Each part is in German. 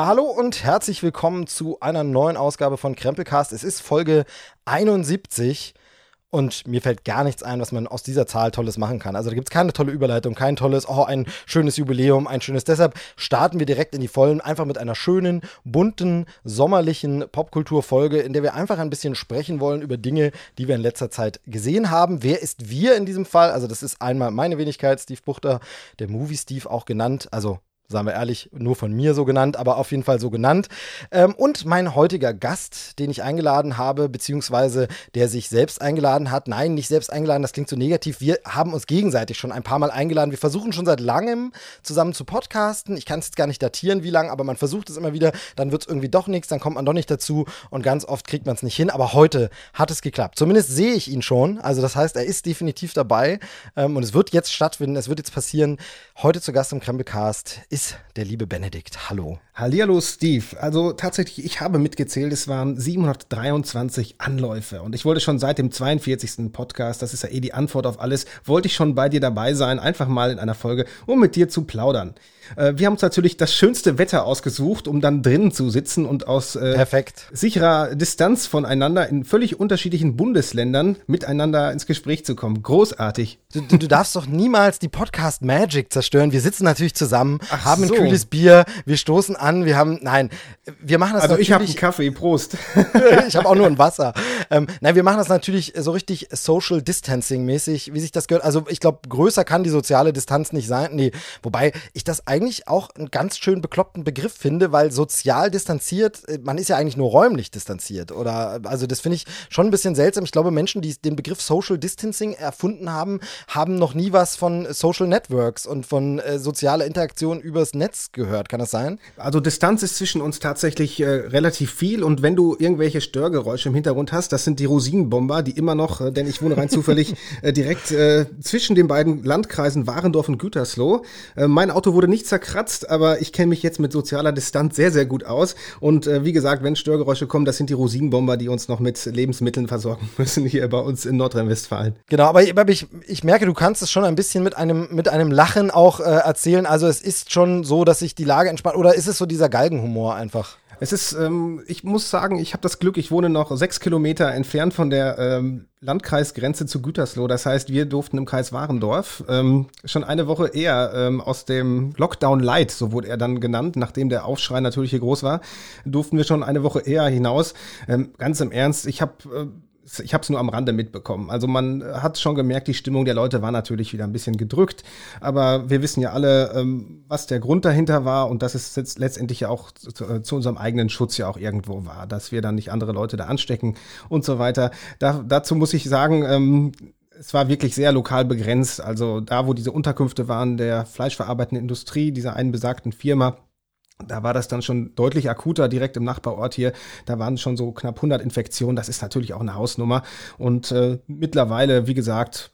Ja, hallo und herzlich willkommen zu einer neuen Ausgabe von Krempelcast. Es ist Folge 71 und mir fällt gar nichts ein, was man aus dieser Zahl Tolles machen kann. Also da gibt es keine tolle Überleitung, kein tolles, oh, ein schönes Jubiläum, ein schönes. Deshalb starten wir direkt in die Vollen, einfach mit einer schönen, bunten, sommerlichen Popkulturfolge, in der wir einfach ein bisschen sprechen wollen über Dinge, die wir in letzter Zeit gesehen haben. Wer ist wir in diesem Fall? Also das ist einmal meine Wenigkeit, Steve Buchter, der Movie Steve auch genannt. Also sagen wir ehrlich, nur von mir so genannt, aber auf jeden Fall so genannt. Ähm, und mein heutiger Gast, den ich eingeladen habe, beziehungsweise der sich selbst eingeladen hat. Nein, nicht selbst eingeladen, das klingt so negativ. Wir haben uns gegenseitig schon ein paar Mal eingeladen. Wir versuchen schon seit langem zusammen zu podcasten. Ich kann es jetzt gar nicht datieren, wie lange, aber man versucht es immer wieder. Dann wird es irgendwie doch nichts, dann kommt man doch nicht dazu und ganz oft kriegt man es nicht hin. Aber heute hat es geklappt. Zumindest sehe ich ihn schon. Also das heißt, er ist definitiv dabei ähm, und es wird jetzt stattfinden, es wird jetzt passieren. Heute zu Gast im Krempelcast ist ist der liebe Benedikt. Hallo. Hallihallo, Steve. Also tatsächlich, ich habe mitgezählt, es waren 723 Anläufe. Und ich wollte schon seit dem 42. Podcast, das ist ja eh die Antwort auf alles, wollte ich schon bei dir dabei sein, einfach mal in einer Folge, um mit dir zu plaudern. Äh, wir haben uns natürlich das schönste Wetter ausgesucht, um dann drinnen zu sitzen und aus äh, sicherer Distanz voneinander in völlig unterschiedlichen Bundesländern miteinander ins Gespräch zu kommen. Großartig. Du, du, du darfst doch niemals die Podcast Magic zerstören. Wir sitzen natürlich zusammen, Ach haben so. ein kühles Bier, wir stoßen an, wir haben, nein, wir machen das also natürlich. Also ich habe einen Kaffee, Prost. ich habe auch nur ein Wasser. Ähm, nein, wir machen das natürlich so richtig Social Distancing mäßig, wie sich das gehört. Also ich glaube, größer kann die soziale Distanz nicht sein. Nee, wobei ich das eigentlich eigentlich auch einen ganz schön bekloppten Begriff finde, weil sozial distanziert, äh, man ist ja eigentlich nur räumlich distanziert. Oder also das finde ich schon ein bisschen seltsam. Ich glaube, Menschen, die den Begriff Social Distancing erfunden haben, haben noch nie was von Social Networks und von äh, sozialer Interaktion übers Netz gehört. Kann das sein? Also Distanz ist zwischen uns tatsächlich äh, relativ viel und wenn du irgendwelche Störgeräusche im Hintergrund hast, das sind die Rosinenbomber, die immer noch, äh, denn ich wohne rein zufällig äh, direkt äh, zwischen den beiden Landkreisen Warendorf und Gütersloh. mein Auto wurde nicht zerkratzt, aber ich kenne mich jetzt mit sozialer Distanz sehr, sehr gut aus. Und äh, wie gesagt, wenn Störgeräusche kommen, das sind die Rosinenbomber, die uns noch mit Lebensmitteln versorgen müssen hier bei uns in Nordrhein-Westfalen. Genau, aber ich, ich, merke, du kannst es schon ein bisschen mit einem, mit einem Lachen auch äh, erzählen. Also es ist schon so, dass sich die Lage entspannt. Oder ist es so dieser Galgenhumor einfach? Es ist, ähm, ich muss sagen, ich habe das Glück, ich wohne noch sechs Kilometer entfernt von der ähm, Landkreisgrenze zu Gütersloh. Das heißt, wir durften im Kreis Warendorf ähm, schon eine Woche eher ähm, aus dem Lockdown Light, so wurde er dann genannt, nachdem der Aufschrei natürlich hier groß war, durften wir schon eine Woche eher hinaus. Ähm, ganz im Ernst, ich habe äh, ich habe es nur am Rande mitbekommen. Also man hat schon gemerkt, die Stimmung der Leute war natürlich wieder ein bisschen gedrückt. Aber wir wissen ja alle, ähm, was der Grund dahinter war und dass es jetzt letztendlich ja auch zu, äh, zu, unserem eigenen Schutz ja auch irgendwo war, dass wir dann nicht andere Leute da anstecken und so weiter. Da, dazu muss ich sagen, ähm, es war wirklich sehr lokal begrenzt. Also da, wo diese Unterkünfte waren, der fleischverarbeitenden Industrie, dieser einen besagten Firma, da war das dann schon deutlich akuter, direkt im Nachbarort hier. Da waren schon so knapp 100 Infektionen. Das ist natürlich auch eine Hausnummer. Und äh, mittlerweile, wie gesagt,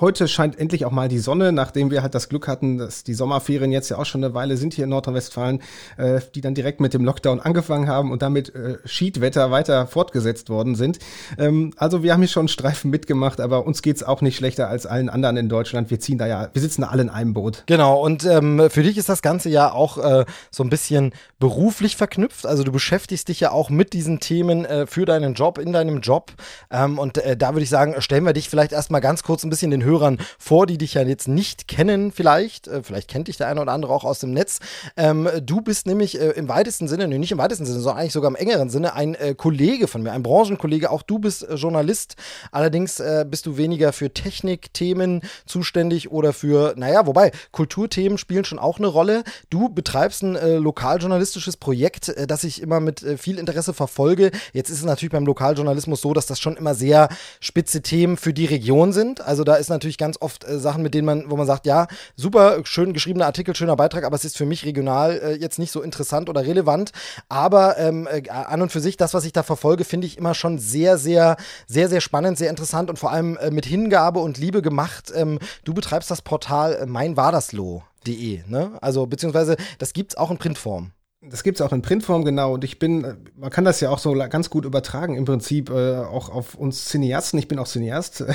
heute scheint endlich auch mal die Sonne, nachdem wir halt das Glück hatten, dass die Sommerferien jetzt ja auch schon eine Weile sind hier in Nordrhein-Westfalen, äh, die dann direkt mit dem Lockdown angefangen haben und damit äh, Schiedwetter weiter fortgesetzt worden sind. Ähm, also wir haben hier schon Streifen mitgemacht, aber uns geht's auch nicht schlechter als allen anderen in Deutschland. Wir ziehen da ja, wir sitzen da alle in einem Boot. Genau, und ähm, für dich ist das Ganze ja auch äh, so ein bisschen beruflich verknüpft. Also du beschäftigst dich ja auch mit diesen Themen äh, für deinen Job, in deinem Job. Ähm, und äh, da würde ich sagen, stellen wir dich vielleicht erstmal ganz kurz ein bisschen den Hörern vor, die dich ja jetzt nicht kennen, vielleicht. Äh, vielleicht kennt dich der eine oder andere auch aus dem Netz. Ähm, du bist nämlich äh, im weitesten Sinne, nee, nicht im weitesten Sinne, sondern eigentlich sogar im engeren Sinne, ein äh, Kollege von mir, ein Branchenkollege. Auch du bist äh, Journalist. Allerdings äh, bist du weniger für Technikthemen zuständig oder für, naja, wobei, Kulturthemen spielen schon auch eine Rolle. Du betreibst ein äh, lokaljournalistisches Projekt, das ich immer mit viel Interesse verfolge. Jetzt ist es natürlich beim Lokaljournalismus so, dass das schon immer sehr spitze Themen für die Region sind. Also da ist natürlich ganz oft äh, Sachen, mit denen man, wo man sagt, ja, super, schön geschriebener Artikel, schöner Beitrag, aber es ist für mich regional äh, jetzt nicht so interessant oder relevant. Aber ähm, äh, an und für sich, das, was ich da verfolge, finde ich immer schon sehr, sehr, sehr, sehr spannend, sehr interessant und vor allem äh, mit Hingabe und Liebe gemacht. Ähm, du betreibst das Portal äh, meinwardaslo.de, ne? Also, beziehungsweise, das gibt es auch in Printform. Das gibt es auch in Printform, genau. Und ich bin, man kann das ja auch so ganz gut übertragen, im Prinzip äh, auch auf uns Cineasten. Ich bin auch Cineast.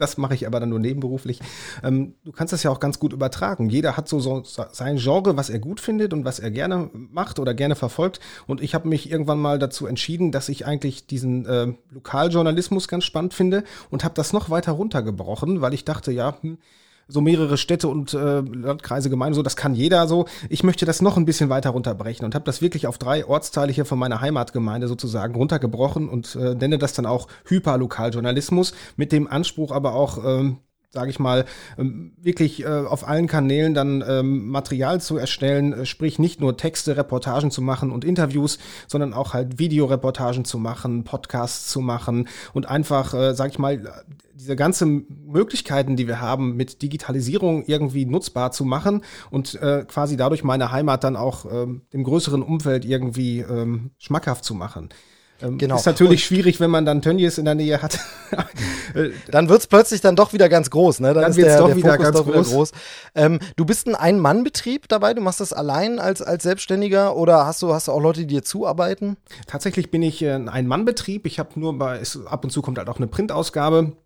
Das mache ich aber dann nur nebenberuflich. Ähm, du kannst das ja auch ganz gut übertragen. Jeder hat so, so sein Genre, was er gut findet und was er gerne macht oder gerne verfolgt. Und ich habe mich irgendwann mal dazu entschieden, dass ich eigentlich diesen äh, Lokaljournalismus ganz spannend finde und habe das noch weiter runtergebrochen, weil ich dachte, ja, hm, so mehrere Städte und äh, Landkreise, Gemeinden, so, das kann jeder so. Ich möchte das noch ein bisschen weiter runterbrechen und habe das wirklich auf drei Ortsteile hier von meiner Heimatgemeinde sozusagen runtergebrochen und äh, nenne das dann auch Hyperlokaljournalismus mit dem Anspruch aber auch ähm, sage ich mal, ähm, wirklich äh, auf allen Kanälen dann ähm, Material zu erstellen, äh, sprich nicht nur Texte, Reportagen zu machen und Interviews, sondern auch halt Videoreportagen zu machen, Podcasts zu machen und einfach, äh, sage ich mal, diese ganzen Möglichkeiten, die wir haben, mit Digitalisierung irgendwie nutzbar zu machen und äh, quasi dadurch meine Heimat dann auch ähm, dem größeren Umfeld irgendwie ähm, schmackhaft zu machen. Ähm, genau. Ist natürlich und schwierig, wenn man dann Tönnies in der Nähe hat. dann wird es plötzlich dann doch wieder ganz groß, ne? Dann, dann wird es doch, der wieder, ganz doch groß. wieder groß. Ähm, du bist ein Ein-Mann-Betrieb dabei, du machst das allein als, als Selbstständiger oder hast du, hast du auch Leute, die dir zuarbeiten? Tatsächlich bin ich ein Ein-Mann-Betrieb. Ich habe nur bei, es, ab und zu kommt halt auch eine Printausgabe äh,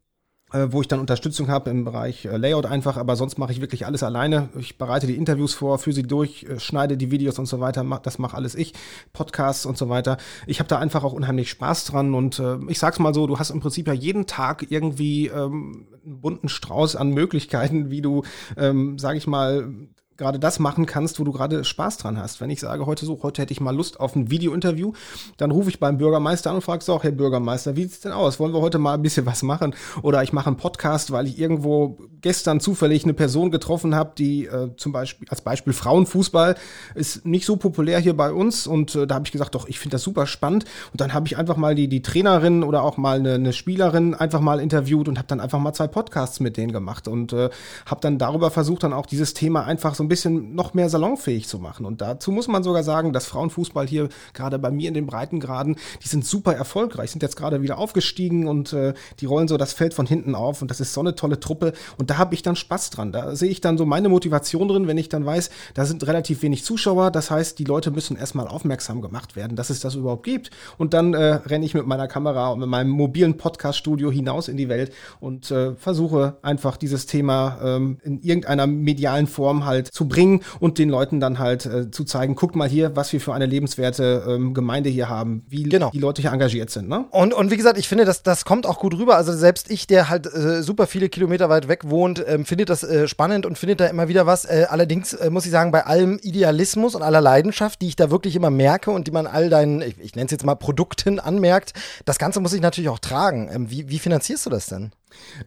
wo ich dann Unterstützung habe im Bereich äh, Layout einfach, aber sonst mache ich wirklich alles alleine. Ich bereite die Interviews vor, führe sie durch, äh, schneide die Videos und so weiter, das mache alles ich, Podcasts und so weiter. Ich habe da einfach auch unheimlich Spaß dran und äh, ich sag's mal so, du hast im Prinzip ja jeden Tag irgendwie ähm, einen bunten Strauß an Möglichkeiten, wie du, ähm, sage ich mal, gerade das machen kannst, wo du gerade Spaß dran hast. Wenn ich sage, heute so, heute hätte ich mal Lust auf ein Videointerview, dann rufe ich beim Bürgermeister an und frage so, Herr Bürgermeister, wie sieht's denn aus? Wollen wir heute mal ein bisschen was machen? Oder ich mache einen Podcast, weil ich irgendwo gestern zufällig eine Person getroffen habe, die äh, zum Beispiel, als Beispiel Frauenfußball ist nicht so populär hier bei uns und äh, da habe ich gesagt, doch, ich finde das super spannend und dann habe ich einfach mal die, die Trainerin oder auch mal eine, eine Spielerin einfach mal interviewt und habe dann einfach mal zwei Podcasts mit denen gemacht und äh, habe dann darüber versucht, dann auch dieses Thema einfach so ein bisschen noch mehr salonfähig zu machen. Und dazu muss man sogar sagen, dass Frauenfußball hier gerade bei mir in den Breitengraden, die sind super erfolgreich, sind jetzt gerade wieder aufgestiegen und äh, die rollen so das Feld von hinten auf und das ist so eine tolle Truppe. Und da habe ich dann Spaß dran. Da sehe ich dann so meine Motivation drin, wenn ich dann weiß, da sind relativ wenig Zuschauer. Das heißt, die Leute müssen erstmal aufmerksam gemacht werden, dass es das überhaupt gibt. Und dann äh, renne ich mit meiner Kamera und mit meinem mobilen Podcast-Studio hinaus in die Welt und äh, versuche einfach dieses Thema ähm, in irgendeiner medialen Form halt zu bringen und den Leuten dann halt äh, zu zeigen, guckt mal hier, was wir für eine lebenswerte ähm, Gemeinde hier haben, wie genau. die Leute hier engagiert sind. Ne? Und, und wie gesagt, ich finde, das, das kommt auch gut rüber. Also selbst ich, der halt äh, super viele Kilometer weit weg wohnt, ähm, findet das äh, spannend und findet da immer wieder was. Äh, allerdings äh, muss ich sagen, bei allem Idealismus und aller Leidenschaft, die ich da wirklich immer merke und die man all deinen, ich, ich nenne es jetzt mal Produkten anmerkt, das Ganze muss ich natürlich auch tragen. Ähm, wie, wie finanzierst du das denn?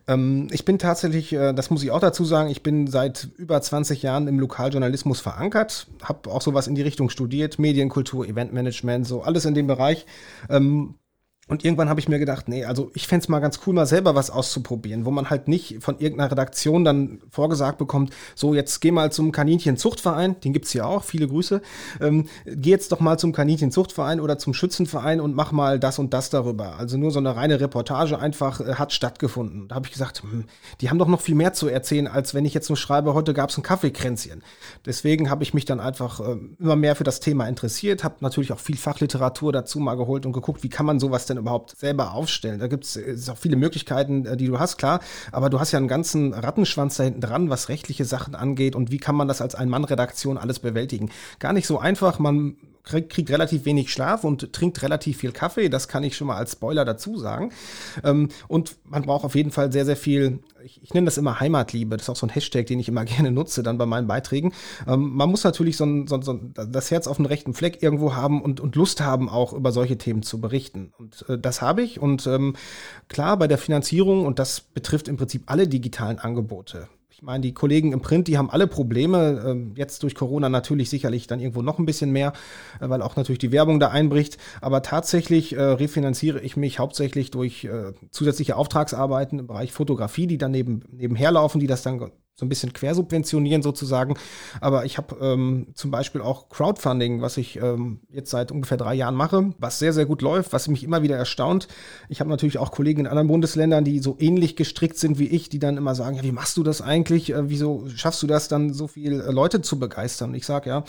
Ähm, ich bin tatsächlich, äh, das muss ich auch dazu sagen, ich bin seit über 20 Jahren im Lokaljournalismus verankert, habe auch sowas in die Richtung studiert, Medienkultur, Eventmanagement, so alles in dem Bereich. Ähm, und irgendwann habe ich mir gedacht, nee, also ich fände mal ganz cool, mal selber was auszuprobieren, wo man halt nicht von irgendeiner Redaktion dann vorgesagt bekommt, so jetzt geh mal zum Kaninchenzuchtverein, den gibt's hier auch, viele Grüße, ähm, geh jetzt doch mal zum Kaninchenzuchtverein oder zum Schützenverein und mach mal das und das darüber. Also nur so eine reine Reportage einfach äh, hat stattgefunden. Da habe ich gesagt, hm, die haben doch noch viel mehr zu erzählen, als wenn ich jetzt nur schreibe, heute gab's ein Kaffeekränzchen. Deswegen habe ich mich dann einfach äh, immer mehr für das Thema interessiert, habe natürlich auch viel Fachliteratur dazu mal geholt und geguckt, wie kann man sowas denn denn überhaupt selber aufstellen? Da gibt es auch viele Möglichkeiten, äh, die du hast, klar, aber du hast ja einen ganzen Rattenschwanz da hinten dran, was rechtliche Sachen angeht und wie kann man das als Ein-Mann-Redaktion alles bewältigen? Gar nicht so einfach, man kriegt, kriegt relativ wenig Schlaf und trinkt relativ viel Kaffee. Das kann ich schon mal als Spoiler dazu sagen. Ähm, und man braucht auf jeden Fall sehr, sehr viel, ich, ich nenne das immer Heimatliebe. Das ist auch so ein Hashtag, den ich immer gerne nutze dann bei meinen Beiträgen. Ähm, man muss natürlich so, ein, so, so das Herz auf dem rechten Fleck irgendwo haben und, und Lust haben, auch über solche Themen zu berichten. Und äh, das habe ich. Und ähm, klar, bei der Finanzierung, und das betrifft im Prinzip alle digitalen Angebote, ich meine, die Kollegen im Print, die haben alle Probleme. Ähm, jetzt durch Corona natürlich sicherlich dann irgendwo noch ein bisschen mehr, äh, weil auch natürlich die Werbung da einbricht. Aber tatsächlich äh, refinanziere ich mich hauptsächlich durch äh, zusätzliche Auftragsarbeiten im Bereich Fotografie, die dann neben, nebenher laufen, die das dann so ein bisschen quersubventionieren sozusagen. Aber ich habe ähm, zum Beispiel auch Crowdfunding, was ich ähm, jetzt seit ungefähr drei Jahren mache, was sehr, sehr gut läuft, was mich immer wieder erstaunt. Ich habe natürlich auch Kollegen in anderen Bundesländern, die so ähnlich gestrickt sind wie ich, die dann immer sagen, ja, wie machst du das eigentlich? Äh, wieso schaffst du das dann, so viele äh, Leute zu begeistern? Und ich sage, ja,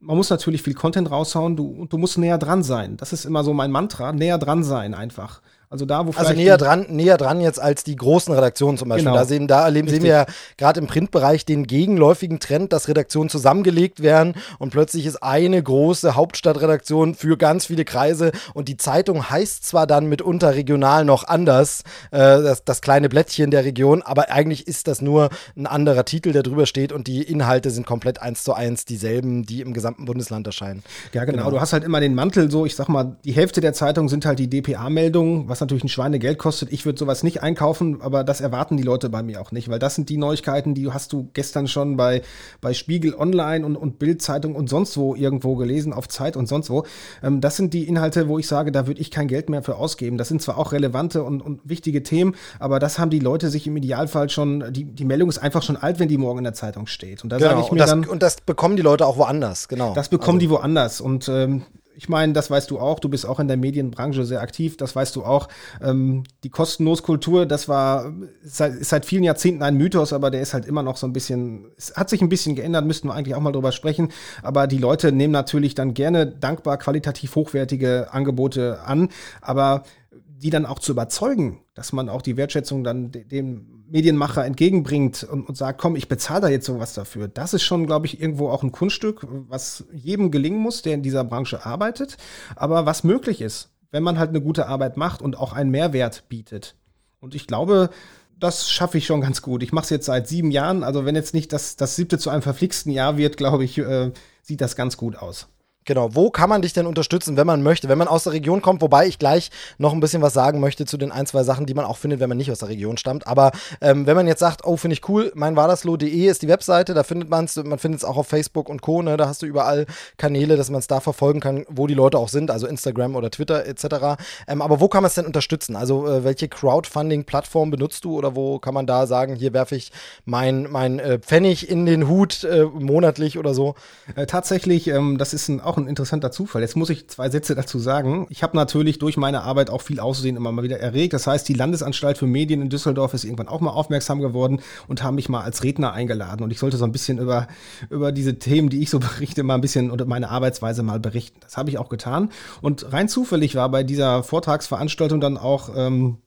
man muss natürlich viel Content raushauen du, und du musst näher dran sein. Das ist immer so mein Mantra, näher dran sein einfach. Also da, wo Also näher dran, näher dran jetzt als die großen Redaktionen zum Beispiel. Genau. Da, sehen, da erleben, sehen wir ja gerade im Printbereich den gegenläufigen Trend, dass Redaktionen zusammengelegt werden und plötzlich ist eine große Hauptstadtredaktion für ganz viele Kreise und die Zeitung heißt zwar dann mitunter regional noch anders, äh, das, das kleine Blättchen der Region, aber eigentlich ist das nur ein anderer Titel, der drüber steht und die Inhalte sind komplett eins zu eins dieselben, die im gesamten Bundesland erscheinen. Ja, genau. genau. Du hast halt immer den Mantel so, ich sag mal, die Hälfte der Zeitung sind halt die DPA-Meldungen, was was natürlich ein Schweinegeld kostet. Ich würde sowas nicht einkaufen, aber das erwarten die Leute bei mir auch nicht, weil das sind die Neuigkeiten, die hast du gestern schon bei, bei Spiegel Online und, und Bild-Zeitung und sonst wo irgendwo gelesen, auf Zeit und sonst wo. Ähm, das sind die Inhalte, wo ich sage, da würde ich kein Geld mehr für ausgeben. Das sind zwar auch relevante und, und wichtige Themen, aber das haben die Leute sich im Idealfall schon, die, die Meldung ist einfach schon alt, wenn die morgen in der Zeitung steht. Und da genau, sage ich mir und das, dann. Und das bekommen die Leute auch woanders, genau. Das bekommen also. die woanders. Und ähm, ich meine, das weißt du auch, du bist auch in der Medienbranche sehr aktiv, das weißt du auch. Ähm, die Kostenloskultur, das war seit, ist seit vielen Jahrzehnten ein Mythos, aber der ist halt immer noch so ein bisschen, es hat sich ein bisschen geändert, müssten wir eigentlich auch mal drüber sprechen. Aber die Leute nehmen natürlich dann gerne dankbar qualitativ hochwertige Angebote an, aber die dann auch zu überzeugen, dass man auch die Wertschätzung dann dem Medienmacher entgegenbringt und, und sagt, komm, ich bezahle da jetzt sowas dafür. Das ist schon, glaube ich, irgendwo auch ein Kunststück, was jedem gelingen muss, der in dieser Branche arbeitet, aber was möglich ist, wenn man halt eine gute Arbeit macht und auch einen Mehrwert bietet. Und ich glaube, das schaffe ich schon ganz gut. Ich mache es jetzt seit sieben Jahren, also wenn jetzt nicht das, das siebte zu einem verflixten Jahr wird, glaube ich, äh, sieht das ganz gut aus. Genau, wo kann man dich denn unterstützen, wenn man möchte, wenn man aus der Region kommt, wobei ich gleich noch ein bisschen was sagen möchte zu den ein, zwei Sachen, die man auch findet, wenn man nicht aus der Region stammt. Aber ähm, wenn man jetzt sagt, oh, finde ich cool, meinwardaslo.de ist die Webseite, da findet man es, man findet es auch auf Facebook und Co., ne? da hast du überall Kanäle, dass man es da verfolgen kann, wo die Leute auch sind, also Instagram oder Twitter etc. Ähm, aber wo kann man es denn unterstützen? Also äh, welche Crowdfunding-Plattform benutzt du oder wo kann man da sagen, hier werfe ich mein, mein äh, Pfennig in den Hut äh, monatlich oder so? Äh, tatsächlich, ähm, das ist ein, auch ein interessanter Zufall. Jetzt muss ich zwei Sätze dazu sagen. Ich habe natürlich durch meine Arbeit auch viel Aussehen immer mal wieder erregt. Das heißt, die Landesanstalt für Medien in Düsseldorf ist irgendwann auch mal aufmerksam geworden und haben mich mal als Redner eingeladen. Und ich sollte so ein bisschen über, über diese Themen, die ich so berichte, mal ein bisschen oder meine Arbeitsweise mal berichten. Das habe ich auch getan. Und rein zufällig war bei dieser Vortragsveranstaltung dann auch ähm,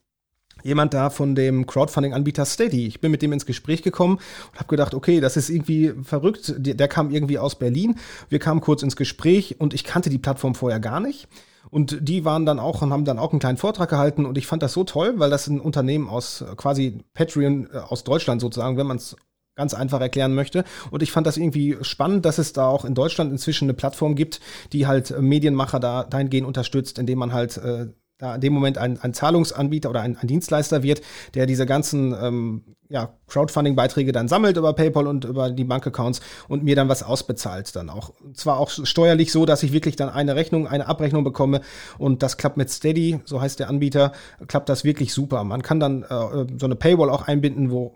jemand da von dem Crowdfunding-Anbieter Steady. Ich bin mit dem ins Gespräch gekommen und habe gedacht, okay, das ist irgendwie verrückt. Der, der kam irgendwie aus Berlin. Wir kamen kurz ins Gespräch und ich kannte die Plattform vorher gar nicht. Und die waren dann auch und haben dann auch einen kleinen Vortrag gehalten und ich fand das so toll, weil das ein Unternehmen aus quasi Patreon äh, aus Deutschland sozusagen, wenn man es ganz einfach erklären möchte. Und ich fand das irgendwie spannend, dass es da auch in Deutschland inzwischen eine Plattform gibt, die halt Medienmacher da dahingehend unterstützt, indem man halt äh, in dem Moment ein, ein Zahlungsanbieter oder ein, ein, Dienstleister wird, der diese ganzen ähm, ja, Crowdfunding-Beiträge dann sammelt über PayPal und über die Bankaccounts und mir dann was ausbezahlt dann auch. Und zwar auch steuerlich so, dass ich wirklich dann eine Rechnung, eine Abrechnung bekomme und das klappt mit Steady, so heißt der Anbieter, klappt das wirklich super. Man kann dann äh, so eine Paywall auch einbinden, wo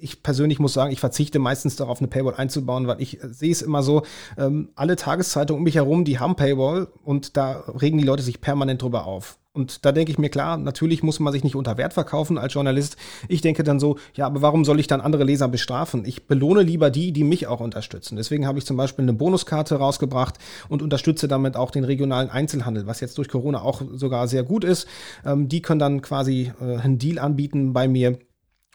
ich persönlich muss sagen, ich verzichte meistens darauf, eine Paywall einzubauen, weil ich äh, sehe es immer so, ähm, alle Tageszeitungen um mich herum, die haben Paywall und da regen die Leute sich permanent drüber auf. Und da denke ich mir, klar, natürlich muss man sich nicht unter Wert verkaufen als Journalist. Ich denke dann so, ja, aber warum soll ich dann andere Leser bestrafen? Ich belohne lieber die, die mich auch unterstützen. Deswegen habe ich zum Beispiel eine Bonuskarte rausgebracht und unterstütze damit auch den regionalen Einzelhandel, was jetzt durch Corona auch sogar sehr gut ist. Ähm, die können dann quasi äh, einen Deal anbieten bei mir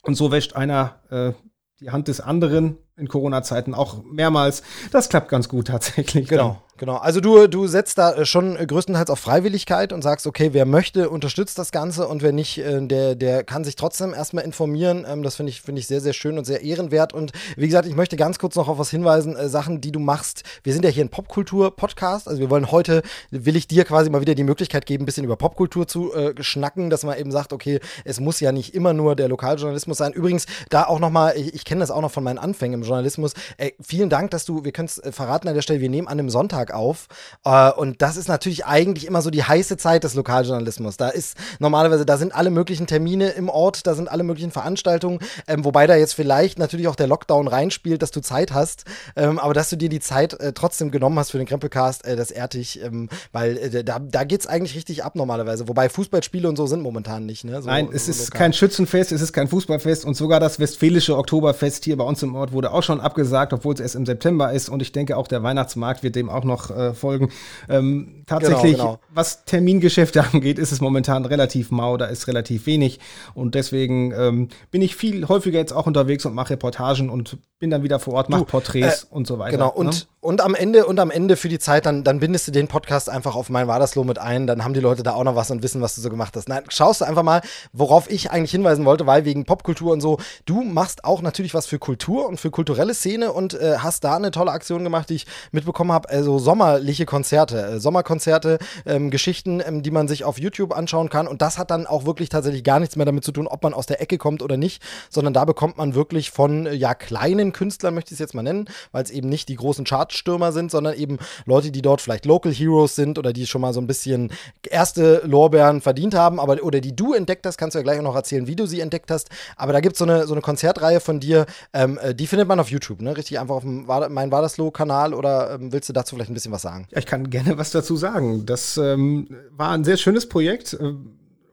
und so wäscht einer äh, die Hand des anderen in Corona-Zeiten auch mehrmals. Das klappt ganz gut tatsächlich. Genau. Dann. Genau, also du, du setzt da äh, schon äh, größtenteils auf Freiwilligkeit und sagst, okay, wer möchte, unterstützt das Ganze und wer nicht, äh, der, der kann sich trotzdem erstmal informieren. Ähm, das finde ich, finde ich sehr, sehr schön und sehr ehrenwert. Und wie gesagt, ich möchte ganz kurz noch auf was hinweisen, Sachen, die du machst. Wir sind ja hier ein Popkultur-Podcast, also wir wollen heute, will ich dir quasi mal wieder die Möglichkeit geben, ein bisschen über Popkultur zu äh, schnacken, dass man eben sagt, okay, es muss ja nicht immer nur der Lokaljournalismus sein. Übrigens, da auch nochmal, ich, ich kenne das auch noch von meinen Anfängen im Journalismus. Ey, vielen Dank, dass du, wir können es verraten an der Stelle, wir nehmen an einem Sonntag Sonntag auf. Äh, und das ist natürlich eigentlich immer so die heiße Zeit des Lokaljournalismus. Da ist normalerweise, da sind alle möglichen Termine im Ort, da sind alle möglichen Veranstaltungen, ähm, wobei da jetzt vielleicht natürlich auch der Lockdown reinspielt, dass du Zeit hast. Ähm, aber dass du dir die Zeit äh, trotzdem genommen hast für den Krempelcast, äh, das ehrt dich, ähm, weil äh, da, da geht es eigentlich richtig ab normalerweise. Wobei Fußballspiele und so sind momentan nicht. Ne? So, Nein, es so ist lokal. kein Schützenfest, es ist kein Fußballfest und sogar das Westfälische Oktoberfest hier bei uns im Ort wurde auch schon abgesagt, obwohl es erst im September ist und ich denke auch der Weihnachtsmarkt wird dem auch noch äh, folgen. Ähm, tatsächlich, genau, genau. was Termingeschäfte angeht, ist es momentan relativ mau, da ist relativ wenig und deswegen ähm, bin ich viel häufiger jetzt auch unterwegs und mache Reportagen und bin dann wieder vor Ort, mache Porträts äh, und so weiter. Genau, und, ne? und am Ende und am Ende für die Zeit, dann, dann bindest du den Podcast einfach auf mein Wadersloh mit ein, dann haben die Leute da auch noch was und wissen, was du so gemacht hast. Nein, schaust du einfach mal, worauf ich eigentlich hinweisen wollte, weil wegen Popkultur und so, du machst auch natürlich was für Kultur und für kulturelle Szene und äh, hast da eine tolle Aktion gemacht, die ich mitbekommen habe, also sommerliche Konzerte, äh, Sommerkonzerte, ähm, Geschichten, ähm, die man sich auf YouTube anschauen kann und das hat dann auch wirklich tatsächlich gar nichts mehr damit zu tun, ob man aus der Ecke kommt oder nicht, sondern da bekommt man wirklich von äh, ja kleinen Künstlern, möchte ich es jetzt mal nennen, weil es eben nicht die großen Chartstürmer sind, sondern eben Leute, die dort vielleicht Local Heroes sind oder die schon mal so ein bisschen erste Lorbeeren verdient haben, aber oder die du entdeckt hast, kannst du ja gleich noch erzählen, wie du sie entdeckt hast. Aber da gibt so es eine, so eine Konzertreihe von dir, ähm, äh, die findet man auf YouTube, ne? Richtig einfach auf dem mein Wadersloh-Kanal oder ähm, willst du dazu vielleicht ein bisschen was sagen? Ja, ich kann gerne was dazu sagen. Das ähm, war ein sehr schönes Projekt. Äh,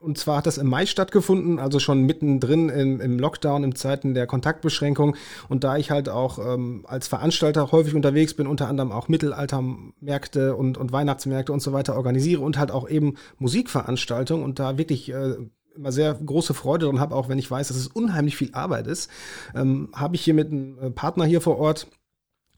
und zwar hat das im Mai stattgefunden, also schon mittendrin im, im Lockdown, in Zeiten der Kontaktbeschränkung. Und da ich halt auch ähm, als Veranstalter häufig unterwegs bin, unter anderem auch Mittelaltermärkte und, und Weihnachtsmärkte und so weiter organisiere und halt auch eben Musikveranstaltungen und da wirklich äh, immer sehr große Freude und habe, auch wenn ich weiß, dass es unheimlich viel Arbeit ist, ähm, habe ich hier mit einem äh, Partner hier vor Ort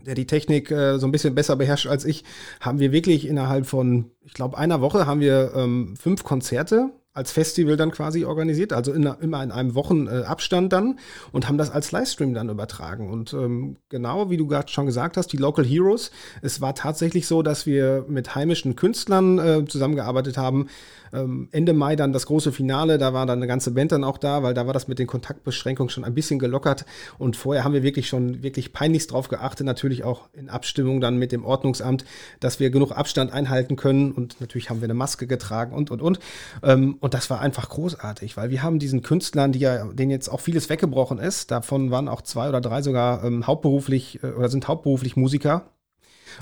der die Technik äh, so ein bisschen besser beherrscht als ich, haben wir wirklich innerhalb von, ich glaube, einer Woche haben wir ähm, fünf Konzerte als Festival dann quasi organisiert, also in, immer in einem Wochenabstand äh, dann und haben das als Livestream dann übertragen. Und ähm, genau wie du gerade schon gesagt hast, die Local Heroes, es war tatsächlich so, dass wir mit heimischen Künstlern äh, zusammengearbeitet haben, ähm, Ende Mai dann das große Finale, da war dann eine ganze Band dann auch da, weil da war das mit den Kontaktbeschränkungen schon ein bisschen gelockert. Und vorher haben wir wirklich schon wirklich peinlichst drauf geachtet, natürlich auch in Abstimmung dann mit dem Ordnungsamt, dass wir genug Abstand einhalten können. Und natürlich haben wir eine Maske getragen und, und, und. Ähm, und das war einfach großartig, weil wir haben diesen Künstlern, die ja, denen jetzt auch vieles weggebrochen ist, davon waren auch zwei oder drei sogar ähm, hauptberuflich äh, oder sind hauptberuflich Musiker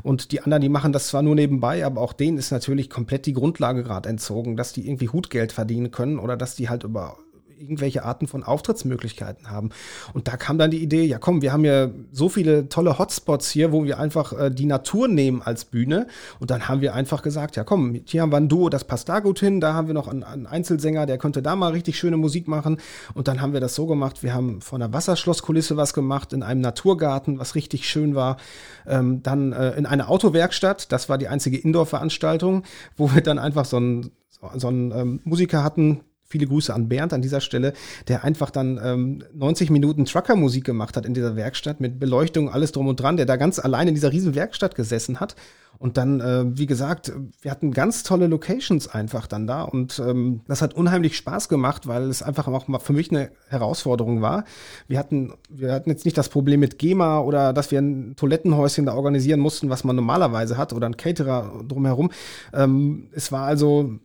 und die anderen, die machen das zwar nur nebenbei, aber auch denen ist natürlich komplett die Grundlage gerade entzogen, dass die irgendwie Hutgeld verdienen können oder dass die halt über irgendwelche Arten von Auftrittsmöglichkeiten haben. Und da kam dann die Idee, ja komm, wir haben ja so viele tolle Hotspots hier, wo wir einfach äh, die Natur nehmen als Bühne. Und dann haben wir einfach gesagt, ja komm, hier haben wir ein Duo, das passt da gut hin. Da haben wir noch einen, einen Einzelsänger, der könnte da mal richtig schöne Musik machen. Und dann haben wir das so gemacht, wir haben von einer Wasserschlosskulisse was gemacht, in einem Naturgarten, was richtig schön war. Ähm, dann äh, in einer Autowerkstatt, das war die einzige Indoor-Veranstaltung, wo wir dann einfach so einen so einen ähm, Musiker hatten, Viele Grüße an Bernd an dieser Stelle, der einfach dann ähm, 90 Minuten Trucker-Musik gemacht hat in dieser Werkstatt mit Beleuchtung, alles drum und dran, der da ganz allein in dieser riesen Werkstatt gesessen hat. Und dann, äh, wie gesagt, wir hatten ganz tolle Locations einfach dann da und ähm, das hat unheimlich Spaß gemacht, weil es einfach auch mal für mich eine Herausforderung war. Wir hatten, wir hatten jetzt nicht das Problem mit GEMA oder dass wir ein Toilettenhäuschen da organisieren mussten, was man normalerweise hat oder ein Caterer drumherum. Ähm, es war also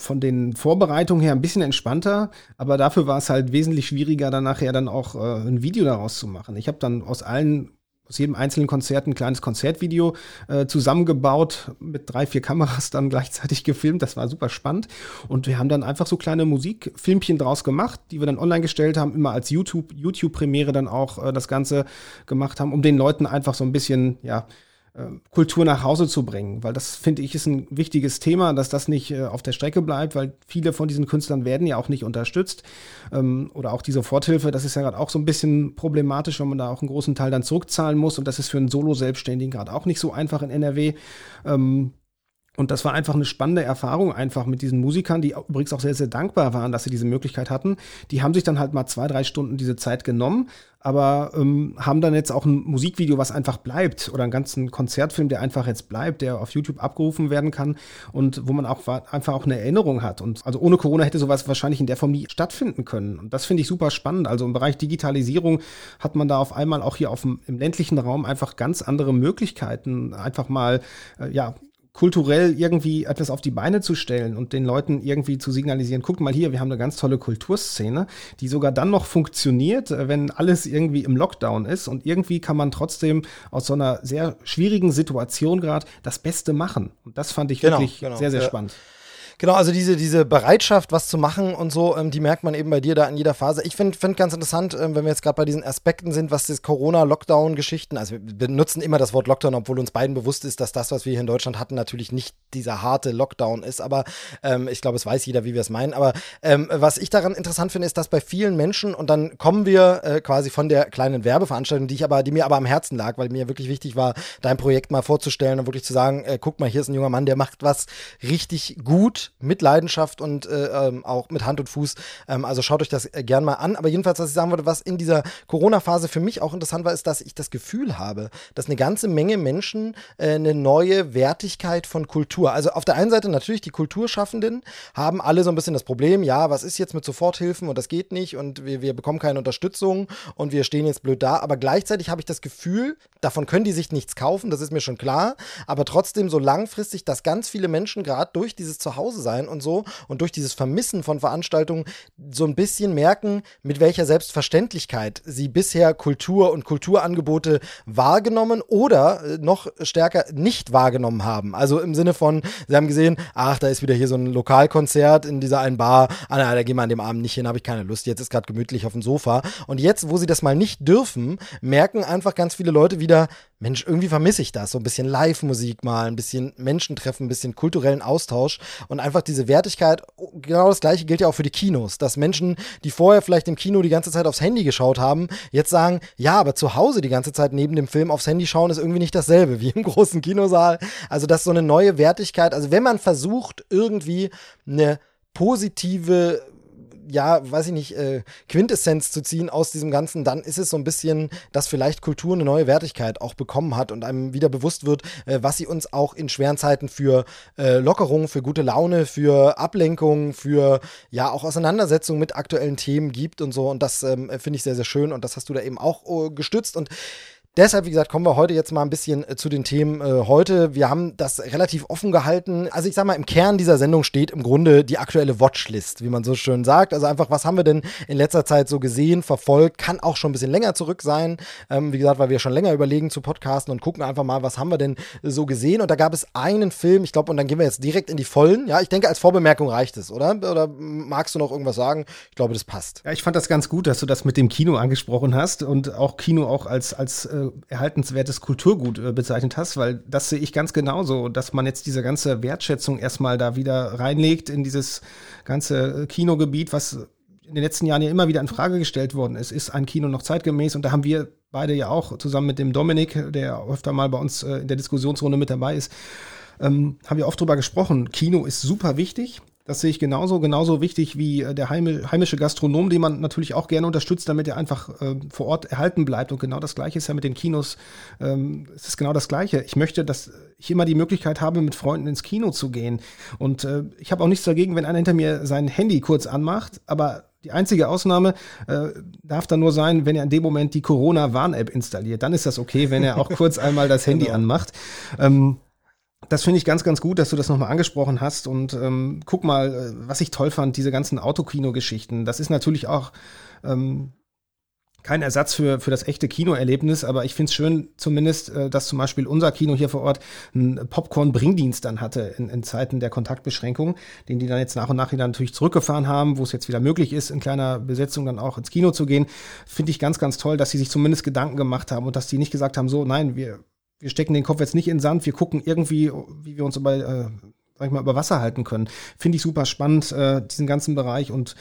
von den Vorbereitungen her ein bisschen entspannter, aber dafür war es halt wesentlich schwieriger, dann nachher dann auch äh, ein Video daraus zu machen. Ich habe dann aus allen aus jedem einzelnen Konzert ein kleines Konzertvideo äh, zusammengebaut, mit drei, vier Kameras dann gleichzeitig gefilmt. Das war super spannend. Und wir haben dann einfach so kleine Musikfilmchen draus gemacht, die wir dann online gestellt haben, immer als YouTube, YouTube-Premiere dann auch äh, das Ganze gemacht haben, um den Leuten einfach so ein bisschen, ja, Kultur nach Hause zu bringen, weil das finde ich ist ein wichtiges Thema, dass das nicht äh, auf der Strecke bleibt, weil viele von diesen Künstlern werden ja auch nicht unterstützt ähm, oder auch die Soforthilfe, das ist ja gerade auch so ein bisschen problematisch, wenn man da auch einen großen Teil dann zurückzahlen muss und das ist für einen Solo-Selbstständigen gerade auch nicht so einfach in NRW. Ähm, Und das war einfach eine spannende Erfahrung, einfach mit diesen Musikern, die übrigens auch sehr, sehr dankbar waren, dass sie diese Möglichkeit hatten. Die haben sich dann halt mal zwei, drei Stunden diese Zeit genommen, aber ähm, haben dann jetzt auch ein Musikvideo, was einfach bleibt oder einen ganzen Konzertfilm, der einfach jetzt bleibt, der auf YouTube abgerufen werden kann und wo man auch einfach auch eine Erinnerung hat. Und also ohne Corona hätte sowas wahrscheinlich in der Form nie stattfinden können. Und das finde ich super spannend. Also im Bereich Digitalisierung hat man da auf einmal auch hier auf dem, im ländlichen Raum einfach ganz andere Möglichkeiten, einfach mal äh, ja kulturell irgendwie etwas auf die Beine zu stellen und den Leuten irgendwie zu signalisieren, guckt mal hier, wir haben eine ganz tolle Kulturszene, die sogar dann noch funktioniert, äh, wenn alles irgendwie im Lockdown ist und irgendwie kann man trotzdem aus so einer sehr schwierigen Situation gerade das Beste machen. Und das fand ich genau, wirklich genau. sehr, sehr ja. Genau, also diese, diese Bereitschaft, was zu machen und so, ähm, die merkt man eben bei dir da in jeder Phase. Ich finde find ganz interessant, ähm, wenn wir jetzt gerade bei diesen Aspekten sind, was das Corona-Lockdown-Geschichten, also wir benutzen immer das Wort Lockdown, obwohl uns beiden bewusst ist, dass das, was wir hier in Deutschland hatten, natürlich nicht dieser harte Lockdown ist, aber ähm, ich glaube, es weiß jeder, wie wir es meinen. Aber ähm, was ich daran interessant finde, ist, dass bei vielen Menschen, und dann kommen wir äh, quasi von der kleinen Werbeveranstaltung, die ich aber, die mir aber am Herzen lag, weil mir wirklich wichtig war, dein Projekt mal vorzustellen und wirklich zu sagen, äh, guck mal, hier ist ein junger Mann, der macht was richtig gut mit Leidenschaft und äh, ähm, auch mit Hand und Fuß. Ähm, also schaut euch das äh, gern mal an. Aber jedenfalls, was ich sagen wollte, was in dieser Corona-Phase für mich auch interessant war, ist, dass ich das Gefühl habe, dass eine ganze Menge Menschen äh, eine neue Wertigkeit von Kultur, also auf der einen Seite natürlich die Kulturschaffenden haben alle so ein bisschen das Problem, ja, was ist jetzt mit Soforthilfen und das geht nicht und wir, wir bekommen keine Unterstützung und wir stehen jetzt blöd da. Aber gleichzeitig habe ich das Gefühl, davon können die sich nichts kaufen, das ist mir schon klar. Aber trotzdem so langfristig, dass ganz viele Menschen gerade durch dieses Zuhause sein und so und durch dieses Vermissen von Veranstaltungen so ein bisschen merken, mit welcher Selbstverständlichkeit sie bisher Kultur und Kulturangebote wahrgenommen oder äh, noch stärker nicht wahrgenommen haben. Also im Sinne von, sie haben gesehen, ach, da ist wieder hier so ein Lokalkonzert in dieser einen Bar. Ah, na, da gehen wir an dem Abend nicht hin, habe ich keine Lust. Jetzt ist gerade gemütlich auf dem Sofa. Und jetzt, wo sie das mal nicht dürfen, merken einfach ganz viele Leute wieder, Mensch, irgendwie vermisse ich das. So ein bisschen Live-Musik mal, ein bisschen Menschentreffen, ein bisschen kulturellen Austausch und einfach diese Wertigkeit. Genau das gleiche gilt ja auch für die Kinos, dass Menschen, die vorher vielleicht im Kino die ganze Zeit aufs Handy geschaut haben, jetzt sagen, ja, aber zu Hause die ganze Zeit neben dem Film aufs Handy schauen ist irgendwie nicht dasselbe wie im großen Kinosaal. Also das ist so eine neue Wertigkeit. Also wenn man versucht, irgendwie eine positive ja, weiß ich nicht, äh, Quintessenz zu ziehen aus diesem Ganzen, dann ist es so ein bisschen, dass vielleicht Kultur eine neue Wertigkeit auch bekommen hat und einem wieder bewusst wird, äh, was sie uns auch in schweren Zeiten für äh, Lockerung, für gute Laune, für Ablenkung, für ja auch Auseinandersetzung mit aktuellen Themen gibt und so. Und das ähm, finde ich sehr, sehr schön und das hast du da eben auch oh, gestützt und Deshalb, wie gesagt, kommen wir heute jetzt mal ein bisschen äh, zu den Themen äh, heute. Wir haben das relativ offen gehalten. Also ich sag mal, im Kern dieser Sendung steht im Grunde die aktuelle Watchlist, wie man so schön sagt. Also einfach, was haben wir denn in letzter Zeit so gesehen, verfolgt? Kann auch schon ein bisschen länger zurück sein. Ähm, wie gesagt, weil wir schon länger überlegen zu podcasten und gucken einfach mal, was haben wir denn so gesehen. Und da gab es einen Film, ich glaube, und dann gehen wir jetzt direkt in die Vollen. Ja, ich denke, als Vorbemerkung reicht es, oder? Oder magst du noch irgendwas sagen? Ich glaube, das passt. Ja, ich fand das ganz gut, dass du das mit dem Kino angesprochen hast und auch Kino auch als, als äh, erhaltenswertes Kulturgut äh, bezeichnet hast, weil das sehe ich ganz genauso, dass man jetzt diese ganze Wertschätzung erstmal da wieder reinlegt in dieses ganze äh, Kinogebiet, was in den letzten Jahren ja immer wieder in Frage gestellt worden ist. Ist ein Kino noch zeitgemäß? Und da haben wir beide ja auch zusammen mit dem Dominik, der öfter mal bei uns äh, in der Diskussionsrunde mit dabei ist, ähm, haben wir oft drüber gesprochen. Kino ist super wichtig. Das sehe ich genauso, genauso wichtig wie äh, der heimische Gastronom, den man natürlich auch gerne unterstützt, damit er einfach äh, vor Ort erhalten bleibt. Und genau das Gleiche ist ja mit den Kinos. Ähm, es ist genau das Gleiche. Ich möchte, dass ich immer die Möglichkeit habe, mit Freunden ins Kino zu gehen. Und äh, ich habe auch nichts dagegen, wenn einer hinter mir sein Handy kurz anmacht, aber die einzige Ausnahme äh, darf dann nur sein, wenn er in dem Moment die Corona-Warn-App installiert. Dann ist das okay, wenn er auch kurz einmal das Handy genau. anmacht. Ähm, das finde ich ganz, ganz gut, dass du das nochmal angesprochen hast. Und ähm, guck mal, äh, was ich toll fand, diese ganzen Autokino-Geschichten. Das ist natürlich auch ähm, kein Ersatz für, für das echte Kinoerlebnis, aber ich finde es schön, zumindest, äh, dass zum Beispiel unser Kino hier vor Ort einen Popcorn-Bringdienst dann hatte in, in Zeiten der Kontaktbeschränkung, den die dann jetzt nach und nach wieder natürlich zurückgefahren haben, wo es jetzt wieder möglich ist, in kleiner Besetzung dann auch ins Kino zu gehen. Finde ich ganz, ganz toll, dass sie sich zumindest Gedanken gemacht haben und dass die nicht gesagt haben, so, nein, wir wir stecken den Kopf jetzt nicht in Sand, wir gucken irgendwie, wie wir uns über, äh, sag ich mal, über Wasser halten können. Finde ich super spannend, äh, diesen ganzen Bereich und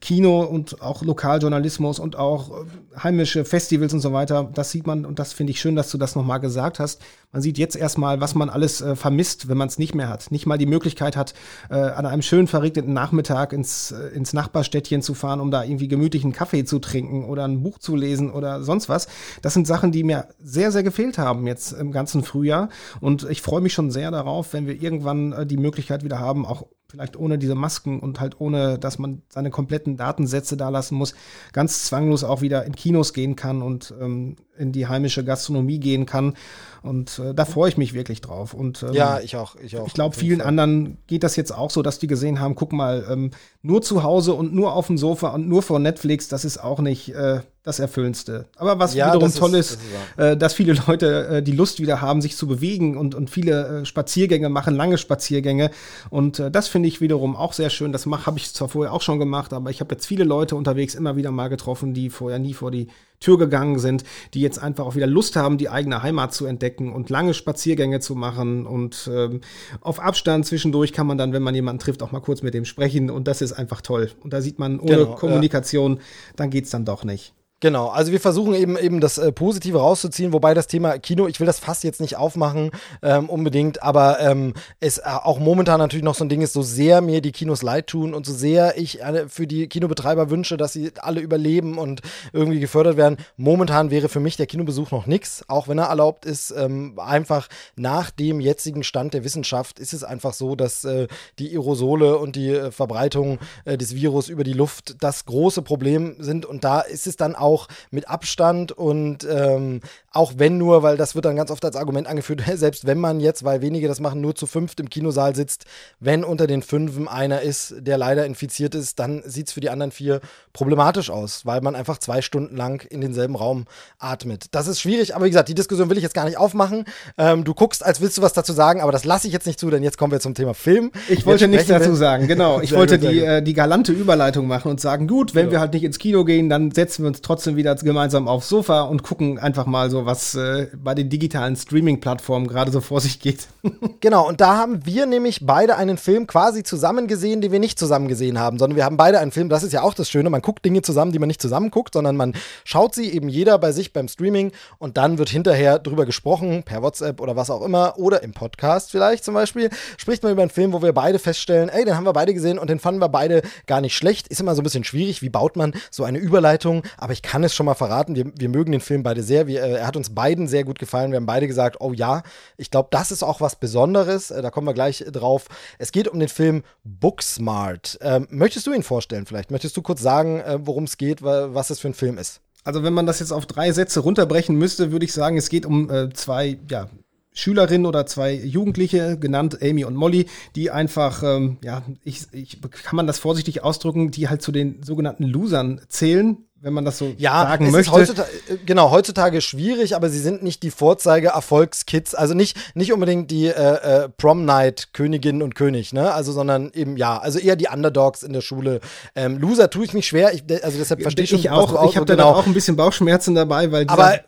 Kino und auch Lokaljournalismus und auch äh, heimische Festivals und so weiter. Das sieht man und das finde ich schön, dass du das nochmal gesagt hast. Man sieht jetzt erstmal, was man alles äh, vermisst, wenn man es nicht mehr hat. Nicht mal die Möglichkeit hat, äh, an einem schön verregneten Nachmittag ins, äh, ins Nachbarstädtchen zu fahren, um da irgendwie gemütlichen Kaffee zu trinken oder ein Buch zu lesen oder sonst was. Das sind Sachen, die mir sehr, sehr gefehlt haben jetzt im ganzen Frühjahr. Und ich freue mich schon sehr darauf, wenn wir irgendwann äh, die Möglichkeit wieder haben, auch vielleicht ohne diese Masken und halt ohne, dass man seine kompletten Datensätze da lassen muss, ganz zwanglos auch wieder in Kinos gehen kann und ähm, in die heimische Gastronomie gehen kann. Und äh, da freue ich mich wirklich drauf. Und ähm, ja, ich auch. Ich, auch, ich glaube, vielen Fall. anderen geht das jetzt auch so, dass die gesehen haben, guck mal, ähm, nur zu Hause und nur auf dem Sofa und nur vor Netflix, das ist auch nicht äh, das Erfüllendste. Aber was ja, wiederum toll ist, ist das äh, dass viele Leute äh, die Lust wieder haben, sich zu bewegen und, und viele äh, Spaziergänge machen, lange Spaziergänge. Und äh, das finde ich wiederum auch sehr schön. Das habe ich zwar vorher auch schon gemacht, aber ich habe jetzt viele Leute unterwegs immer wieder mal getroffen, die vorher nie vor die Tür gegangen sind, die jetzt einfach auch wieder Lust haben, die eigene Heimat zu entdecken und lange Spaziergänge zu machen. Und ähm, auf Abstand zwischendurch kann man dann, wenn man jemanden trifft, auch mal kurz mit dem sprechen. Und das ist einfach toll. Und da sieht man, ohne genau, Kommunikation, ja. dann geht's dann doch nicht. Genau, also wir versuchen eben eben das äh, Positive rauszuziehen, wobei das Thema Kino, ich will das fast jetzt nicht aufmachen ähm, unbedingt, aber ähm, es äh, auch momentan natürlich noch so ein Ding ist, so sehr mir die Kinos leid tun und so sehr ich äh, für die Kinobetreiber wünsche, dass sie alle überleben und irgendwie gefördert werden. Momentan wäre für mich der Kinobesuch noch nichts, auch wenn er erlaubt ist. Ähm, einfach nach dem jetzigen Stand der Wissenschaft ist es einfach so, dass äh, die Aerosole und die äh, Verbreitung äh, des Virus über die Luft das große Problem sind und da ist es dann auch auch mit Abstand und ähm, auch wenn nur, weil das wird dann ganz oft als Argument angeführt, selbst wenn man jetzt, weil wenige das machen, nur zu fünft im Kinosaal sitzt, wenn unter den Fünfen einer ist, der leider infiziert ist, dann sieht es für die anderen vier problematisch aus, weil man einfach zwei Stunden lang in denselben Raum atmet. Das ist schwierig, aber wie gesagt, die Diskussion will ich jetzt gar nicht aufmachen. Ähm, du guckst, als willst du was dazu sagen, aber das lasse ich jetzt nicht zu, denn jetzt kommen wir zum Thema Film. Ich wollte nichts dazu sagen, genau. Ich wollte die, äh, die galante Überleitung machen und sagen, gut, wenn ja. wir halt nicht ins Kino gehen, dann setzen wir uns trotzdem trotzdem wieder gemeinsam aufs Sofa und gucken einfach mal so, was äh, bei den digitalen Streaming-Plattformen gerade so vor sich geht. genau, und da haben wir nämlich beide einen Film quasi zusammen gesehen, den wir nicht zusammen gesehen haben, sondern wir haben beide einen Film, das ist ja auch das Schöne, man guckt Dinge zusammen, die man nicht zusammen guckt, sondern man schaut sie eben jeder bei sich beim Streaming und dann wird hinterher drüber gesprochen, per WhatsApp oder was auch immer, oder im Podcast vielleicht zum Beispiel, spricht man über einen Film, wo wir beide feststellen, ey, den haben wir beide gesehen und den fanden wir beide gar nicht schlecht. Ist immer so ein bisschen schwierig, wie baut man so eine Überleitung, aber ich kann es schon mal verraten, wir, wir mögen den Film beide sehr. Wir, äh, er hat uns beiden sehr gut gefallen. Wir haben beide gesagt, oh ja, ich glaube, das ist auch was Besonderes. Äh, da kommen wir gleich drauf. Es geht um den Film Booksmart. Ähm, möchtest du ihn vorstellen vielleicht? Möchtest du kurz sagen, äh, worum es geht, was es für ein Film ist? Also wenn man das jetzt auf drei Sätze runterbrechen müsste, würde ich sagen, es geht um äh, zwei, ja, Schülerinnen oder zwei Jugendliche, genannt Amy und Molly, die einfach, ähm, ja, ich, ich, kann man das vorsichtig ausdrücken, die halt zu den sogenannten Losern zählen, wenn man das so ja, sagen möchte. Heutzutage, äh, genau, heutzutage schwierig, aber sie sind nicht die Vorzeige-Erfolgskids, also nicht, nicht unbedingt die äh, äh, Prom-Night-Königinnen und König, ne? Also, sondern eben, ja, also eher die Underdogs in der Schule. Ähm, Loser tue ich mich schwer, ich, also deshalb verstehe ich schon, auch. Auch, ich habe genau. da auch ein bisschen Bauchschmerzen dabei, weil. Aber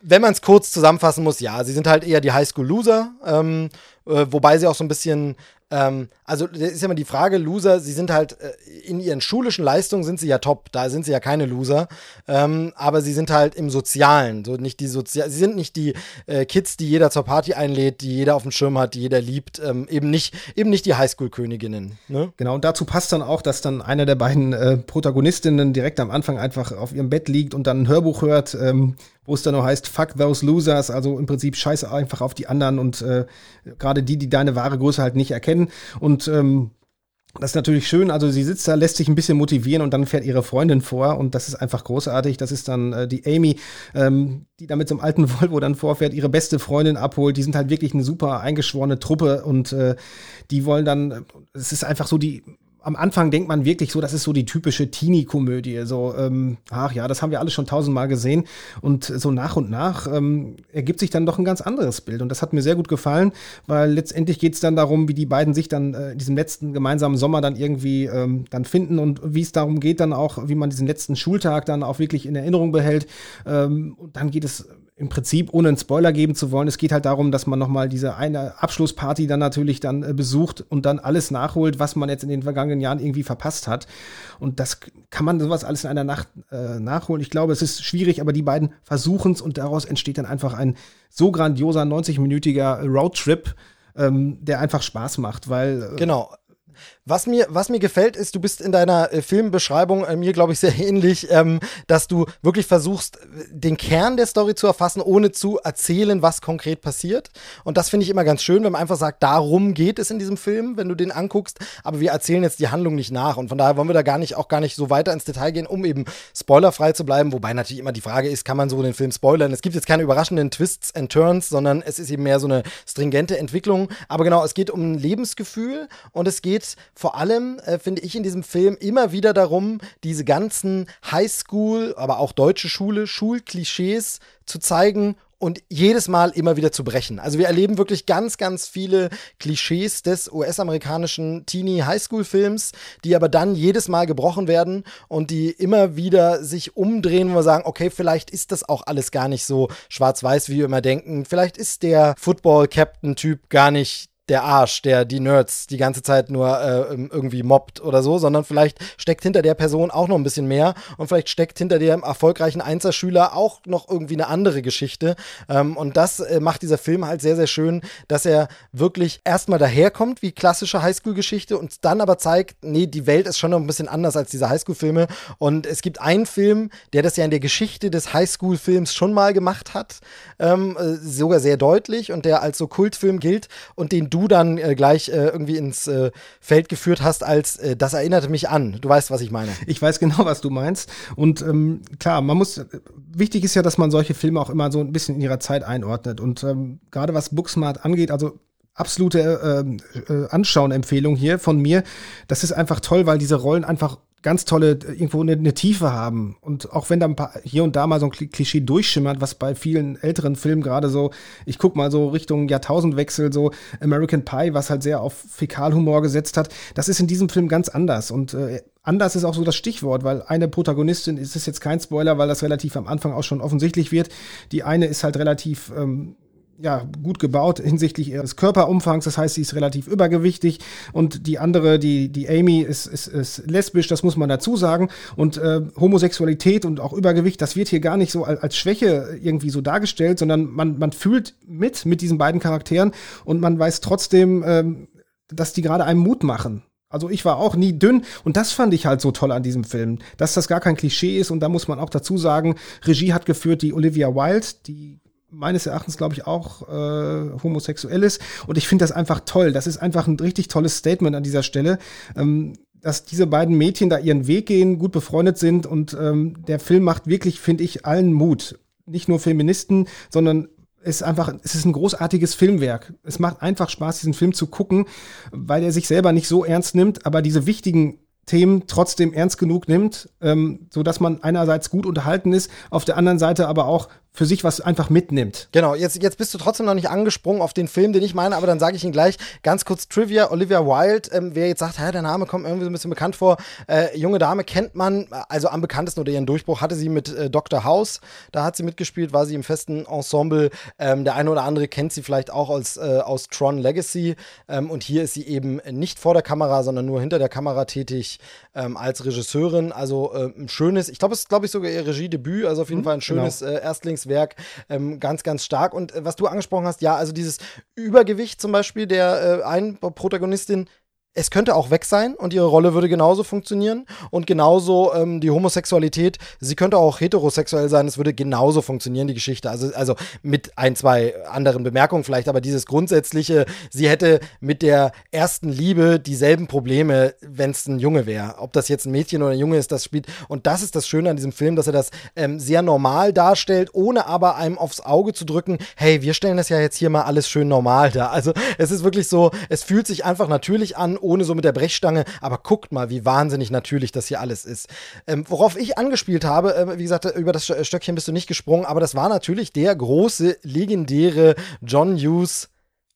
wenn man es kurz zusammenfassen muss, ja, sie sind halt eher die Highschool-Loser, ähm, äh, wobei sie auch so ein bisschen ähm, also ist ja immer die Frage, Loser, sie sind halt äh, in ihren schulischen Leistungen sind sie ja top, da sind sie ja keine Loser, ähm, aber sie sind halt im Sozialen, so nicht die Sozial sie sind nicht die äh, Kids, die jeder zur Party einlädt, die jeder auf dem Schirm hat, die jeder liebt, ähm, eben nicht eben nicht die Highschool-Königinnen. Ne? Genau, und dazu passt dann auch, dass dann einer der beiden äh, Protagonistinnen direkt am Anfang einfach auf ihrem Bett liegt und dann ein Hörbuch hört, ähm, wo es dann noch heißt, fuck those losers, also im Prinzip scheiße einfach auf die anderen und äh, gerade die, die deine wahre Größe halt nicht erkennen. Und ähm, das ist natürlich schön. Also sie sitzt da, lässt sich ein bisschen motivieren und dann fährt ihre Freundin vor und das ist einfach großartig. Das ist dann äh, die Amy, ähm, die da mit so einem alten Volvo dann vorfährt, ihre beste Freundin abholt. Die sind halt wirklich eine super eingeschworene Truppe und äh, die wollen dann, es ist einfach so die am Anfang denkt man wirklich so, das ist so die typische Teenie-Komödie. So, ähm, ach ja, das haben wir alle schon tausendmal gesehen. Und so nach und nach ähm, ergibt sich dann doch ein ganz anderes Bild. Und das hat mir sehr gut gefallen, weil letztendlich geht es dann darum, wie die beiden sich dann äh, diesem letzten gemeinsamen Sommer dann irgendwie ähm, dann finden und wie es darum geht, dann auch, wie man diesen letzten Schultag dann auch wirklich in Erinnerung behält. Ähm, und dann geht es im Prinzip, ohne einen Spoiler geben zu wollen, es geht halt darum, dass man nochmal diese eine Abschlussparty dann natürlich dann äh, besucht und dann alles nachholt, was man jetzt in den vergangenen Jahren irgendwie verpasst hat. Und das kann man sowas alles in einer Nacht äh, nachholen. Ich glaube, es ist schwierig, aber die beiden versuchen es und daraus entsteht dann einfach ein so grandioser 90-minütiger Roadtrip, ähm, der einfach Spaß macht, weil. Äh, genau. Was mir, was mir gefällt, ist, du bist in deiner äh, Filmbeschreibung äh, mir, glaube ich, sehr ähnlich, ähm, dass du wirklich versuchst, den Kern der Story zu erfassen, ohne zu erzählen, was konkret passiert. Und das finde ich immer ganz schön, wenn man einfach sagt, darum geht es in diesem Film, wenn du den anguckst, aber wir erzählen jetzt die Handlung nicht nach. Und von daher wollen wir da gar nicht, auch gar nicht so weiter ins Detail gehen, um eben spoilerfrei zu bleiben. Wobei natürlich immer die Frage ist, kann man so den Film spoilern? Es gibt jetzt keine überraschenden Twists and Turns, sondern es ist eben mehr so eine stringente Entwicklung. Aber genau, es geht um ein Lebensgefühl und es geht vor allem, äh, finde ich, in diesem Film immer wieder darum, diese ganzen Highschool, aber auch deutsche Schule, Schulklischees zu zeigen und jedes Mal immer wieder zu brechen. Also wir erleben wirklich ganz, ganz viele Klischees des US-amerikanischen Teenie-Highschool-Films, die aber dann jedes Mal gebrochen werden und die immer wieder sich umdrehen, wo wir sagen, okay, vielleicht ist das auch alles gar nicht so schwarz-weiß, wie wir immer denken. Vielleicht ist der Football-Captain-Typ gar nicht der Arsch, der die Nerds die ganze Zeit nur äh, irgendwie mobbt oder so, sondern vielleicht steckt hinter der Person auch noch ein bisschen mehr und vielleicht steckt hinter dem erfolgreichen Einzelschüler auch noch irgendwie eine andere Geschichte. Ähm, und das äh, macht dieser Film halt sehr, sehr schön, dass er wirklich erstmal daherkommt wie klassische Highschool-Geschichte und dann aber zeigt, nee, die Welt ist schon noch ein bisschen anders als diese Highschool-Filme. Und es gibt einen Film, der das ja in der Geschichte des Highschool-Films schon mal gemacht hat, ähm, äh, sogar sehr deutlich und der als so Kultfilm gilt und den du dann äh, gleich äh, irgendwie ins äh, Feld geführt hast, als äh, das erinnerte mich an. Du weißt, was ich meine. Ich weiß genau, was du meinst. Und ähm, klar, man muss, wichtig ist ja, dass man solche Filme auch immer so ein bisschen in ihrer Zeit einordnet. Und ähm, gerade was Booksmart angeht, also absolute äh, äh, Anschauen-Empfehlung hier von mir. Das ist einfach toll, weil diese Rollen einfach ganz tolle, irgendwo eine, eine, Tiefe haben. Und auch wenn da ein paar, hier und da mal so ein Klischee durchschimmert, was bei vielen älteren Filmen gerade so, ich guck mal so Richtung Jahrtausendwechsel, so American Pie, was halt sehr auf Fäkalhumor gesetzt hat, das ist in diesem Film ganz anders. Und äh, anders ist auch so das Stichwort, weil eine Protagonistin, ist es jetzt kein Spoiler, weil das relativ am Anfang auch schon offensichtlich wird, die eine ist halt relativ ähm, ja, gut gebaut hinsichtlich ihres Körperumfangs. Das heißt, sie ist relativ übergewichtig. Und die andere, die, die Amy, ist, ist, ist lesbisch, das muss man dazu sagen. Und äh, Homosexualität und auch Übergewicht, das wird hier gar nicht so als, Schwäche irgendwie so dargestellt, sondern man, man fühlt mit, mit diesen beiden Charakteren und man weiß trotzdem, ähm, dass die gerade einem Mut machen. Also ich war auch nie dünn und das fand ich halt so toll an diesem Film, dass das gar kein Klischee ist und da muss man auch dazu sagen, Regie hat geführt die Olivia Wilde, die meines Erachtens, glaube ich, auch äh, homosexuell ist. Und ich finde das einfach toll. Das ist einfach ein richtig tolles Statement an dieser Stelle. Ähm, dass diese beiden Mädchen da ihren Weg gehen, gut befreundet sind und ähm, der Film macht wirklich, finde ich, allen Mut. Nicht nur Feministen, sondern es ist einfach, es ist ein großartiges Filmwerk. Es macht einfach Spaß, diesen Film zu gucken, weil er sich selber nicht so ernst nimmt, aber diese wichtigen Themen trotzdem ernst genug nimmt, ähm, so dass man einerseits gut unterhalten ist, auf der anderen Seite aber auch für sich was einfach mitnimmt. Genau, jetzt, jetzt bist du trotzdem noch nicht angesprungen auf den Film, den ich meine, aber dann sage ich ihn gleich. Ganz kurz Trivia, Olivia Wilde, ähm, wer jetzt sagt, der Name kommt irgendwie so ein bisschen bekannt vor, äh, junge Dame kennt man, also am bekanntesten oder ihren Durchbruch hatte sie mit äh, Dr. House, da hat sie mitgespielt, war sie im festen Ensemble. Ähm, der eine oder andere kennt sie vielleicht auch als, äh, aus Tron Legacy ähm, und hier ist sie eben nicht vor der Kamera, sondern nur hinter der Kamera tätig ähm, als Regisseurin. Also äh, ein schönes, ich glaube, es ist glaube ich sogar ihr Regiedebüt, also auf jeden mhm, Fall ein schönes genau. äh, Erstlings Werk ähm, ganz, ganz stark. Und äh, was du angesprochen hast, ja, also dieses Übergewicht zum Beispiel der äh, einen Protagonistin, es könnte auch weg sein und ihre Rolle würde genauso funktionieren und genauso ähm, die Homosexualität, sie könnte auch heterosexuell sein, es würde genauso funktionieren, die Geschichte. Also, also mit ein, zwei anderen Bemerkungen vielleicht, aber dieses grundsätzliche, sie hätte mit der ersten Liebe dieselben Probleme, wenn es ein Junge wäre. Ob das jetzt ein Mädchen oder ein Junge ist, das spielt. Und das ist das Schöne an diesem Film, dass er das ähm, sehr normal darstellt, ohne aber einem aufs Auge zu drücken, hey, wir stellen das ja jetzt hier mal alles schön normal da. Also es ist wirklich so, es fühlt sich einfach natürlich an ohne so mit der Brechstange. Aber guckt mal, wie wahnsinnig natürlich das hier alles ist. Ähm, worauf ich angespielt habe, äh, wie gesagt, über das Stöckchen bist du nicht gesprungen, aber das war natürlich der große, legendäre John Hughes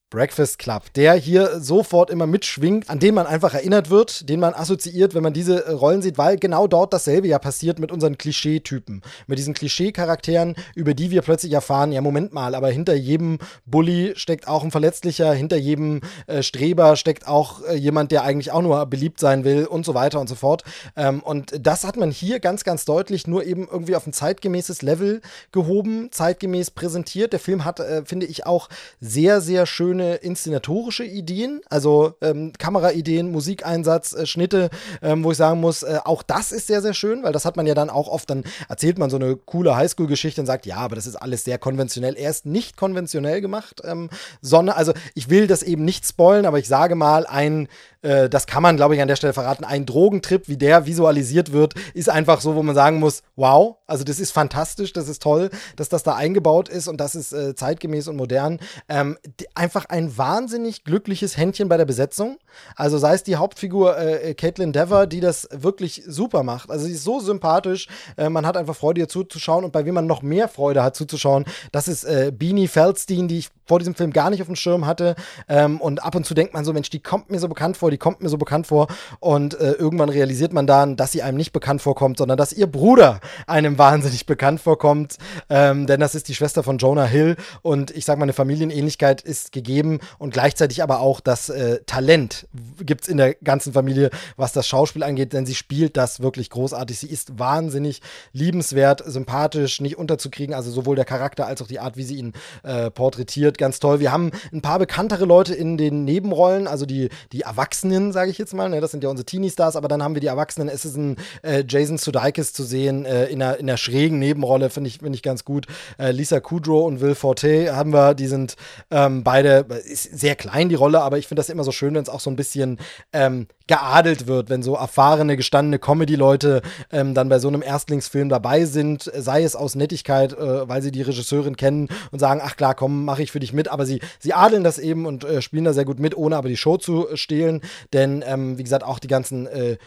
Breakfast Club, der hier sofort immer mitschwingt, an den man einfach erinnert wird, den man assoziiert, wenn man diese äh, Rollen sieht, weil genau dort dasselbe ja passiert mit unseren Klischeetypen, mit diesen Klischee-Charakteren, über die wir plötzlich erfahren, ja Moment mal, aber hinter jedem Bully steckt auch ein Verletzlicher, hinter jedem äh, Streber steckt auch äh, jemand, der eigentlich auch nur beliebt sein will und so weiter und so fort. Ähm, und das hat man hier ganz, ganz deutlich nur eben irgendwie auf ein zeitgemäßes Level gehoben, zeitgemäß präsentiert. Der Film hat, äh, finde ich, auch sehr, sehr schön schöne inszenatorische Ideen, also ähm, Kameraideen, Musikeinsatz, äh, Schnitte, ähm, wo ich sagen muss, äh, auch das ist sehr, sehr schön, weil das hat man ja dann auch oft, dann erzählt man so eine coole Highschool-Geschichte und sagt, ja, aber das ist alles sehr konventionell. Er ist nicht konventionell gemacht, ähm, sondern, also ich will das eben nicht spoilen, aber ich sage mal, ein äh, das kann man, glaube ich, an der Stelle verraten. Ein Drogentrip, wie der visualisiert wird, ist einfach so, wo man sagen muss, wow, also das ist fantastisch, das ist toll, dass das da eingebaut ist und das ist äh, zeitgemäß und modern. Ähm, einfach ein wahnsinnig glückliches Händchen bei der Besetzung. Also sei es die Hauptfigur äh, Caitlin Dever, die das wirklich super macht. Also sie ist so sympathisch, äh, man hat einfach Freude ihr zuzuschauen und bei wem man noch mehr Freude hat zuzuschauen, das ist äh, Beanie Feldstein, die ich vor diesem Film gar nicht auf dem Schirm hatte. Ähm, und ab und zu denkt man so, Mensch, die kommt mir so bekannt vor, die kommt mir so bekannt vor. Und äh, irgendwann realisiert man dann, dass sie einem nicht bekannt vorkommt, sondern dass ihr Bruder einem wahnsinnig bekannt vorkommt. Ähm, denn das ist die Schwester von Jonah Hill. Und ich sag mal, eine Familienähnlichkeit ist gegeben und gleichzeitig aber auch das äh, Talent gibt es in der ganzen Familie, was das Schauspiel angeht, denn sie spielt das wirklich großartig. Sie ist wahnsinnig liebenswert, sympathisch, nicht unterzukriegen. Also sowohl der Charakter als auch die Art, wie sie ihn äh, porträtiert ganz toll. Wir haben ein paar bekanntere Leute in den Nebenrollen, also die, die Erwachsenen, sage ich jetzt mal. Ne? Das sind ja unsere Teenie-Stars, aber dann haben wir die Erwachsenen. Es ist ein äh, Jason Sudeikis zu sehen äh, in, einer, in einer schrägen Nebenrolle, finde ich, find ich ganz gut. Äh, Lisa Kudrow und Will Forte haben wir, die sind ähm, beide, ist sehr klein die Rolle, aber ich finde das immer so schön, wenn es auch so ein bisschen ähm, geadelt wird, wenn so erfahrene, gestandene Comedy-Leute ähm, dann bei so einem Erstlingsfilm dabei sind, sei es aus Nettigkeit, äh, weil sie die Regisseurin kennen und sagen, ach klar, komm, mache ich für dich mit, aber sie, sie adeln das eben und äh, spielen da sehr gut mit, ohne aber die Show zu stehlen, denn ähm, wie gesagt, auch die ganzen äh,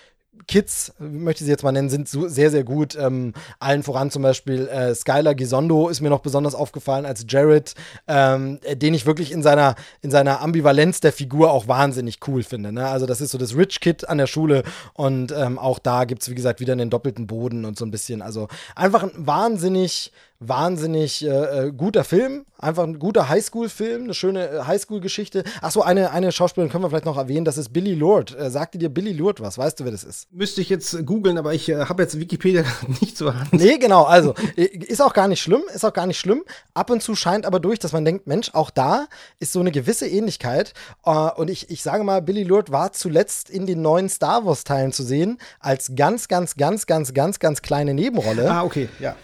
Kids, möchte ich sie jetzt mal nennen, sind so sehr, sehr gut. Ähm, allen voran zum Beispiel äh, Skylar Gisondo ist mir noch besonders aufgefallen als Jared, ähm, den ich wirklich in seiner, in seiner Ambivalenz der Figur auch wahnsinnig cool finde. Ne? Also das ist so das Rich Kid an der Schule und ähm, auch da gibt es, wie gesagt, wieder einen doppelten Boden und so ein bisschen. Also einfach ein wahnsinnig wahnsinnig äh, äh, guter Film, einfach ein guter Highschool-Film, eine schöne äh, Highschool-Geschichte. Achso, eine, eine Schauspielerin können wir vielleicht noch erwähnen, das ist Billy Lourd. Äh, sagte dir Billy Lourd was? Weißt du, wer das ist? Müsste ich jetzt googeln, aber ich äh, habe jetzt Wikipedia nicht zur Hand. Nee, genau, also äh, ist auch gar nicht schlimm, ist auch gar nicht schlimm. Ab und zu scheint aber durch, dass man denkt, Mensch, auch da ist so eine gewisse Ähnlichkeit. Äh, und ich, ich sage mal, Billy Lourd war zuletzt in den neuen Star Wars-Teilen zu sehen, als ganz, ganz, ganz, ganz, ganz, ganz kleine Nebenrolle. Ah, okay, ja.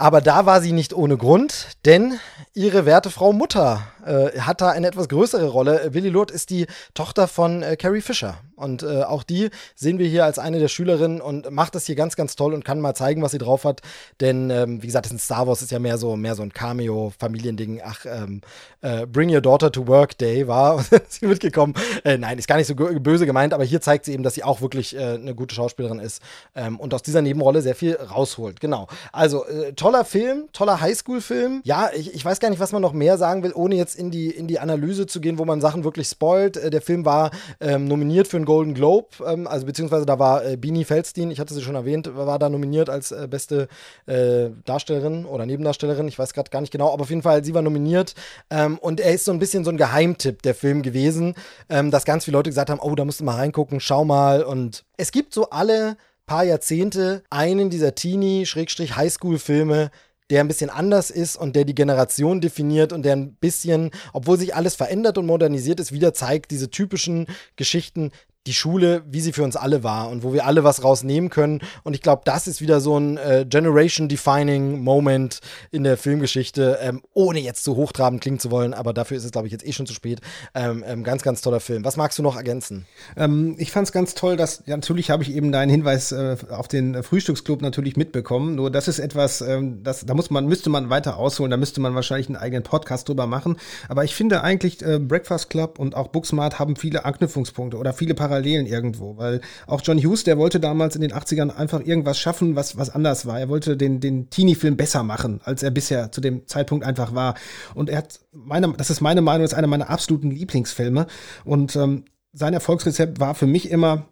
Aber da war sie nicht ohne Grund, denn ihre werte Frau Mutter äh, hat da eine etwas größere Rolle. Willi Loth ist die Tochter von äh, Carrie Fisher. Und äh, auch die sehen wir hier als eine der Schülerinnen und macht das hier ganz, ganz toll und kann mal zeigen, was sie drauf hat. Denn, ähm, wie gesagt, das ist ein Star Wars ist ja mehr so, mehr so ein Cameo-Familiending. Ach, ähm, äh, Bring Your Daughter to Work Day war sie mitgekommen. Äh, nein, ist gar nicht so böse gemeint, aber hier zeigt sie eben, dass sie auch wirklich äh, eine gute Schauspielerin ist ähm, und aus dieser Nebenrolle sehr viel rausholt. Genau. Also, toller Film, toller Highschool-Film. Ja, ich, ich weiß gar nicht, was man noch mehr sagen will, ohne jetzt in die, in die Analyse zu gehen, wo man Sachen wirklich spoilt. Äh, der Film war ähm, nominiert für einen Golden Globe, ähm, also beziehungsweise da war äh, Beanie Feldstein, ich hatte sie schon erwähnt, war da nominiert als äh, beste äh, Darstellerin oder Nebendarstellerin, ich weiß gerade gar nicht genau, aber auf jeden Fall, sie war nominiert. Ähm, und er ist so ein bisschen so ein Geheimtipp der Film gewesen, ähm, dass ganz viele Leute gesagt haben, oh, da musst du mal reingucken, schau mal. Und es gibt so alle paar Jahrzehnte einen dieser Teenie-Highschool-Filme, der ein bisschen anders ist und der die Generation definiert und der ein bisschen, obwohl sich alles verändert und modernisiert ist, wieder zeigt, diese typischen Geschichten, die Schule, wie sie für uns alle war und wo wir alle was rausnehmen können. Und ich glaube, das ist wieder so ein äh, Generation-Defining Moment in der Filmgeschichte, ähm, ohne jetzt zu hochtrabend klingen zu wollen, aber dafür ist es, glaube ich, jetzt eh schon zu spät. Ähm, ähm, ganz, ganz toller Film. Was magst du noch ergänzen? Ähm, ich fand es ganz toll, dass, ja, natürlich habe ich eben deinen Hinweis äh, auf den Frühstücksclub natürlich mitbekommen. Nur das ist etwas, ähm, das, da muss man, müsste man weiter ausholen, da müsste man wahrscheinlich einen eigenen Podcast drüber machen. Aber ich finde eigentlich, äh, Breakfast Club und auch Booksmart haben viele Anknüpfungspunkte oder viele Parallelen Parallelen irgendwo, weil auch John Hughes, der wollte damals in den 80ern einfach irgendwas schaffen, was, was anders war. Er wollte den, den Teenie-Film besser machen, als er bisher zu dem Zeitpunkt einfach war. Und er hat, meine, das ist meine Meinung, ist einer meiner absoluten Lieblingsfilme. Und ähm, sein Erfolgsrezept war für mich immer,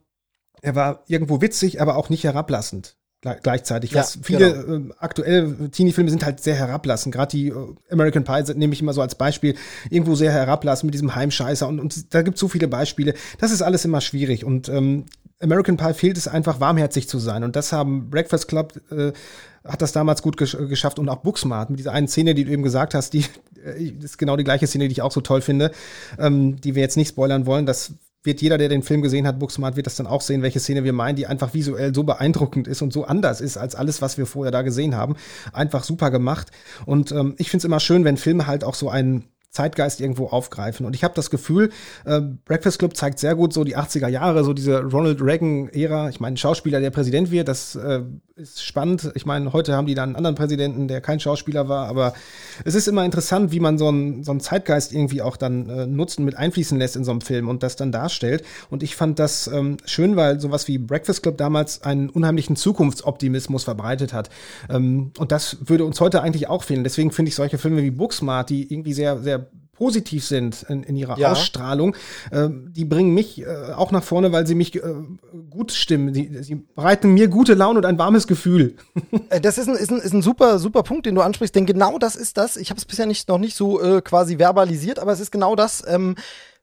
er war irgendwo witzig, aber auch nicht herablassend gleichzeitig. Ja, was viele genau. äh, aktuelle Teenie-Filme sind halt sehr herablassend. Gerade die äh, American Pie nehme ich immer so als Beispiel. Irgendwo sehr herablassend mit diesem Heimscheißer. Und, und da gibt es so viele Beispiele. Das ist alles immer schwierig. Und ähm, American Pie fehlt es einfach, warmherzig zu sein. Und das haben Breakfast Club äh, hat das damals gut gesch geschafft und auch Booksmart mit dieser einen Szene, die du eben gesagt hast, die äh, ist genau die gleiche Szene, die ich auch so toll finde, ähm, die wir jetzt nicht spoilern wollen. Das wird jeder, der den Film gesehen hat, Booksmart, wird das dann auch sehen, welche Szene wir meinen, die einfach visuell so beeindruckend ist und so anders ist als alles, was wir vorher da gesehen haben. Einfach super gemacht. Und ähm, ich finde es immer schön, wenn Filme halt auch so einen Zeitgeist irgendwo aufgreifen. Und ich habe das Gefühl, äh, Breakfast Club zeigt sehr gut so die 80er Jahre, so diese Ronald Reagan-Ära. Ich meine, Schauspieler, der Präsident wird, das äh, ist spannend. Ich meine, heute haben die dann einen anderen Präsidenten, der kein Schauspieler war, aber es ist immer interessant, wie man so einen, so einen Zeitgeist irgendwie auch dann äh, nutzen, mit einfließen lässt in so einem Film und das dann darstellt. Und ich fand das ähm, schön, weil sowas wie Breakfast Club damals einen unheimlichen Zukunftsoptimismus verbreitet hat. Ähm, und das würde uns heute eigentlich auch fehlen. Deswegen finde ich solche Filme wie Booksmart, die irgendwie sehr, sehr positiv sind in, in ihrer ja. Ausstrahlung, äh, die bringen mich äh, auch nach vorne, weil sie mich äh, gut stimmen. Sie, sie bereiten mir gute Laune und ein warmes Gefühl. Äh, das ist ein, ist, ein, ist ein super, super Punkt, den du ansprichst, denn genau das ist das. Ich habe es bisher nicht, noch nicht so äh, quasi verbalisiert, aber es ist genau das. Ähm,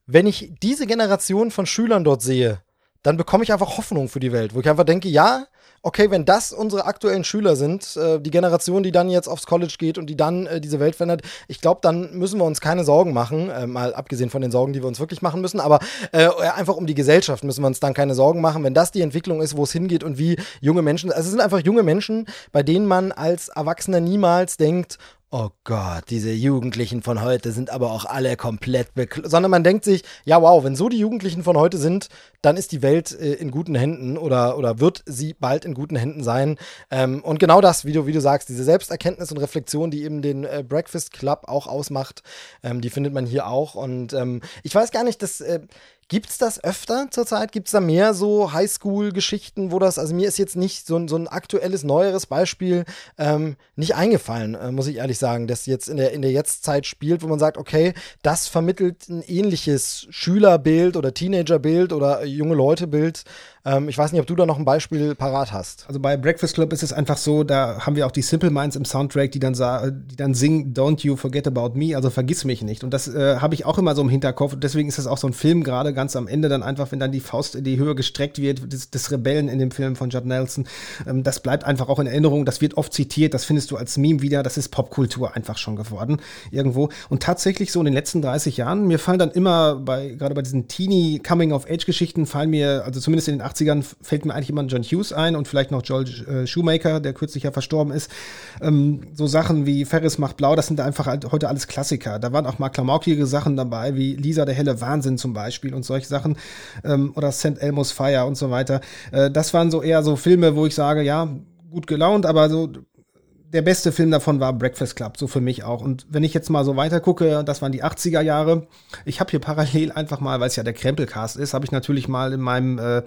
wenn ich diese Generation von Schülern dort sehe, dann bekomme ich einfach Hoffnung für die Welt, wo ich einfach denke, ja, okay, wenn das unsere aktuellen Schüler sind, äh, die Generation, die dann jetzt aufs College geht und die dann äh, diese Welt verändert, ich glaube, dann müssen wir uns keine Sorgen machen, äh, mal abgesehen von den Sorgen, die wir uns wirklich machen müssen, aber äh, einfach um die Gesellschaft müssen wir uns dann keine Sorgen machen, wenn das die Entwicklung ist, wo es hingeht und wie junge Menschen, also es sind einfach junge Menschen, bei denen man als Erwachsener niemals denkt, oh Gott, diese Jugendlichen von heute sind aber auch alle komplett bekloppt. Sondern man denkt sich, ja wow, wenn so die Jugendlichen von heute sind, dann ist die Welt äh, in guten Händen oder, oder wird sie bald in guten Händen sein. Ähm, und genau das, wie du, wie du sagst, diese Selbsterkenntnis und Reflexion, die eben den äh, Breakfast Club auch ausmacht, ähm, die findet man hier auch. Und ähm, ich weiß gar nicht, dass äh, Gibt es das öfter zurzeit? Gibt es da mehr so Highschool-Geschichten, wo das, also mir ist jetzt nicht so, so ein aktuelles, neueres Beispiel ähm, nicht eingefallen, äh, muss ich ehrlich sagen, das jetzt in der, in der Jetztzeit spielt, wo man sagt, okay, das vermittelt ein ähnliches Schülerbild oder Teenagerbild oder junge Leute-Bild, ähm, ich weiß nicht, ob du da noch ein Beispiel parat hast. Also bei Breakfast Club ist es einfach so, da haben wir auch die Simple Minds im Soundtrack, die dann, die dann singen, Don't you forget about me, also vergiss mich nicht. Und das äh, habe ich auch immer so im Hinterkopf. Deswegen ist das auch so ein Film gerade ganz am Ende dann einfach, wenn dann die Faust in die Höhe gestreckt wird, des, des Rebellen in dem Film von Judd Nelson. Ähm, das bleibt einfach auch in Erinnerung. Das wird oft zitiert. Das findest du als Meme wieder. Das ist Popkultur einfach schon geworden irgendwo. Und tatsächlich so in den letzten 30 Jahren, mir fallen dann immer bei, gerade bei diesen Teenie Coming-of-Age-Geschichten fallen mir, also zumindest in den 80ern fällt mir eigentlich immer John Hughes ein und vielleicht noch Joel äh, Shoemaker, der kürzlich ja verstorben ist. Ähm, so Sachen wie Ferris macht blau, das sind einfach halt heute alles Klassiker. Da waren auch mal klamaukige Sachen dabei, wie Lisa der helle Wahnsinn zum Beispiel und solche Sachen. Ähm, oder St. Elmo's Fire und so weiter. Äh, das waren so eher so Filme, wo ich sage, ja, gut gelaunt, aber so der beste Film davon war Breakfast Club, so für mich auch. Und wenn ich jetzt mal so weiter gucke, das waren die 80er Jahre. Ich habe hier parallel einfach mal, weil es ja der Krempelcast ist, habe ich natürlich mal in meinem äh,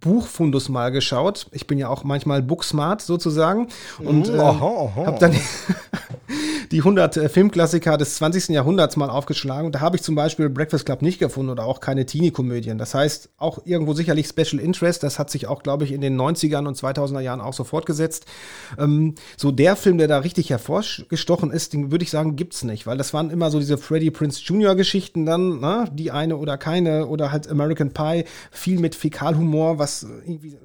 Buchfundus mal geschaut. Ich bin ja auch manchmal booksmart sozusagen und äh, habe dann die 100 äh, Filmklassiker des 20. Jahrhunderts mal aufgeschlagen. Und da habe ich zum Beispiel Breakfast Club nicht gefunden oder auch keine Teenie-Komödien. Das heißt, auch irgendwo sicherlich Special Interest. Das hat sich auch, glaube ich, in den 90ern und 2000er Jahren auch so fortgesetzt. Ähm, so der Film, der da richtig hervorgestochen ist, den würde ich sagen, gibt's nicht, weil das waren immer so diese Freddie Prince Jr. Geschichten dann, na, ne? die eine oder keine oder halt American Pie, viel mit Fäkalhumor, was irgendwie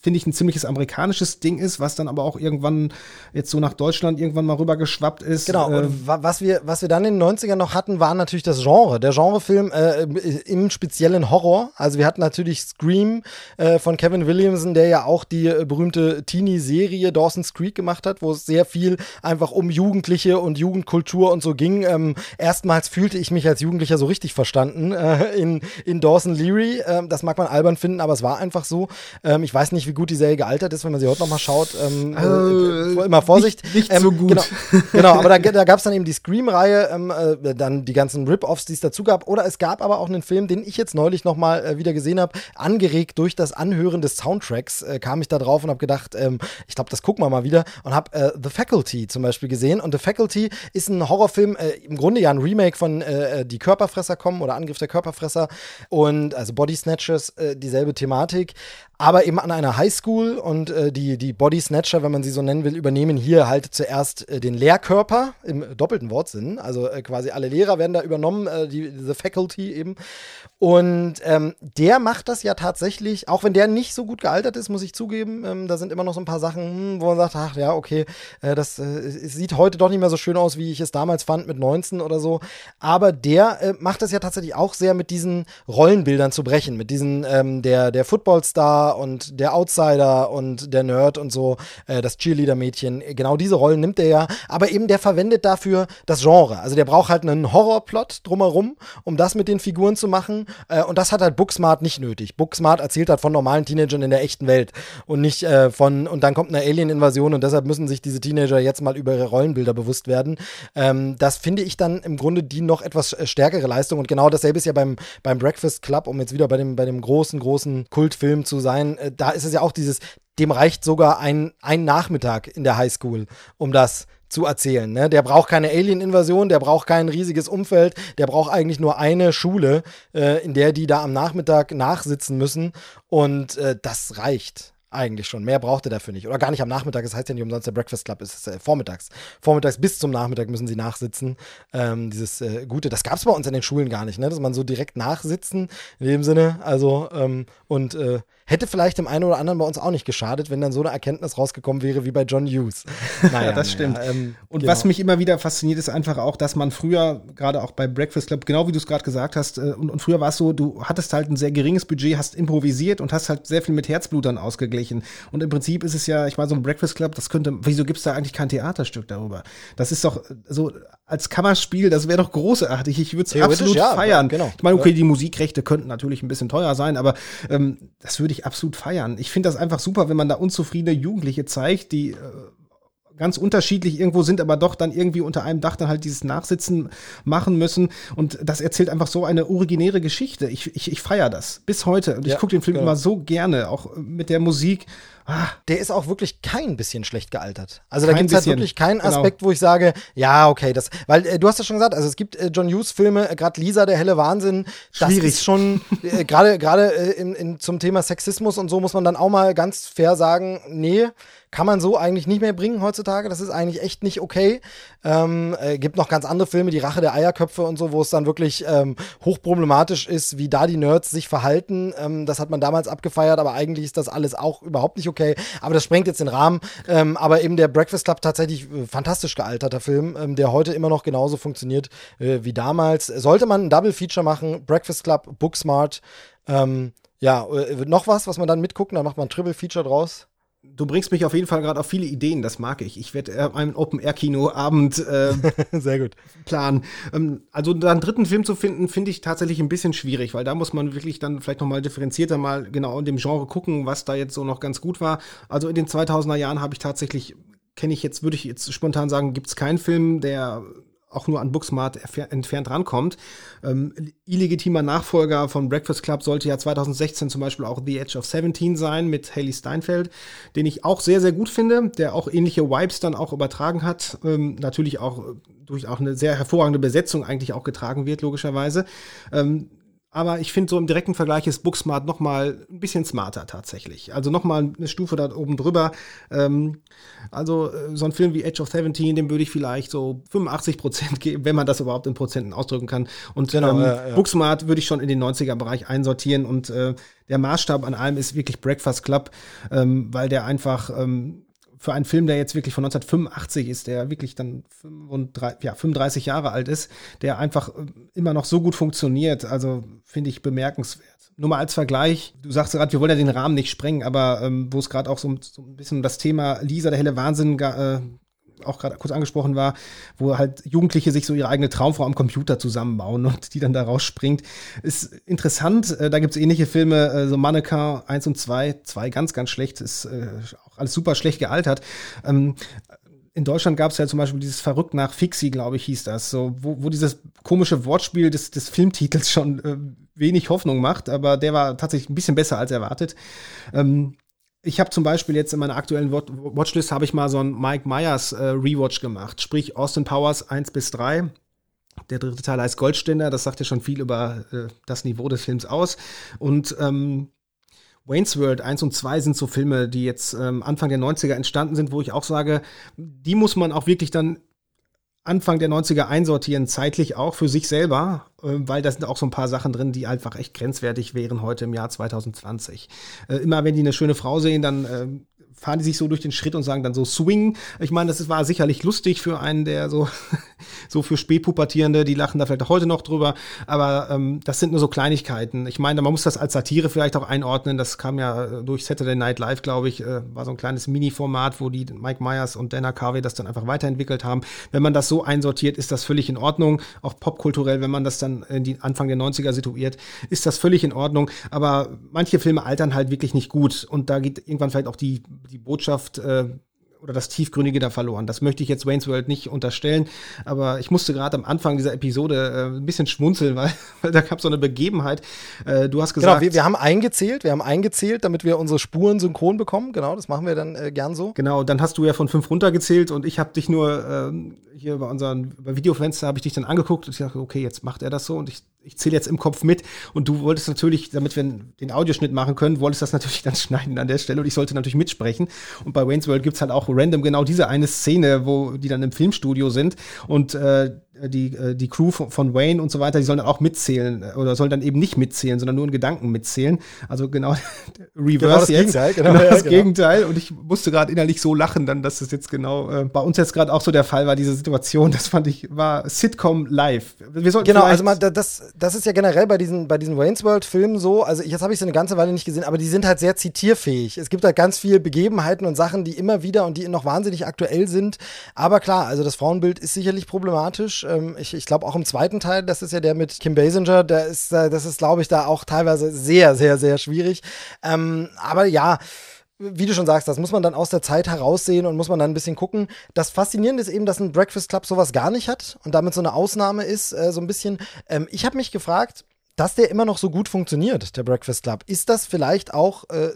finde ich, ein ziemliches amerikanisches Ding ist, was dann aber auch irgendwann jetzt so nach Deutschland irgendwann mal rübergeschwappt ist. Genau, und ähm, was wir, was wir dann in den 90ern noch hatten, war natürlich das Genre. Der Genrefilm äh, im speziellen Horror. Also wir hatten natürlich Scream äh, von Kevin Williamson, der ja auch die äh, berühmte Teenie-Serie Dawson's Creek gemacht hat, wo es sehr viel einfach um Jugendliche und Jugendkultur und so ging. Ähm, erstmals fühlte ich mich als Jugendlicher so richtig verstanden äh, in, in Dawson Leary. Ähm, das mag man albern finden, aber es war einfach so. Ähm, ich weiß weiß nicht, wie gut die Serie gealtert ist, wenn man sie heute noch mal schaut. Ähm, äh, äh, immer Vorsicht. Nicht, nicht ähm, so gut. Genau, genau aber da, da gab es dann eben die Scream-Reihe, ähm, äh, dann die ganzen Rip-Offs, die es dazu gab. Oder es gab aber auch einen Film, den ich jetzt neulich noch mal äh, wieder gesehen habe. Angeregt durch das Anhören des Soundtracks äh, kam ich da drauf und habe gedacht, ähm, ich glaube, das gucken wir mal wieder. Und habe äh, The Faculty zum Beispiel gesehen. Und The Faculty ist ein Horrorfilm, im Grunde ja ein Remake von Die Körperfresser kommen oder Angriff der Körperfresser. Und also Body Snatchers, dieselbe Thematik aber eben an einer Highschool und äh, die, die Body Snatcher, wenn man sie so nennen will, übernehmen hier halt zuerst äh, den Lehrkörper im doppelten Wortsinn. Also äh, quasi alle Lehrer werden da übernommen, äh, die, the Faculty eben. Und ähm, der macht das ja tatsächlich, auch wenn der nicht so gut gealtert ist, muss ich zugeben. Ähm, da sind immer noch so ein paar Sachen, hm, wo man sagt, ach ja, okay, äh, das äh, sieht heute doch nicht mehr so schön aus, wie ich es damals fand mit 19 oder so. Aber der macht das ja tatsächlich auch sehr mit diesen Rollenbildern zu brechen, mit diesen ähm, der, der Footballstar und der Outsider und der Nerd und so, äh, das Cheerleader-Mädchen. Genau diese Rollen nimmt er ja, aber eben der verwendet dafür das Genre. Also der braucht halt einen Horrorplot drumherum, um das mit den Figuren zu machen. Äh, und das hat halt Booksmart nicht nötig. Booksmart erzählt halt von normalen Teenagern in der echten Welt und nicht äh, von, und dann kommt eine Alien-Invasion und deshalb müssen sich diese Teenager jetzt mal über ihre Rollenbilder bewusst werden. Ähm, das finde ich dann im Grunde die noch etwas äh, stärkere Leistung. Und genau dasselbe ist ja beim, beim Breakfast Club, um jetzt wieder bei dem, bei dem großen, großen Kultfilm zu sein sein. Äh, da ist es ja auch dieses, dem reicht sogar ein, ein Nachmittag in der Highschool, um das zu erzählen. Ne? Der braucht keine Alien-Invasion, der braucht kein riesiges Umfeld, der braucht eigentlich nur eine Schule, äh, in der die da am Nachmittag nachsitzen müssen. Und äh, das reicht eigentlich schon. Mehr braucht er dafür nicht. Oder gar nicht am Nachmittag. Das heißt ja nicht umsonst, der Breakfast Club ist äh, vormittags. Vormittags bis zum Nachmittag müssen sie nachsitzen. Ähm, dieses äh, Gute, das gab es bei uns in den Schulen gar nicht, ne? dass man so direkt nachsitzen in dem Sinne. Also, ähm, und äh, Hätte vielleicht dem einen oder anderen bei uns auch nicht geschadet, wenn dann so eine Erkenntnis rausgekommen wäre wie bei John Hughes. Naja, ja, das stimmt. Ähm, und genau. was mich immer wieder fasziniert, ist einfach auch, dass man früher, gerade auch bei Breakfast Club, genau wie du es gerade gesagt hast, äh, und, und früher war es so, du hattest halt ein sehr geringes Budget, hast improvisiert und hast halt sehr viel mit Herzblutern ausgeglichen. Und im Prinzip ist es ja, ich meine, so ein Breakfast Club, das könnte, wieso gibt es da eigentlich kein Theaterstück darüber? Das ist doch so als Kammerspiel, das wäre doch großartig. Ich würde es absolut ja, feiern. Genau. Ich meine, okay, die Musikrechte könnten natürlich ein bisschen teuer sein, aber ähm, das würde ich absolut feiern. Ich finde das einfach super, wenn man da unzufriedene Jugendliche zeigt, die äh, ganz unterschiedlich irgendwo sind, aber doch dann irgendwie unter einem Dach dann halt dieses Nachsitzen machen müssen. Und das erzählt einfach so eine originäre Geschichte. Ich, ich, ich feiere das bis heute. Und ja, ich gucke den Film genau. immer so gerne, auch mit der Musik. Ah. Der ist auch wirklich kein bisschen schlecht gealtert. Also da gibt es halt wirklich keinen genau. Aspekt, genau. wo ich sage, ja, okay, das, weil äh, du hast ja schon gesagt, also es gibt äh, John Hughes Filme, äh, gerade Lisa, der helle Wahnsinn, das Schwierig. ist schon, äh, gerade gerade äh, zum Thema Sexismus und so muss man dann auch mal ganz fair sagen, nee, kann man so eigentlich nicht mehr bringen heutzutage. Das ist eigentlich echt nicht okay. Ähm, äh, gibt noch ganz andere Filme, die Rache der Eierköpfe und so, wo es dann wirklich ähm, hochproblematisch ist, wie da die Nerds sich verhalten. Ähm, das hat man damals abgefeiert, aber eigentlich ist das alles auch überhaupt nicht okay. Aber das sprengt jetzt den Rahmen. Ähm, aber eben der Breakfast Club tatsächlich äh, fantastisch gealterter Film, ähm, der heute immer noch genauso funktioniert äh, wie damals. Sollte man ein Double Feature machen, Breakfast Club, Booksmart, ähm, ja, äh, noch was, was man dann mitgucken, da macht man ein Triple Feature draus. Du bringst mich auf jeden Fall gerade auf viele Ideen, das mag ich. Ich werde einen Open-Air-Kino-Abend äh, Sehr gut. planen. Ähm, also da einen dritten Film zu finden, finde ich tatsächlich ein bisschen schwierig, weil da muss man wirklich dann vielleicht noch mal differenzierter mal genau in dem Genre gucken, was da jetzt so noch ganz gut war. Also in den 2000er Jahren habe ich tatsächlich, kenne ich jetzt, würde ich jetzt spontan sagen, gibt es keinen Film, der auch nur an Booksmart entfernt rankommt. Ähm, illegitimer Nachfolger von Breakfast Club sollte ja 2016 zum Beispiel auch The Edge of 17 sein mit Haley Steinfeld, den ich auch sehr, sehr gut finde, der auch ähnliche Vibes dann auch übertragen hat. Ähm, natürlich auch äh, durch auch eine sehr hervorragende Besetzung eigentlich auch getragen wird, logischerweise. Ähm, aber ich finde, so im direkten Vergleich ist Booksmart noch mal ein bisschen smarter tatsächlich. Also noch mal eine Stufe da oben drüber. Ähm, also äh, so ein Film wie Edge of 17, dem würde ich vielleicht so 85 Prozent geben, wenn man das überhaupt in Prozenten ausdrücken kann. Und genau, ähm, ja, ja. Booksmart würde ich schon in den 90er-Bereich einsortieren. Und äh, der Maßstab an allem ist wirklich Breakfast Club, ähm, weil der einfach ähm, für einen Film, der jetzt wirklich von 1985 ist, der wirklich dann 35, ja, 35 Jahre alt ist, der einfach äh, immer noch so gut funktioniert. Also finde ich bemerkenswert. Nur mal als Vergleich, du sagst gerade, wir wollen ja den Rahmen nicht sprengen, aber ähm, wo es gerade auch so, so, ein bisschen das Thema Lisa, der helle Wahnsinn äh, auch gerade kurz angesprochen war, wo halt Jugendliche sich so ihre eigene Traumfrau am Computer zusammenbauen und die dann da rausspringt. Ist interessant, äh, da gibt's ähnliche Filme, äh, so Mannequin 1 und 2, 2 ganz, ganz schlecht, ist äh, auch alles super schlecht gealtert. Ähm, in Deutschland gab es ja zum Beispiel dieses Verrückt nach Fixi, glaube ich, hieß das, so, wo, wo dieses komische Wortspiel des, des Filmtitels schon äh, wenig Hoffnung macht, aber der war tatsächlich ein bisschen besser als erwartet. Ähm, ich habe zum Beispiel jetzt in meiner aktuellen Watchlist habe ich mal so ein Mike Myers äh, Rewatch gemacht, sprich Austin Powers 1 bis 3. Der dritte Teil heißt Goldständer, das sagt ja schon viel über äh, das Niveau des Films aus. Und ähm, Wayne's World 1 und 2 sind so Filme, die jetzt ähm, Anfang der 90er entstanden sind, wo ich auch sage, die muss man auch wirklich dann Anfang der 90er einsortieren, zeitlich auch für sich selber, äh, weil da sind auch so ein paar Sachen drin, die einfach echt grenzwertig wären heute im Jahr 2020. Äh, immer wenn die eine schöne Frau sehen, dann äh, fahren die sich so durch den Schritt und sagen dann so Swing. Ich meine, das war sicherlich lustig für einen, der so, so für Spätpubertierende, die lachen da vielleicht auch heute noch drüber. Aber ähm, das sind nur so Kleinigkeiten. Ich meine, man muss das als Satire vielleicht auch einordnen. Das kam ja äh, durch Saturday Night Live, glaube ich, äh, war so ein kleines Mini-Format, wo die Mike Myers und Dana Carvey das dann einfach weiterentwickelt haben. Wenn man das so einsortiert, ist das völlig in Ordnung. Auch popkulturell, wenn man das dann in die Anfang der 90er situiert, ist das völlig in Ordnung. Aber manche Filme altern halt wirklich nicht gut. Und da geht irgendwann vielleicht auch die die Botschaft äh, oder das Tiefgründige da verloren. Das möchte ich jetzt Wayne's World nicht unterstellen, aber ich musste gerade am Anfang dieser Episode äh, ein bisschen schmunzeln, weil, weil da gab so eine Begebenheit. Äh, du hast gesagt. Genau, wir, wir, haben eingezählt, wir haben eingezählt, damit wir unsere Spuren synchron bekommen. Genau, das machen wir dann äh, gern so. Genau, dann hast du ja von fünf runtergezählt und ich habe dich nur ähm, hier bei unseren bei Videofenster habe ich dich dann angeguckt und ich dachte, okay, jetzt macht er das so und ich ich zähle jetzt im Kopf mit und du wolltest natürlich, damit wir den Audioschnitt machen können, wolltest das natürlich dann schneiden an der Stelle und ich sollte natürlich mitsprechen. Und bei Wayne's World gibt's halt auch random genau diese eine Szene, wo die dann im Filmstudio sind und äh, die, äh, die Crew von, Wayne und so weiter, die sollen dann auch mitzählen äh, oder sollen dann eben nicht mitzählen, sondern nur in Gedanken mitzählen. Also genau Reverse genau das jetzt. Gegenteil, genau, genau das genau. Gegenteil. Und ich musste gerade innerlich so lachen, dann, dass das jetzt genau äh, bei uns jetzt gerade auch so der Fall war, diese Situation. Das fand ich, war Sitcom live. Wir genau, also mal, das, das ist ja generell bei diesen, bei diesen Wayne's World-Filmen so. Also jetzt habe ich sie eine ganze Weile nicht gesehen, aber die sind halt sehr zitierfähig. Es gibt halt ganz viele Begebenheiten und Sachen, die immer wieder und die noch wahnsinnig aktuell sind. Aber klar, also das Frauenbild ist sicherlich problematisch. Ähm, ich ich glaube auch im zweiten Teil, das ist ja der mit Kim Basinger, der ist, äh, das ist, glaube ich, da auch teilweise sehr, sehr, sehr schwierig. Ähm, aber ja, wie du schon sagst, das muss man dann aus der Zeit heraussehen und muss man dann ein bisschen gucken. Das Faszinierende ist eben, dass ein Breakfast Club sowas gar nicht hat und damit so eine Ausnahme ist, äh, so ein bisschen. Ähm, ich habe mich gefragt, dass der immer noch so gut funktioniert, der Breakfast Club. Ist das vielleicht auch äh,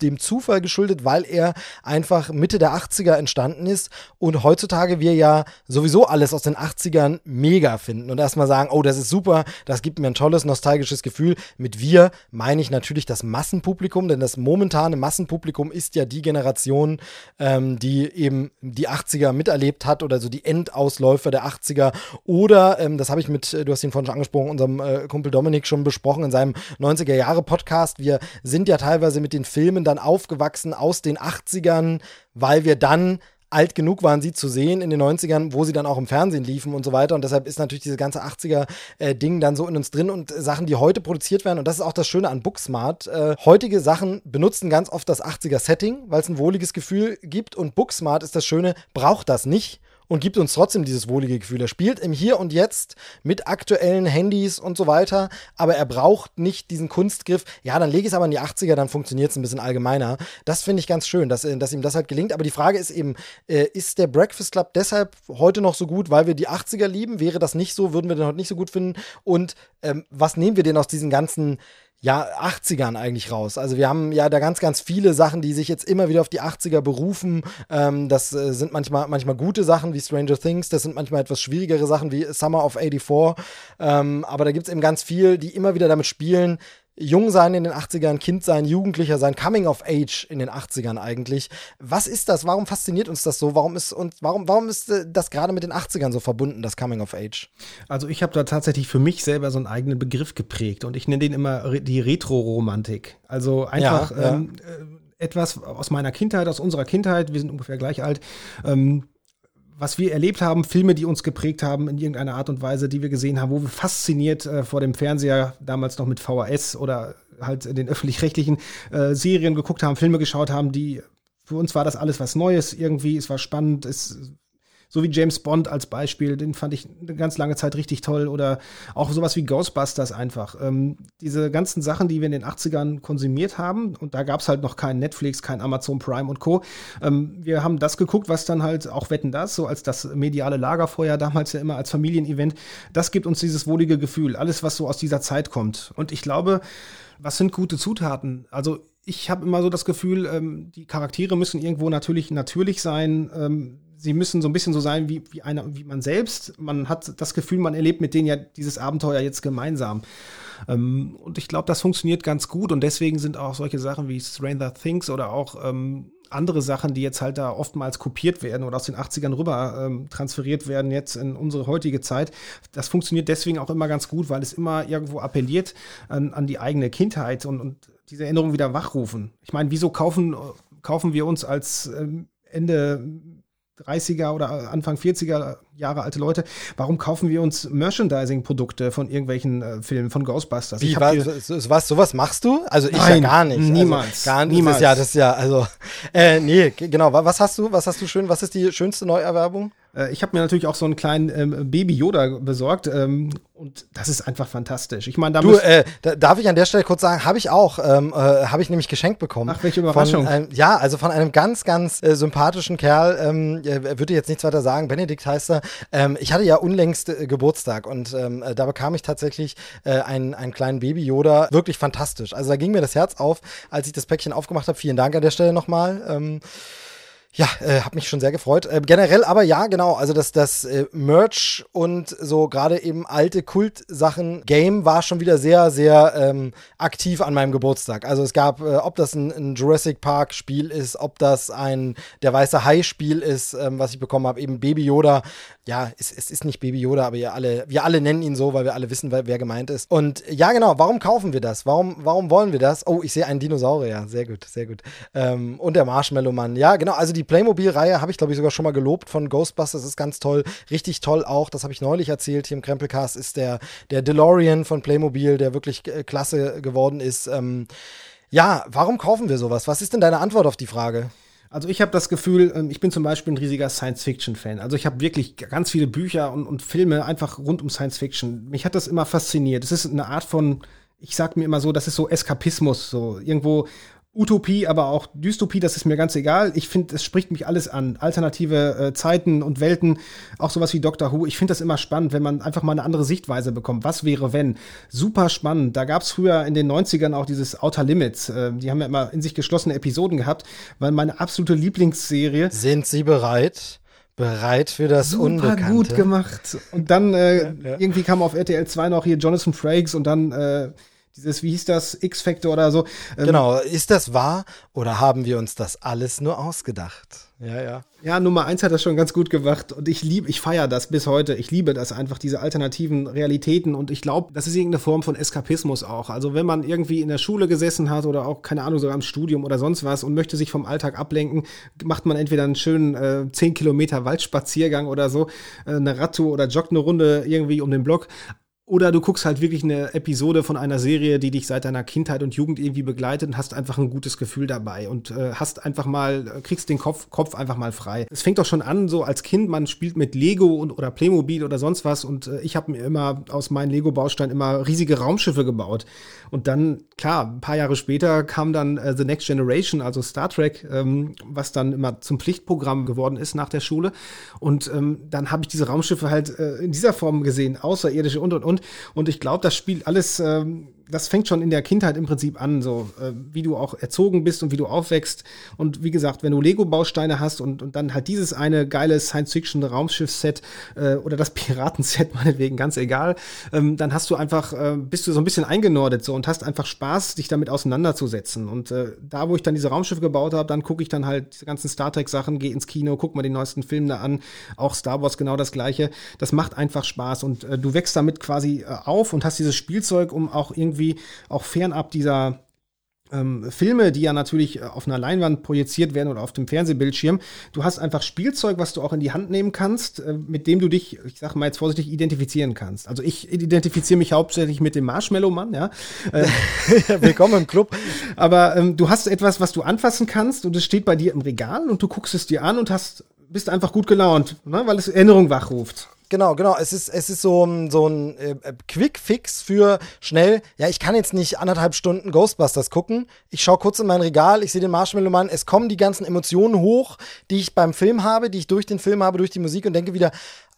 dem Zufall geschuldet, weil er einfach Mitte der 80er entstanden ist und heutzutage wir ja sowieso alles aus den 80ern mega finden und erstmal sagen, oh, das ist super, das gibt mir ein tolles nostalgisches Gefühl. Mit wir meine ich natürlich das Massenpublikum, denn das momentane Massenpublikum ist ja die Generation, ähm, die eben die 80er miterlebt hat oder so die Endausläufer der 80er oder, ähm, das habe ich mit, du hast ihn vorhin schon angesprochen, unserem äh, Kumpel Dominik Dominik schon besprochen in seinem 90er Jahre Podcast. Wir sind ja teilweise mit den Filmen dann aufgewachsen aus den 80ern, weil wir dann alt genug waren, sie zu sehen in den 90ern, wo sie dann auch im Fernsehen liefen und so weiter. Und deshalb ist natürlich dieses ganze 80er-Ding äh, dann so in uns drin und Sachen, die heute produziert werden. Und das ist auch das Schöne an Booksmart. Äh, heutige Sachen benutzen ganz oft das 80er-Setting, weil es ein wohliges Gefühl gibt. Und Booksmart ist das Schöne, braucht das nicht und gibt uns trotzdem dieses wohlige Gefühl. Er spielt im Hier und Jetzt mit aktuellen Handys und so weiter, aber er braucht nicht diesen Kunstgriff. Ja, dann lege ich es aber in die 80er, dann funktioniert es ein bisschen allgemeiner. Das finde ich ganz schön, dass, äh, dass ihm das halt gelingt. Aber die Frage ist eben, äh, ist der Breakfast Club deshalb heute noch so gut, weil wir die 80er lieben? Wäre das nicht so, würden wir den heute nicht so gut finden? Und ähm, was nehmen wir denn aus diesen ganzen ja, 80ern eigentlich raus. Also wir haben ja da ganz, ganz viele Sachen, die sich jetzt immer wieder auf die 80er berufen. Ähm, das äh, sind manchmal, manchmal gute Sachen wie Stranger Things, das sind manchmal etwas schwierigere Sachen wie Summer of 84. Ähm, aber da gibt es eben ganz viel, die immer wieder damit spielen, Jung sein in den 80ern, Kind sein, Jugendlicher sein, Coming of Age in den 80ern eigentlich. Was ist das? Warum fasziniert uns das so? Warum ist, und warum, warum ist äh, das gerade mit den 80ern so verbunden, das Coming of Age? Also ich habe da tatsächlich für mich selber so einen eigenen Begriff geprägt und ich nenne den immer die Retro-Romantik. Also einfach ja, ja. Ähm, äh, etwas aus meiner Kindheit, aus unserer Kindheit, wir sind ungefähr gleich alt, ähm, was wir erlebt haben, Filme, die uns geprägt haben in irgendeiner Art und Weise, die wir gesehen haben, wo wir fasziniert äh, vor dem Fernseher, damals noch mit VHS oder halt in den öffentlich-rechtlichen äh, Serien geguckt haben, Filme geschaut haben, die für uns war das alles was Neues irgendwie, es war spannend, es So wie James Bond als Beispiel, den fand ich eine ganz lange Zeit richtig toll. Oder auch sowas wie Ghostbusters einfach. Ähm, diese ganzen Sachen, die wir in den 80ern konsumiert haben, und da gab es halt noch kein Netflix, kein Amazon Prime und Co. Ähm, wir haben das geguckt, was dann halt auch Wetten das, so als das mediale Lagerfeuer damals ja immer als Familienevent, das gibt uns dieses wohlige Gefühl. Alles, was so aus dieser Zeit kommt. Und ich glaube, was sind gute Zutaten? Also ich habe immer so das Gefühl, ähm, die Charaktere müssen irgendwo natürlich natürlich sein. Ähm, sie müssen so ein bisschen so sein wie, wie, einer, wie man selbst. Man hat das Gefühl, man erlebt mit denen ja dieses Abenteuer jetzt gemeinsam. Ähm, und ich glaube, das funktioniert ganz gut und deswegen sind auch solche Sachen wie Stranger Things oder auch ähm, andere Sachen, die jetzt halt da oftmals kopiert werden oder aus den 80ern rüber ähm, transferiert werden, jetzt in unsere heutige Zeit. Das funktioniert deswegen auch immer ganz gut, weil es immer irgendwo appelliert an, an die eigene Kindheit und, und diese Erinnerung wieder wachrufen. Ich meine, wieso kaufen, kaufen wir uns als ähm, Ende 30er oder Anfang 40er Jahre alte Leute, warum kaufen wir uns Merchandising-Produkte von irgendwelchen äh, Filmen, von Ghostbusters? Wie, was, was, sowas machst du? Also ich Nein, ja gar nicht. Niemals. Also, gar nicht. Niemals. Das ist ja, das ist ja, also, äh, nee, genau. Was hast du, was hast du schön, was ist die schönste Neuerwerbung? Äh, ich habe mir natürlich auch so einen kleinen ähm, Baby Yoda besorgt ähm, und das ist einfach fantastisch. Ich meine, du, äh, da, darf ich an der Stelle kurz sagen, habe ich auch, ähm, äh, habe ich nämlich geschenkt bekommen. Ach, welche Überraschung. Von, ähm, ja, also von einem ganz, ganz äh, sympathischen Kerl, ähm, würde jetzt nichts weiter sagen, Benedikt heißt er. Ähm, ich hatte ja unlängst äh, Geburtstag und ähm, äh, da bekam ich tatsächlich äh, einen, einen kleinen Baby Yoda, wirklich fantastisch. Also da ging mir das Herz auf, als ich das Päckchen aufgemacht habe. Vielen Dank an der Stelle nochmal. Ja, äh, habe mich schon sehr gefreut. Äh, generell aber ja, genau, also das, das äh, Merch und so gerade eben alte Kultsachen Game war schon wieder sehr, sehr ähm, aktiv an meinem Geburtstag. Also es gab, äh, ob das ein, ein, Jurassic Park Spiel ist, ob das ein Der Weiße Hai Spiel ist, ähm, was ich bekommen habe, eben Baby Yoda. Ja, es, es ist nicht Baby Yoda, aber ihr alle, wir alle nennen ihn so, weil wir alle wissen, wer, wer gemeint ist. Und ja, genau, warum kaufen wir das? Warum, warum wollen wir das? Oh, ich sehe einen Dinosaurier, sehr gut, sehr gut. Ähm, und der Marshmallow Mann. Ja, genau, also die die Playmobil-Reihe habe ich, glaube ich, sogar schon mal gelobt von Ghostbusters. Ist ganz toll. Richtig toll auch. Das habe ich neulich erzählt hier im Krempelcast. Ist der, der DeLorean von Playmobil, der wirklich äh, klasse geworden ist. Ähm, ja, warum kaufen wir sowas? Was ist denn deine Antwort auf die Frage? Also ich habe das Gefühl, ähm, ich bin zum Beispiel ein riesiger Science-Fiction-Fan. Also ich habe wirklich ganz viele Bücher und, und Filme einfach rund um Science-Fiction. Mich hat das immer fasziniert. Es ist eine Art von, ich sag mir immer so, das ist so Eskapismus, so irgendwo Utopie, aber auch Dystopie, das ist mir ganz egal. Ich finde, es spricht mich alles an. Alternative äh, Zeiten und Welten, auch sowas wie Doctor Who. Ich finde das immer spannend, wenn man einfach mal eine andere Sichtweise bekommt. Was wäre, wenn? Super spannend. Da gab es früher in den 90ern auch dieses Outer Limits. Äh, die haben ja immer in sich geschlossene Episoden gehabt, weil meine absolute Lieblingsserie. Sind Sie bereit? bereit für das Super Unbekannte. gut gemacht. Und dann äh, ja, ja. irgendwie kam auf RTL 2 noch hier Jonathan Frakes und dann äh, dieses, wie hieß das, X-Factor oder so. Ähm, genau, ist das wahr oder haben wir uns das alles nur ausgedacht? Ja, ja. Ja, Nummer eins hat das schon ganz gut gemacht und ich liebe, ich feiere das bis heute. Ich liebe das einfach, diese alternativen Realitäten und ich glaube, das ist irgendeine Form von Eskapismus auch. Also wenn man irgendwie in der Schule gesessen hat oder auch, keine Ahnung, sogar im Studium oder sonst was und möchte sich vom Alltag ablenken, macht man entweder einen schönen äh, 10 Kilometer Waldspaziergang oder so, äh, eine Radtour oder joggt eine Runde irgendwie um den Block. Oder du guckst halt wirklich eine Episode von einer Serie, die dich seit deiner Kindheit und Jugend irgendwie begleitet und hast einfach ein gutes Gefühl dabei und äh, hast einfach mal, äh, kriegst den Kopf, Kopf einfach mal frei. Es fängt doch schon an, so als Kind, man spielt mit Lego und, oder Playmobil oder sonst was und äh, ich habe mir immer aus meinen Lego-Bausteinen immer riesige Raumschiffe gebaut. Und dann, klar, ein paar Jahre später kam dann äh, The Next Generation, also Star Trek, ähm, was dann immer zum Pflichtprogramm geworden ist nach der Schule. Und ähm, dann habe ich diese Raumschiffe halt äh, in dieser Form gesehen, außerirdische und und und. Und ich glaube, das spielt alles ähm, das fängt schon in der Kindheit im Prinzip an, so äh, wie du auch erzogen bist und wie du aufwächst. Und wie gesagt, wenn du Lego-Bausteine hast und, und dann halt dieses eine geile Science-Fiction-Raumschiff-Set äh, oder das Piraten-Set, meinetwegen, ganz egal, ähm, dann hast du einfach, äh, bist du so ein bisschen eingenordet so und hast einfach Spaß, dich damit auseinanderzusetzen. Und äh, da, wo ich dann diese Raumschiffe gebaut habe, dann gucke ich dann halt diese ganzen Star Trek-Sachen, gehe ins Kino, guck mal den neuesten Film da an, auch Star Wars genau das gleiche. Das macht einfach Spaß und äh, du wächst damit quasi äh, auf und hast dieses Spielzeug, um auch irgendwie irgendwie auch fernab dieser ähm, Filme, die ja natürlich äh, auf einer Leinwand projiziert werden oder auf dem Fernsehbildschirm. Du hast einfach Spielzeug, was du auch in die Hand nehmen kannst, äh, mit dem du dich, ich sag mal jetzt vorsichtig, identifizieren kannst. Also ich identifiziere mich hauptsächlich mit dem Marshmallow-Mann, ja. Äh, Willkommen im Club. Aber ähm, du hast etwas, was du anfassen kannst und es steht bei dir im Regal und du guckst es dir an und hast bist einfach gut gelaunt, ne? weil es Erinnerung wachruft. Genau, genau. Es ist, es ist so, so ein äh, Quick-Fix für schnell. Ja, ich kann jetzt nicht anderthalb Stunden Ghostbusters gucken. Ich schaue kurz in mein Regal, ich sehe den Marshmallow-Mann. Es kommen die ganzen Emotionen hoch, die ich beim Film habe, die ich durch den Film habe, durch die Musik und denke wieder,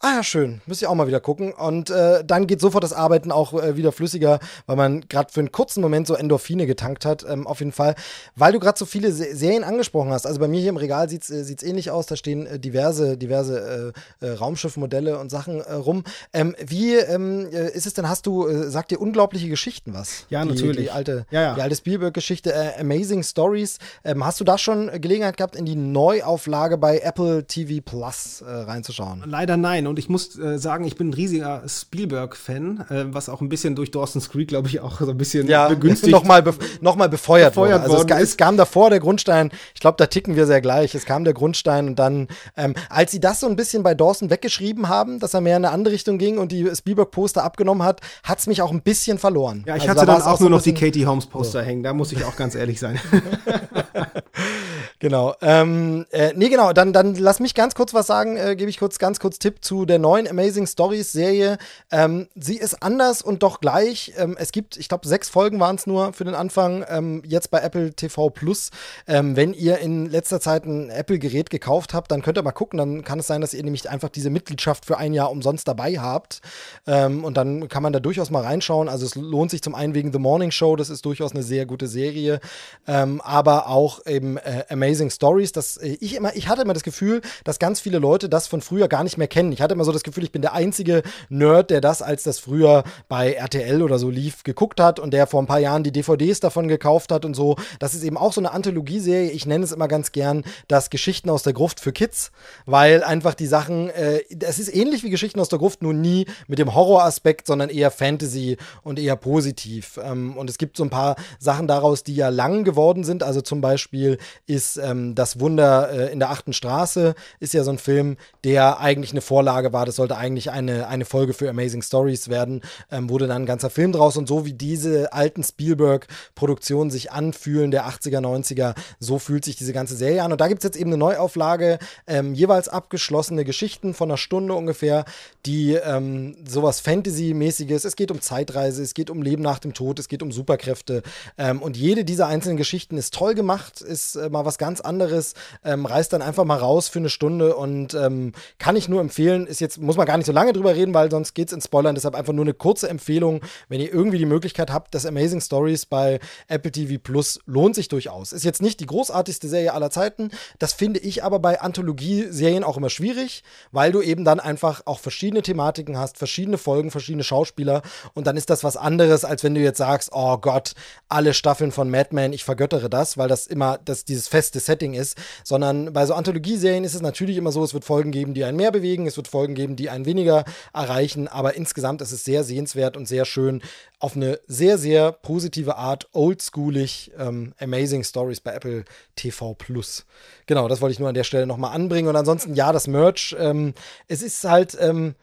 ah ja, schön, müsste ich auch mal wieder gucken. Und äh, dann geht sofort das Arbeiten auch äh, wieder flüssiger, weil man gerade für einen kurzen Moment so Endorphine getankt hat, ähm, auf jeden Fall. Weil du gerade so viele Se Serien angesprochen hast. Also bei mir hier im Regal sieht es äh, ähnlich aus, da stehen äh, diverse, diverse äh, äh, Raumschiffmodelle und Sachen rum. Ähm, wie ähm, ist es denn, hast du, sagt dir unglaubliche Geschichten was? Ja, die, natürlich. Die alte, ja, ja. Die alte Spielberg-Geschichte, Amazing Stories. Ähm, hast du da schon Gelegenheit gehabt, in die Neuauflage bei Apple TV Plus reinzuschauen? Leider nein. Und und ich muss äh, sagen, ich bin ein riesiger Spielberg-Fan, äh, was auch ein bisschen durch Dawson's Creek, glaube ich, auch so ein bisschen ja, begünstigt. Nochmal be noch befeuert, befeuert wurde. Also es, es, kam davor der Grundstein, ich glaube, da ticken wir sehr gleich. Es kam der Grundstein und dann, ähm, als sie das so ein bisschen bei Dawson weggeschrieben haben, dass er mehr in eine andere Richtung ging und die Spielberg-Poster abgenommen hat, hat es mich auch ein bisschen verloren. Ja, ich also hatte da dann auch, auch nur noch die Katie Holmes-Poster so. hängen, da muss ich auch ganz ehrlich sein. genau. Ähm, äh, nee, genau, dann, dann lass mich ganz kurz was sagen, äh, gebe ich kurz ganz kurz Tipp zu der neuen Amazing Stories Serie. Ähm, sie ist anders und doch gleich. Ähm, es gibt, ich glaube, sechs Folgen waren es nur für den Anfang, ähm, jetzt bei Apple TV Plus. Ähm, wenn ihr in letzter Zeit ein Apple-Gerät gekauft habt, dann könnt ihr mal gucken. Dann kann es sein, dass ihr nämlich einfach diese Mitgliedschaft für ein Jahr umsonst dabei habt. Ähm, und dann kann man da durchaus mal reinschauen. Also es lohnt sich zum einen wegen The Morning Show, das ist durchaus eine sehr gute Serie. Ähm, aber auch eben äh, Amazing Stories. Das, äh, ich, immer, ich hatte immer das Gefühl, dass ganz viele Leute das von früher gar nicht mehr kennen. Ich hatte immer so das Gefühl, ich bin der einzige Nerd, der das, als das früher bei RTL oder so lief, geguckt hat und der vor ein paar Jahren die DVDs davon gekauft hat und so. Das ist eben auch so eine Anthologieserie. Ich nenne es immer ganz gern das Geschichten aus der Gruft für Kids, weil einfach die Sachen, äh, es ist ähnlich wie Geschichten aus der Gruft, nur nie mit dem Horroraspekt, sondern eher Fantasy und eher positiv. Ähm, und es gibt so ein paar Sachen daraus, die ja lang geworden sind. Also zum Beispiel ist ähm, Das Wunder äh, in der achten Straße, ist ja so ein Film, der eigentlich eine Vorlage war. Das soll sollte eigentlich eine, eine Folge für Amazing Stories werden, ähm, wurde dann ein ganzer Film draus und so wie diese alten Spielberg-Produktionen sich anfühlen, der 80er, 90er, so fühlt sich diese ganze Serie an. Und da gibt es jetzt eben eine Neuauflage, ähm, jeweils abgeschlossene Geschichten von einer Stunde ungefähr, die ähm, sowas Fantasy-mäßiges, es geht um Zeitreise, es geht um Leben nach dem Tod, es geht um Superkräfte. Ähm, und jede dieser einzelnen Geschichten ist toll gemacht, ist äh, mal was ganz anderes, ähm, reißt dann einfach mal raus für eine Stunde und ähm, kann ich nur empfehlen, ist jetzt, muss man gar nicht so lange drüber reden, weil sonst geht es in Spoilern. Deshalb einfach nur eine kurze Empfehlung, wenn ihr irgendwie die Möglichkeit habt, das Amazing Stories bei Apple TV Plus lohnt sich durchaus. Ist jetzt nicht die großartigste Serie aller Zeiten. Das finde ich aber bei Anthologie-Serien auch immer schwierig, weil du eben dann einfach auch verschiedene Thematiken hast, verschiedene Folgen, verschiedene Schauspieler und dann ist das was anderes, als wenn du jetzt sagst, oh Gott, alle Staffeln von Mad Men, ich vergöttere das, weil das immer das, dieses feste Setting ist, sondern bei so Anthologie-Serien ist es natürlich immer so, es wird Folgen geben, die einen mehr bewegen, es wird Folgen geben, die die einen weniger erreichen. Aber insgesamt ist es sehr sehenswert und sehr schön. Auf eine sehr, sehr positive Art, oldschoolig, ähm, Amazing Stories bei Apple TV Plus. Genau, das wollte ich nur an der Stelle nochmal anbringen. Und ansonsten, ja, das Merch. Ähm, es ist halt ähm,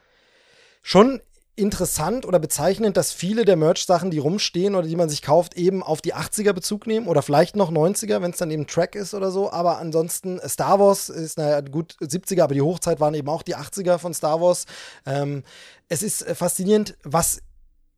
schon interessant oder bezeichnend, dass viele der Merch-Sachen, die rumstehen oder die man sich kauft, eben auf die 80er Bezug nehmen oder vielleicht noch 90er, wenn es dann eben Track ist oder so. Aber ansonsten, Star Wars ist, naja, gut 70er, aber die Hochzeit waren eben auch die 80er von Star Wars. Ähm, es ist äh, faszinierend, was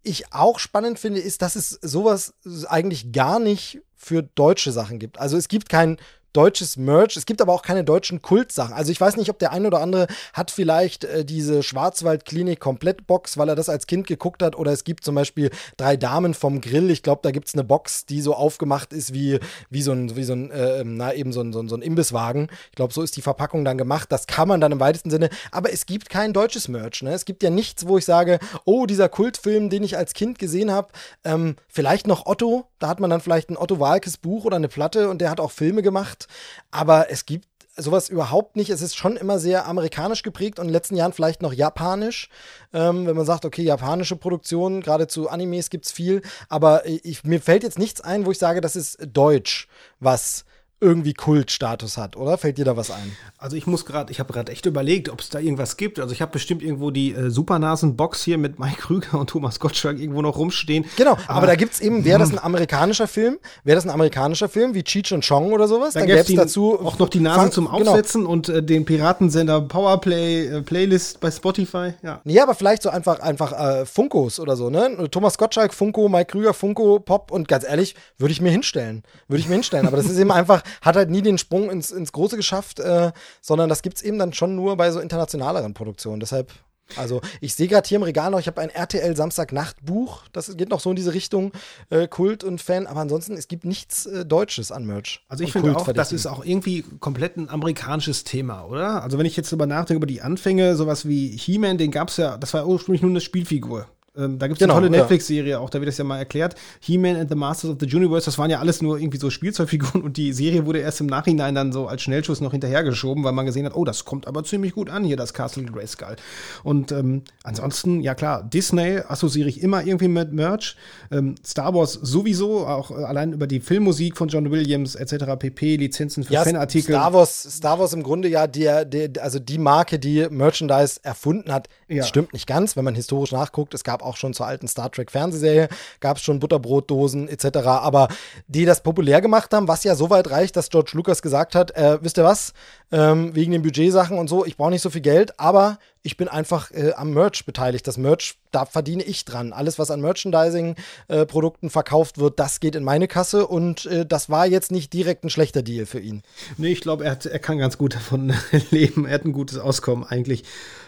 ich auch spannend finde, ist, dass es sowas eigentlich gar nicht für deutsche Sachen gibt. Also es gibt kein deutsches Merch. Es gibt aber auch keine deutschen Kultsachen. Also ich weiß nicht, ob der eine oder andere hat vielleicht äh, diese Schwarzwaldklinik Komplettbox, weil er das als Kind geguckt hat. Oder es gibt zum Beispiel drei Damen vom Grill. Ich glaube, da gibt es eine Box, die so aufgemacht ist wie, wie so ein, wie so ein, äh, na eben so ein, so ein, so ein Imbisswagen. Ich glaube, so ist die Verpackung dann gemacht. Das kann man dann im weitesten Sinne. Aber es gibt kein deutsches Merch. Ne? Es gibt ja nichts, wo ich sage, oh, dieser Kultfilm, den ich als Kind gesehen habe, ähm, vielleicht noch Otto. Da hat man dann vielleicht ein Otto Walkes Buch oder eine Platte und der hat auch Filme gemacht. Aber es gibt sowas überhaupt nicht. Es ist schon immer sehr amerikanisch geprägt und in den letzten Jahren vielleicht noch japanisch. Ähm, wenn man sagt, okay, japanische Produktion, gerade zu Animes gibt es viel. Aber ich, mir fällt jetzt nichts ein, wo ich sage, das ist deutsch, was irgendwie Kultstatus hat, oder? Fällt dir da was ein? Also ich muss gerade, ich habe gerade echt überlegt, ob es da irgendwas gibt. Also ich habe bestimmt irgendwo die äh, Supernasen-Box hier mit Mike Krüger und Thomas Gottschalk irgendwo noch rumstehen. Genau, aber, aber da gibt es eben, wäre das ein amerikanischer Film, wäre das ein amerikanischer Film wie Cheech und Chong oder sowas, da dann gäbe es dazu auch noch die Nasen zum genau. Aufsetzen genau. und äh, den Piratensender Powerplay äh, Playlist bei Spotify. Ja. ja, aber vielleicht so einfach einfach äh, Funkos oder so, ne? Thomas Gottschalk, Funko, Mike Krüger, Funko, Pop und ganz ehrlich, würde ich mir hinstellen. Würde ich mir hinstellen. Aber das ist eben einfach, hat halt nie den Sprung ins, ins Große geschafft, äh, sondern das gibt es eben dann schon nur bei so internationaleren Produktionen. Deshalb also ich sehe gerade hier im Regal noch, ich habe ein RTL Samstagnachtbuch, das geht noch so in diese Richtung äh, Kult und Fan, aber ansonsten es gibt nichts äh, Deutsches an Merch. Also ich finde auch, das ist auch irgendwie komplett ein amerikanisches Thema, oder? Also wenn ich jetzt darüber nachdenke über die Anfänge, sowas wie He-Man, den gab es ja, das war ursprünglich nur eine Spielfigur. Ähm, da gibt es genau, eine tolle Netflix-Serie, auch da wird das ja mal erklärt. He-Man and the Masters of the Universe, das waren ja alles nur irgendwie so Spielzeugfiguren und die Serie wurde erst im Nachhinein dann so als Schnellschuss noch hinterhergeschoben, weil man gesehen hat, oh, das kommt aber ziemlich gut an hier, das Castle Grayskull. Und ähm, ansonsten, ja klar, Disney assoziiere ich immer irgendwie mit Merch. Ähm, Star Wars sowieso, auch äh, allein über die Filmmusik von John Williams etc. pp, Lizenzen für ja, Fanartikel. Star Wars, Star Wars im Grunde ja der, der, also die Marke, die Merchandise erfunden hat, ja. stimmt nicht ganz, wenn man historisch nachguckt. Es gab auch schon zur alten Star Trek Fernsehserie, gab es schon Butterbrotdosen etc., aber die das populär gemacht haben, was ja so weit reicht, dass George Lucas gesagt hat, äh, wisst ihr was, ähm, wegen den Budgetsachen und so, ich brauche nicht so viel Geld, aber ich bin einfach äh, am Merch beteiligt. Das Merch, da verdiene ich dran. Alles, was an Merchandising-Produkten äh, verkauft wird, das geht in meine Kasse und äh, das war jetzt nicht direkt ein schlechter Deal für ihn. Nee, ich glaube, er, er kann ganz gut davon leben. Er hat ein gutes Auskommen eigentlich.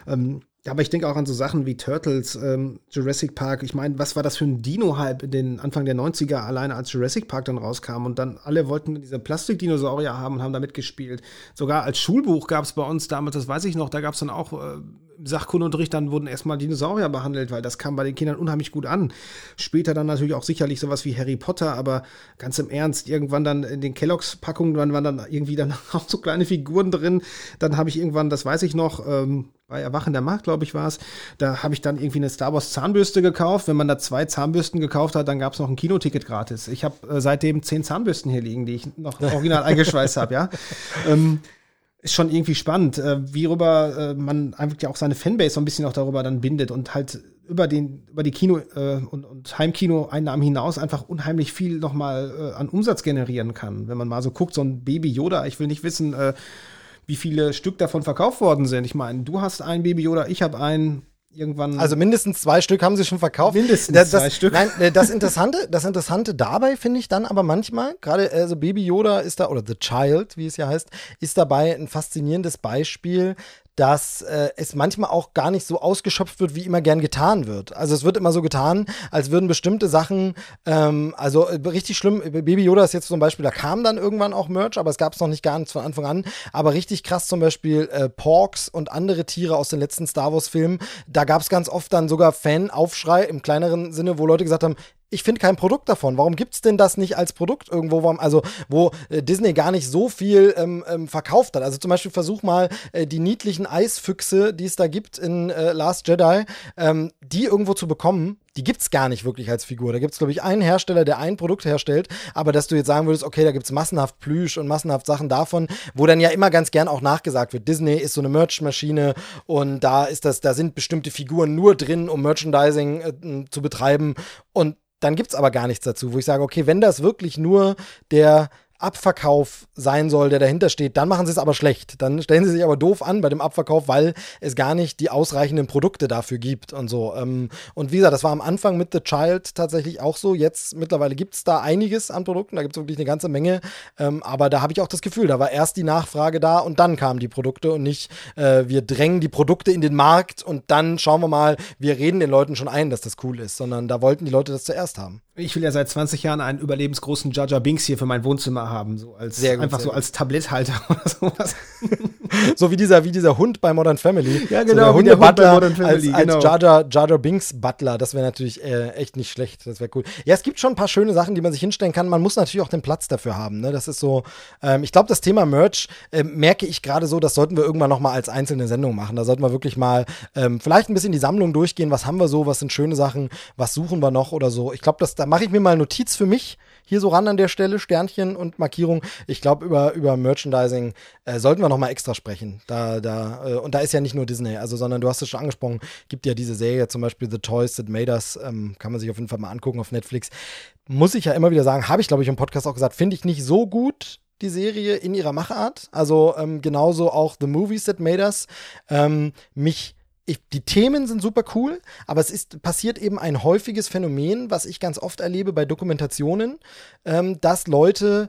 Ähm, ja, aber ich denke auch an so Sachen wie Turtles, ähm, Jurassic Park. Ich meine, was war das für ein Dino-Hype in den Anfang der 90er, alleine als Jurassic Park dann rauskam und dann alle wollten diese Plastikdinosaurier haben und haben damit gespielt. Sogar als Schulbuch gab es bei uns damals, das weiß ich noch, da gab es dann auch äh, Sachkundeunterricht, dann wurden erstmal Dinosaurier behandelt, weil das kam bei den Kindern unheimlich gut an. Später dann natürlich auch sicherlich sowas wie Harry Potter, aber ganz im Ernst, irgendwann dann in den Kelloggs-Packungen waren dann irgendwie dann auch so kleine Figuren drin. Dann habe ich irgendwann, das weiß ich noch, ähm, bei Erwachen der Macht, glaube ich, war es. Da habe ich dann irgendwie eine Star Wars Zahnbürste gekauft. Wenn man da zwei Zahnbürsten gekauft hat, dann gab es noch ein Kinoticket gratis. Ich habe äh, seitdem zehn Zahnbürsten hier liegen, die ich noch original eingeschweißt habe, ja. Ähm, ist schon irgendwie spannend, äh, wie rüber äh, man einfach ja auch seine Fanbase so ein bisschen auch darüber dann bindet und halt über den über die Kino äh, und, und Heimkino-Einnahmen hinaus einfach unheimlich viel nochmal äh, an Umsatz generieren kann. Wenn man mal so guckt, so ein Baby Yoda, ich will nicht wissen, äh, wie viele Stück davon verkauft worden sind. Ich meine, du hast ein Baby Yoda, ich habe einen irgendwann. Also mindestens zwei Stück haben sie schon verkauft. Mindestens das, zwei Stück. Nein, äh, das Interessante, das Interessante dabei finde ich dann aber manchmal, gerade also Baby Yoda ist da, oder The Child, wie es ja heißt, ist dabei ein faszinierendes Beispiel, dass äh, es manchmal auch gar nicht so ausgeschöpft wird, wie immer gern getan wird. Also es wird immer so getan, als würden bestimmte Sachen, ähm, also äh, richtig schlimm, Baby Yoda ist jetzt zum Beispiel, da kam dann irgendwann auch Merch, aber es gab es noch nicht gar nicht von Anfang an. Aber richtig krass zum Beispiel äh, Porks und andere Tiere aus den letzten Star Wars-Filmen, da gab es ganz oft dann sogar Fan-Aufschrei im kleineren Sinne, wo Leute gesagt haben, ich finde kein Produkt davon. Warum gibt es denn das nicht als Produkt irgendwo, wo, also wo äh, Disney gar nicht so viel ähm, ähm, verkauft hat? Also zum Beispiel versuch mal äh, die niedlichen Eisfüchse, die es da gibt in äh, Last Jedi, ähm, die irgendwo zu bekommen. Die gibt es gar nicht wirklich als Figur. Da gibt es, glaube ich, einen Hersteller, der ein Produkt herstellt, aber dass du jetzt sagen würdest, okay, da gibt es massenhaft Plüsch und massenhaft Sachen davon, wo dann ja immer ganz gern auch nachgesagt wird, Disney ist so eine Merch-Maschine und da ist das, da sind bestimmte Figuren nur drin, um Merchandising äh, zu betreiben. Und dann gibt es aber gar nichts dazu, wo ich sage, okay, wenn das wirklich nur der Abverkauf sein soll, der dahinter steht, dann machen sie es aber schlecht. Dann stellen sie sich aber doof an bei dem Abverkauf, weil es gar nicht die ausreichenden Produkte dafür gibt und so. Ähm, und wie gesagt, das war am Anfang mit The Child tatsächlich auch so. Jetzt mittlerweile gibt es da einiges an Produkten, da gibt es wirklich eine ganze Menge. Ähm, aber da habe ich auch das Gefühl, da war erst die Nachfrage da und dann kamen die Produkte und nicht, äh, wir drängen die Produkte in den Markt und dann schauen wir mal, wir reden den Leuten schon ein, dass das cool ist, sondern da wollten die Leute das zuerst haben. Ich will ja seit 20 Jahren einen überlebensgroßen Jaja Binks hier für mein Wohnzimmer haben, so als gut, einfach so gut. als Tabletthalter oder sowas. so wie dieser, wie dieser Hund bei Modern Family. Ja, so genau, der wie der Hund bei Hundebutler Modern Family, als, genau. als Jar Jar, Jar Jar Binks Butler. Das wäre natürlich äh, echt nicht schlecht. Das wäre cool. Ja, es gibt schon ein paar schöne Sachen, die man sich hinstellen kann. Man muss natürlich auch den Platz dafür haben. Ne? Das ist so, ähm, ich glaube, das Thema Merch äh, merke ich gerade so, das sollten wir irgendwann noch mal als einzelne Sendung machen. Da sollten wir wirklich mal ähm, vielleicht ein bisschen die Sammlung durchgehen. Was haben wir so? Was sind schöne Sachen? Was suchen wir noch oder so? Ich glaube, da mache ich mir mal Notiz für mich hier so ran an der Stelle, Sternchen und Markierung. Ich glaube, über, über Merchandising äh, sollten wir noch mal extra sprechen. Da, da, äh, und da ist ja nicht nur Disney, also, sondern du hast es schon angesprochen, gibt ja diese Serie, zum Beispiel The Toys That Made Us, ähm, kann man sich auf jeden Fall mal angucken auf Netflix. Muss ich ja immer wieder sagen, habe ich, glaube ich, im Podcast auch gesagt, finde ich nicht so gut, die Serie in ihrer Machart. Also ähm, genauso auch The Movies That Made Us. Ähm, mich ich, die Themen sind super cool, aber es ist passiert eben ein häufiges Phänomen, was ich ganz oft erlebe bei Dokumentationen, ähm, dass Leute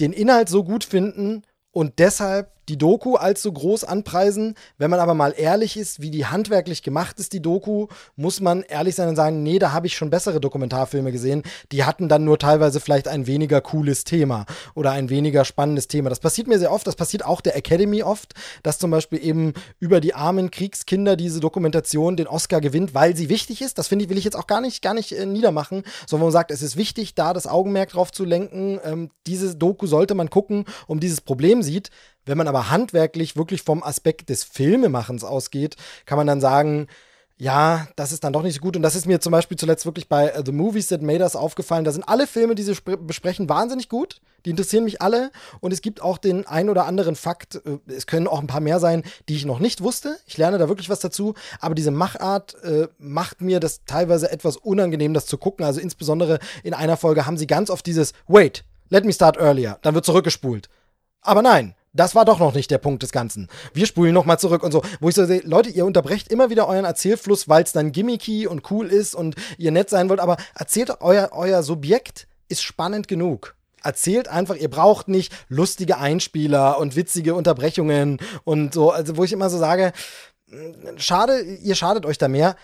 den Inhalt so gut finden und deshalb die Doku als so groß anpreisen. Wenn man aber mal ehrlich ist, wie die handwerklich gemacht ist, die Doku, muss man ehrlich sein und sagen, nee, da habe ich schon bessere Dokumentarfilme gesehen. Die hatten dann nur teilweise vielleicht ein weniger cooles Thema oder ein weniger spannendes Thema. Das passiert mir sehr oft, das passiert auch der Academy oft, dass zum Beispiel eben über die armen Kriegskinder diese Dokumentation den Oscar gewinnt, weil sie wichtig ist. Das finde ich, will ich jetzt auch gar nicht, gar nicht äh, niedermachen, sondern man sagt, es ist wichtig, da das Augenmerk drauf zu lenken. Ähm, diese Doku sollte man gucken, um dieses Problem sieht. Wenn man aber handwerklich wirklich vom Aspekt des Filmemachens ausgeht, kann man dann sagen, ja, das ist dann doch nicht so gut. Und das ist mir zum Beispiel zuletzt wirklich bei uh, The Movies That Made Us aufgefallen. Da sind alle Filme, die sie besprechen, wahnsinnig gut. Die interessieren mich alle. Und es gibt auch den ein oder anderen Fakt, äh, es können auch ein paar mehr sein, die ich noch nicht wusste. Ich lerne da wirklich was dazu. Aber diese Machart äh, macht mir das teilweise etwas unangenehm, das zu gucken. Also insbesondere in einer Folge haben sie ganz oft dieses Wait, let me start earlier. Dann wird zurückgespult. Aber nein, das war doch noch nicht der Punkt des Ganzen. Wir spulen nochmal zurück und so. Wo ich so sehe, Leute, ihr unterbrecht immer wieder euren Erzählfluss, weil es dann gimmicky und cool ist und ihr nett sein wollt, aber erzählt euer, euer Subjekt ist spannend genug. Erzählt einfach, ihr braucht nicht lustige Einspieler und witzige Unterbrechungen und so. Also, wo ich immer so sage, schade, ihr schadet euch da mehr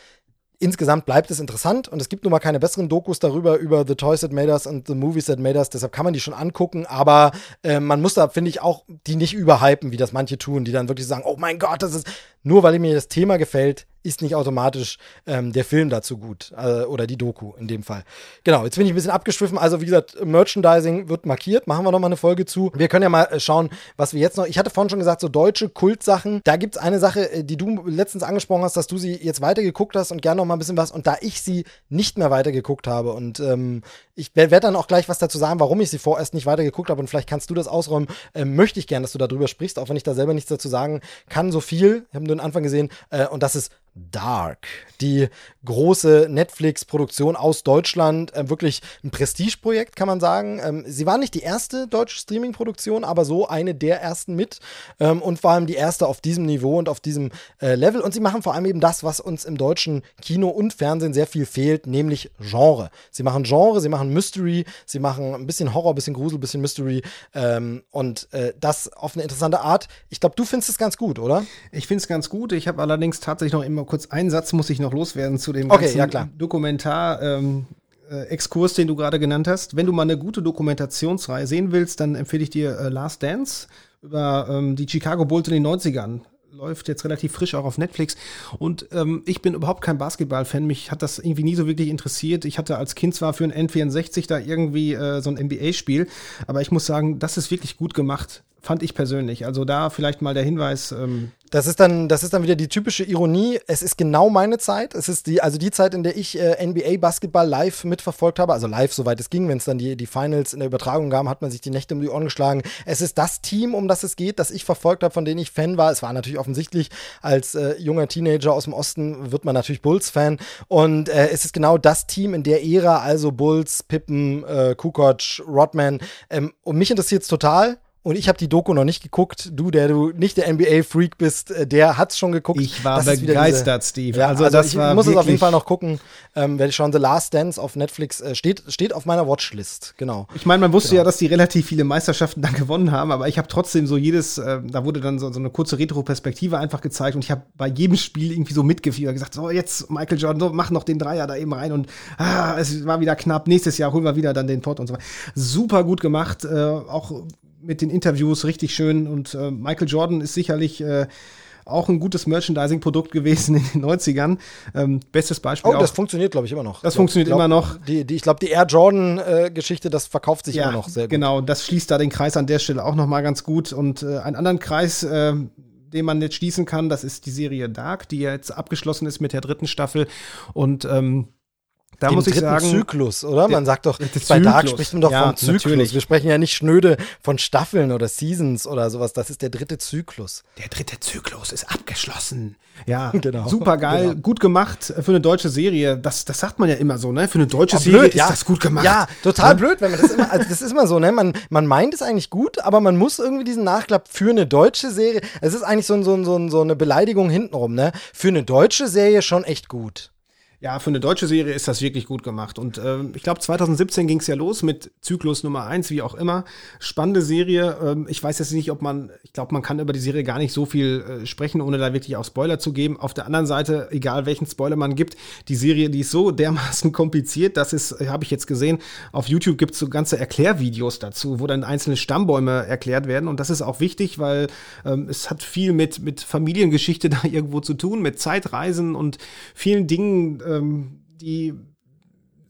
insgesamt bleibt es interessant und es gibt nun mal keine besseren Dokus darüber, über The Toys That Made Us und The Movies That Made Us, deshalb kann man die schon angucken, aber äh, man muss da, finde ich, auch die nicht überhypen, wie das manche tun, die dann wirklich sagen, oh mein Gott, das ist, nur weil mir das Thema gefällt, ist nicht automatisch ähm, der Film dazu gut äh, oder die Doku in dem Fall. Genau, jetzt bin ich ein bisschen abgeschwiffen. Also wie gesagt, Merchandising wird markiert. Machen wir noch mal eine Folge zu. Wir können ja mal äh, schauen, was wir jetzt noch. Ich hatte vorhin schon gesagt, so deutsche Kultsachen. Da gibt es eine Sache, äh, die du letztens angesprochen hast, dass du sie jetzt weitergeguckt hast und gerne noch mal ein bisschen was. Und da ich sie nicht mehr weitergeguckt habe und ähm, ich werde dann auch gleich was dazu sagen, warum ich sie vorerst nicht weitergeguckt habe und vielleicht kannst du das ausräumen. Ähm, möchte ich gerne, dass du darüber sprichst, auch wenn ich da selber nichts dazu sagen kann. So viel. Wir haben nur den Anfang gesehen äh, und das ist Dark, die große Netflix-Produktion aus Deutschland, äh, wirklich ein Prestigeprojekt, kann man sagen. Ähm, sie war nicht die erste deutsche Streaming-Produktion, aber so eine der ersten mit ähm, und vor allem die erste auf diesem Niveau und auf diesem äh, Level. Und sie machen vor allem eben das, was uns im deutschen Kino und Fernsehen sehr viel fehlt, nämlich Genre. Sie machen Genre, sie machen Mystery, sie machen ein bisschen Horror, ein bisschen Grusel, ein bisschen Mystery ähm, und äh, das auf eine interessante Art. Ich glaube, du findest es ganz gut, oder? Ich finde es ganz gut. Ich habe allerdings tatsächlich noch immer kurz einen Satz, muss ich noch loswerden zu dem Okay, ganzen ja. Dokumentar. Ähm, äh, Exkurs, den du gerade genannt hast. Wenn du mal eine gute Dokumentationsreihe sehen willst, dann empfehle ich dir äh, Last Dance über ähm, die Chicago Bulls in den 90ern. Läuft jetzt relativ frisch auch auf Netflix. Und ähm, ich bin überhaupt kein Basketball-Fan. Mich hat das irgendwie nie so wirklich interessiert. Ich hatte als Kind zwar für ein N64 da irgendwie äh, so ein NBA-Spiel, aber ich muss sagen, das ist wirklich gut gemacht. Fand ich persönlich. Also da vielleicht mal der Hinweis, ähm, Das ist dann, das ist dann wieder die typische Ironie. Es ist genau meine Zeit. Es ist die, also die Zeit, in der ich äh, NBA Basketball live mitverfolgt habe. Also live, soweit es ging. Wenn es dann die, die Finals in der Übertragung gab, hat man sich die Nächte um die Ohren geschlagen. Es ist das Team, um das es geht, das ich verfolgt habe, von denen ich Fan war. Es war natürlich offensichtlich, als äh, junger Teenager aus dem Osten wird man natürlich Bulls-Fan. Und äh, es ist genau das Team in der Ära, also Bulls, Pippen, äh, Kukoc, Rodman. Ähm, und mich interessiert es total. Und ich habe die Doku noch nicht geguckt. Du, der du nicht der NBA-Freak bist, äh, der hat's schon geguckt. ich war Das begeistert, Steve. Ja, also, das ich war muss es auf jeden Fall noch gucken. Ähm, werde ich schauen. The Last Dance auf Netflix äh, steht, steht auf meiner Watchlist. Genau. Ich meine, man wusste Genau. ja, dass die relativ viele Meisterschaften dann gewonnen haben, aber ich habe trotzdem so jedes, äh, da wurde dann so, so eine kurze Retro-Perspektive einfach gezeigt und ich habe bei jedem Spiel irgendwie so mitgefiebert, gesagt, so jetzt Michael Jordan, so, mach noch den Dreier da eben rein und ah, es war wieder knapp, nächstes Jahr holen wir wieder dann den Pott und so weiter. Super gut gemacht, äh, auch mit den Interviews richtig schön und äh, Michael Jordan ist sicherlich äh, auch ein gutes Merchandising-Produkt gewesen in den 90ern. Ähm, bestes Beispiel. Oh, das funktioniert, glaube ich, immer noch. Das so, funktioniert glaub, immer noch. Die, die, ich glaube, die Air Jordan-Geschichte, äh, das verkauft sich ja, immer noch sehr gut. Genau, das schließt da den Kreis an der Stelle auch nochmal ganz gut. Und äh, einen anderen Kreis, äh, den man jetzt schließen kann, das ist die Serie Dark, die jetzt abgeschlossen ist mit der dritten Staffel. Und ähm, da muss ich sagen. Zyklus, oder? Man sagt doch, bei Dark spricht man doch ja, vom Zyklus. Natürlich. Wir sprechen ja nicht schnöde von Staffeln oder Seasons oder sowas. Das ist der dritte Zyklus. Der dritte Zyklus ist abgeschlossen. Ja, genau. super geil, genau. gut gemacht für eine deutsche Serie. Das, das sagt man ja immer so, ne? Für eine deutsche oh, Serie blöd, ist ja. das gut gemacht. Ja, total ja. blöd, wenn man das immer, also das ist immer so, ne? Man, man meint es eigentlich gut, aber man muss irgendwie diesen Nachklapp für eine deutsche Serie. Es ist eigentlich so, so, so, so eine Beleidigung hintenrum, ne? Für eine deutsche Serie schon echt gut. Ja, für eine deutsche Serie ist das wirklich gut gemacht. Und äh, ich glaube, 2017 ging es ja los mit Zyklus Nummer 1, wie auch immer. Spannende Serie. Ähm, ich weiß jetzt nicht, ob man, ich glaube, man kann über die Serie gar nicht so viel äh, sprechen, ohne da wirklich auch Spoiler zu geben. Auf der anderen Seite, egal welchen Spoiler man gibt, die Serie, die ist so dermaßen kompliziert, das ist, äh, habe ich jetzt gesehen, auf YouTube gibt es so ganze Erklärvideos dazu, wo dann einzelne Stammbäume erklärt werden. Und das ist auch wichtig, weil ähm, es hat viel mit, mit Familiengeschichte da irgendwo zu tun, mit Zeitreisen und vielen Dingen, äh, ähm, die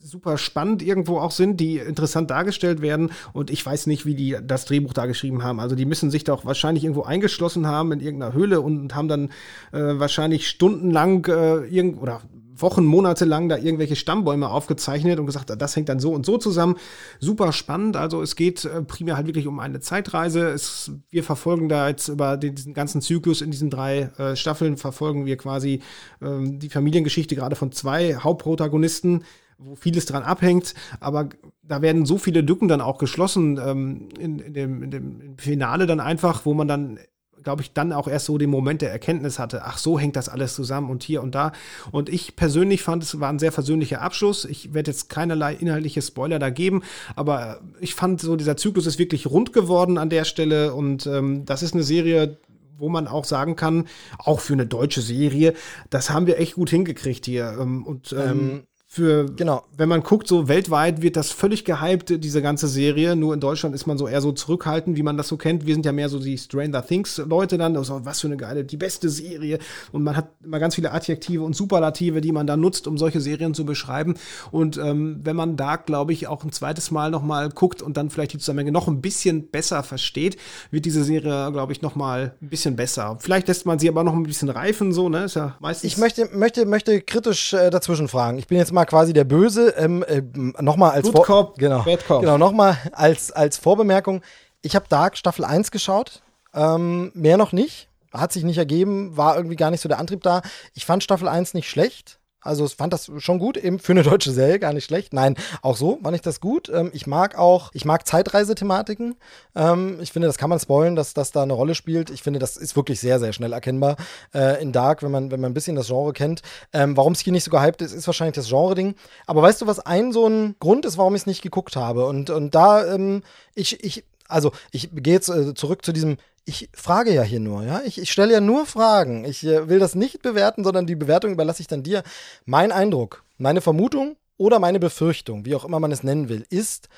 super spannend irgendwo auch sind, die interessant dargestellt werden. Und ich weiß nicht, wie die das Drehbuch da geschrieben haben. Also die müssen sich doch wahrscheinlich irgendwo eingeschlossen haben in irgendeiner Höhle und haben dann äh, wahrscheinlich stundenlang äh, irgend oder Wochen, Monate lang da irgendwelche Stammbäume aufgezeichnet und gesagt, das hängt dann so und so zusammen. Super spannend. Also es geht äh, primär halt wirklich um eine Zeitreise. Es, wir verfolgen da jetzt über den, diesen ganzen Zyklus in diesen drei äh, Staffeln verfolgen wir quasi ähm, die Familiengeschichte gerade von zwei Hauptprotagonisten wo vieles dran abhängt, aber da werden so viele Lücken dann auch geschlossen ähm, in, in, dem, in dem Finale dann einfach, wo man dann glaube ich, dann auch erst so den Moment der Erkenntnis hatte, ach, so hängt das alles zusammen und hier und da. Und ich persönlich fand, es war ein sehr versöhnlicher Abschluss. Ich werde jetzt keinerlei inhaltliche Spoiler da geben, aber ich fand so, dieser Zyklus ist wirklich rund geworden an der Stelle und ähm, das ist eine Serie, wo man auch sagen kann, auch für eine deutsche Serie, das haben wir echt gut hingekriegt hier. Ähm, und ähm, ähm für, genau, wenn man guckt, so weltweit wird das völlig gehypt, diese ganze Serie. Nur in Deutschland ist man so eher so zurückhaltend, wie man das so kennt. Wir sind ja mehr so die Stranger Things Leute dann. Also, was für eine geile, die beste Serie. Und man hat immer ganz viele Adjektive und Superlative, die man da nutzt, um solche Serien zu beschreiben. Und ähm, wenn man da, glaube ich, auch ein zweites Mal nochmal guckt und dann vielleicht die Zusammenhänge noch ein bisschen besser versteht, wird diese Serie, glaube ich, nochmal ein bisschen besser. Vielleicht lässt man sie aber noch ein bisschen reifen, so, ne? Ist ja meistens. Ich möchte, möchte, möchte kritisch äh, dazwischen fragen. Ich bin jetzt mal quasi der Böse. Ähm, äh, nochmal als Good Cop, genau, genau nochmal als als Vorbemerkung. Ich habe Dark Staffel 1 geschaut, ähm, mehr noch nicht. Hat sich nicht ergeben, war irgendwie gar nicht so der Antrieb da. Ich fand Staffel 1 nicht schlecht. Also ich fand das schon gut, eben für eine deutsche Serie gar nicht schlecht. Nein, auch so fand ich das gut. Ähm, ich mag auch, ich mag Zeitreisethematiken. Ähm, ich finde, das kann man spoilen, dass das da eine Rolle spielt. Ich finde, das ist wirklich sehr, sehr schnell erkennbar äh, in Dark, wenn man, wenn man ein bisschen das Genre kennt. Ähm, warum es hier nicht so gehypt ist, ist wahrscheinlich das Genre-Ding. Aber weißt du, was ein so ein Grund ist, warum ich es nicht geguckt habe? Und, und da, ähm, ich, ich, also ich gehe jetzt äh, zurück zu diesem ich frage ja hier nur, ja. Ich, ich stelle ja nur Fragen. Ich äh, will das nicht bewerten, sondern die Bewertung überlasse ich dann dir. Mein Eindruck, meine Vermutung oder meine Befürchtung, wie auch immer man es nennen will, ist,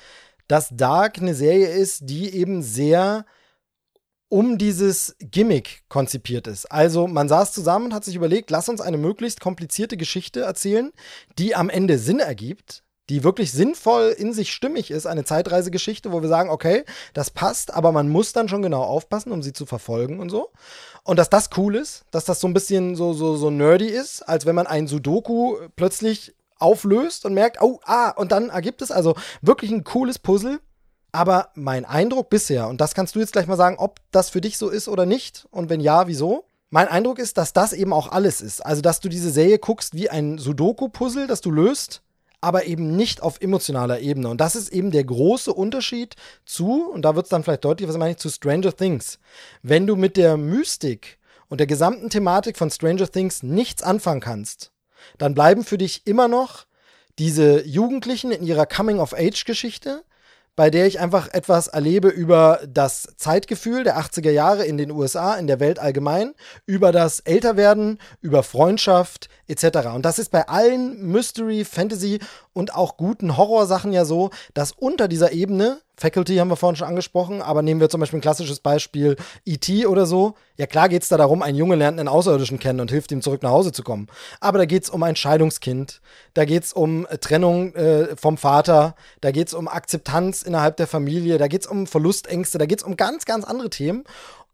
dass Dark eine Serie ist, die eben sehr um dieses Gimmick konzipiert ist. Also man saß zusammen und hat sich überlegt, lass uns eine möglichst komplizierte Geschichte erzählen, die am Ende Sinn ergibt, die wirklich sinnvoll in sich stimmig ist, eine Zeitreisegeschichte, wo wir sagen, okay, das passt, aber man muss dann schon genau aufpassen, um sie zu verfolgen und so. Und dass das cool ist, dass das so ein bisschen so, so, so nerdy ist, als wenn man ein Sudoku plötzlich auflöst und merkt, oh, ah, und dann ergibt es also wirklich ein cooles Puzzle. Aber mein Eindruck bisher, und das kannst du jetzt gleich mal sagen, ob das für dich so ist oder nicht, und wenn ja, wieso? Mein Eindruck ist, dass das eben auch alles ist. Also, dass du diese Serie guckst wie ein Sudoku-Puzzle, das du löst aber eben nicht auf emotionaler Ebene. Und das ist eben der große Unterschied zu, und da wird es dann vielleicht deutlich, was meine ich, zu Stranger Things. Wenn du mit der Mystik und der gesamten Thematik von Stranger Things nichts anfangen kannst, dann bleiben für dich immer noch diese Jugendlichen in ihrer Coming-of-Age-Geschichte, bei der ich einfach etwas erlebe über das Zeitgefühl der 80er Jahre in den USA, in der Welt allgemein, über das Älterwerden, über Freundschaft etc. Und das ist bei allen Mystery, Fantasy und auch guten Horrorsachen ja so, dass unter dieser Ebene Faculty haben wir vorhin schon angesprochen, aber nehmen wir zum Beispiel ein klassisches Beispiel E.T. oder so. Ja klar geht es da darum, ein Junge lernt einen Außerirdischen kennen und hilft ihm zurück nach Hause zu kommen. Aber da geht es um ein Scheidungskind, da geht es um äh, Trennung äh, vom Vater, da geht es um Akzeptanz innerhalb der Familie, da geht es um Verlustängste, da geht es um ganz, ganz andere Themen.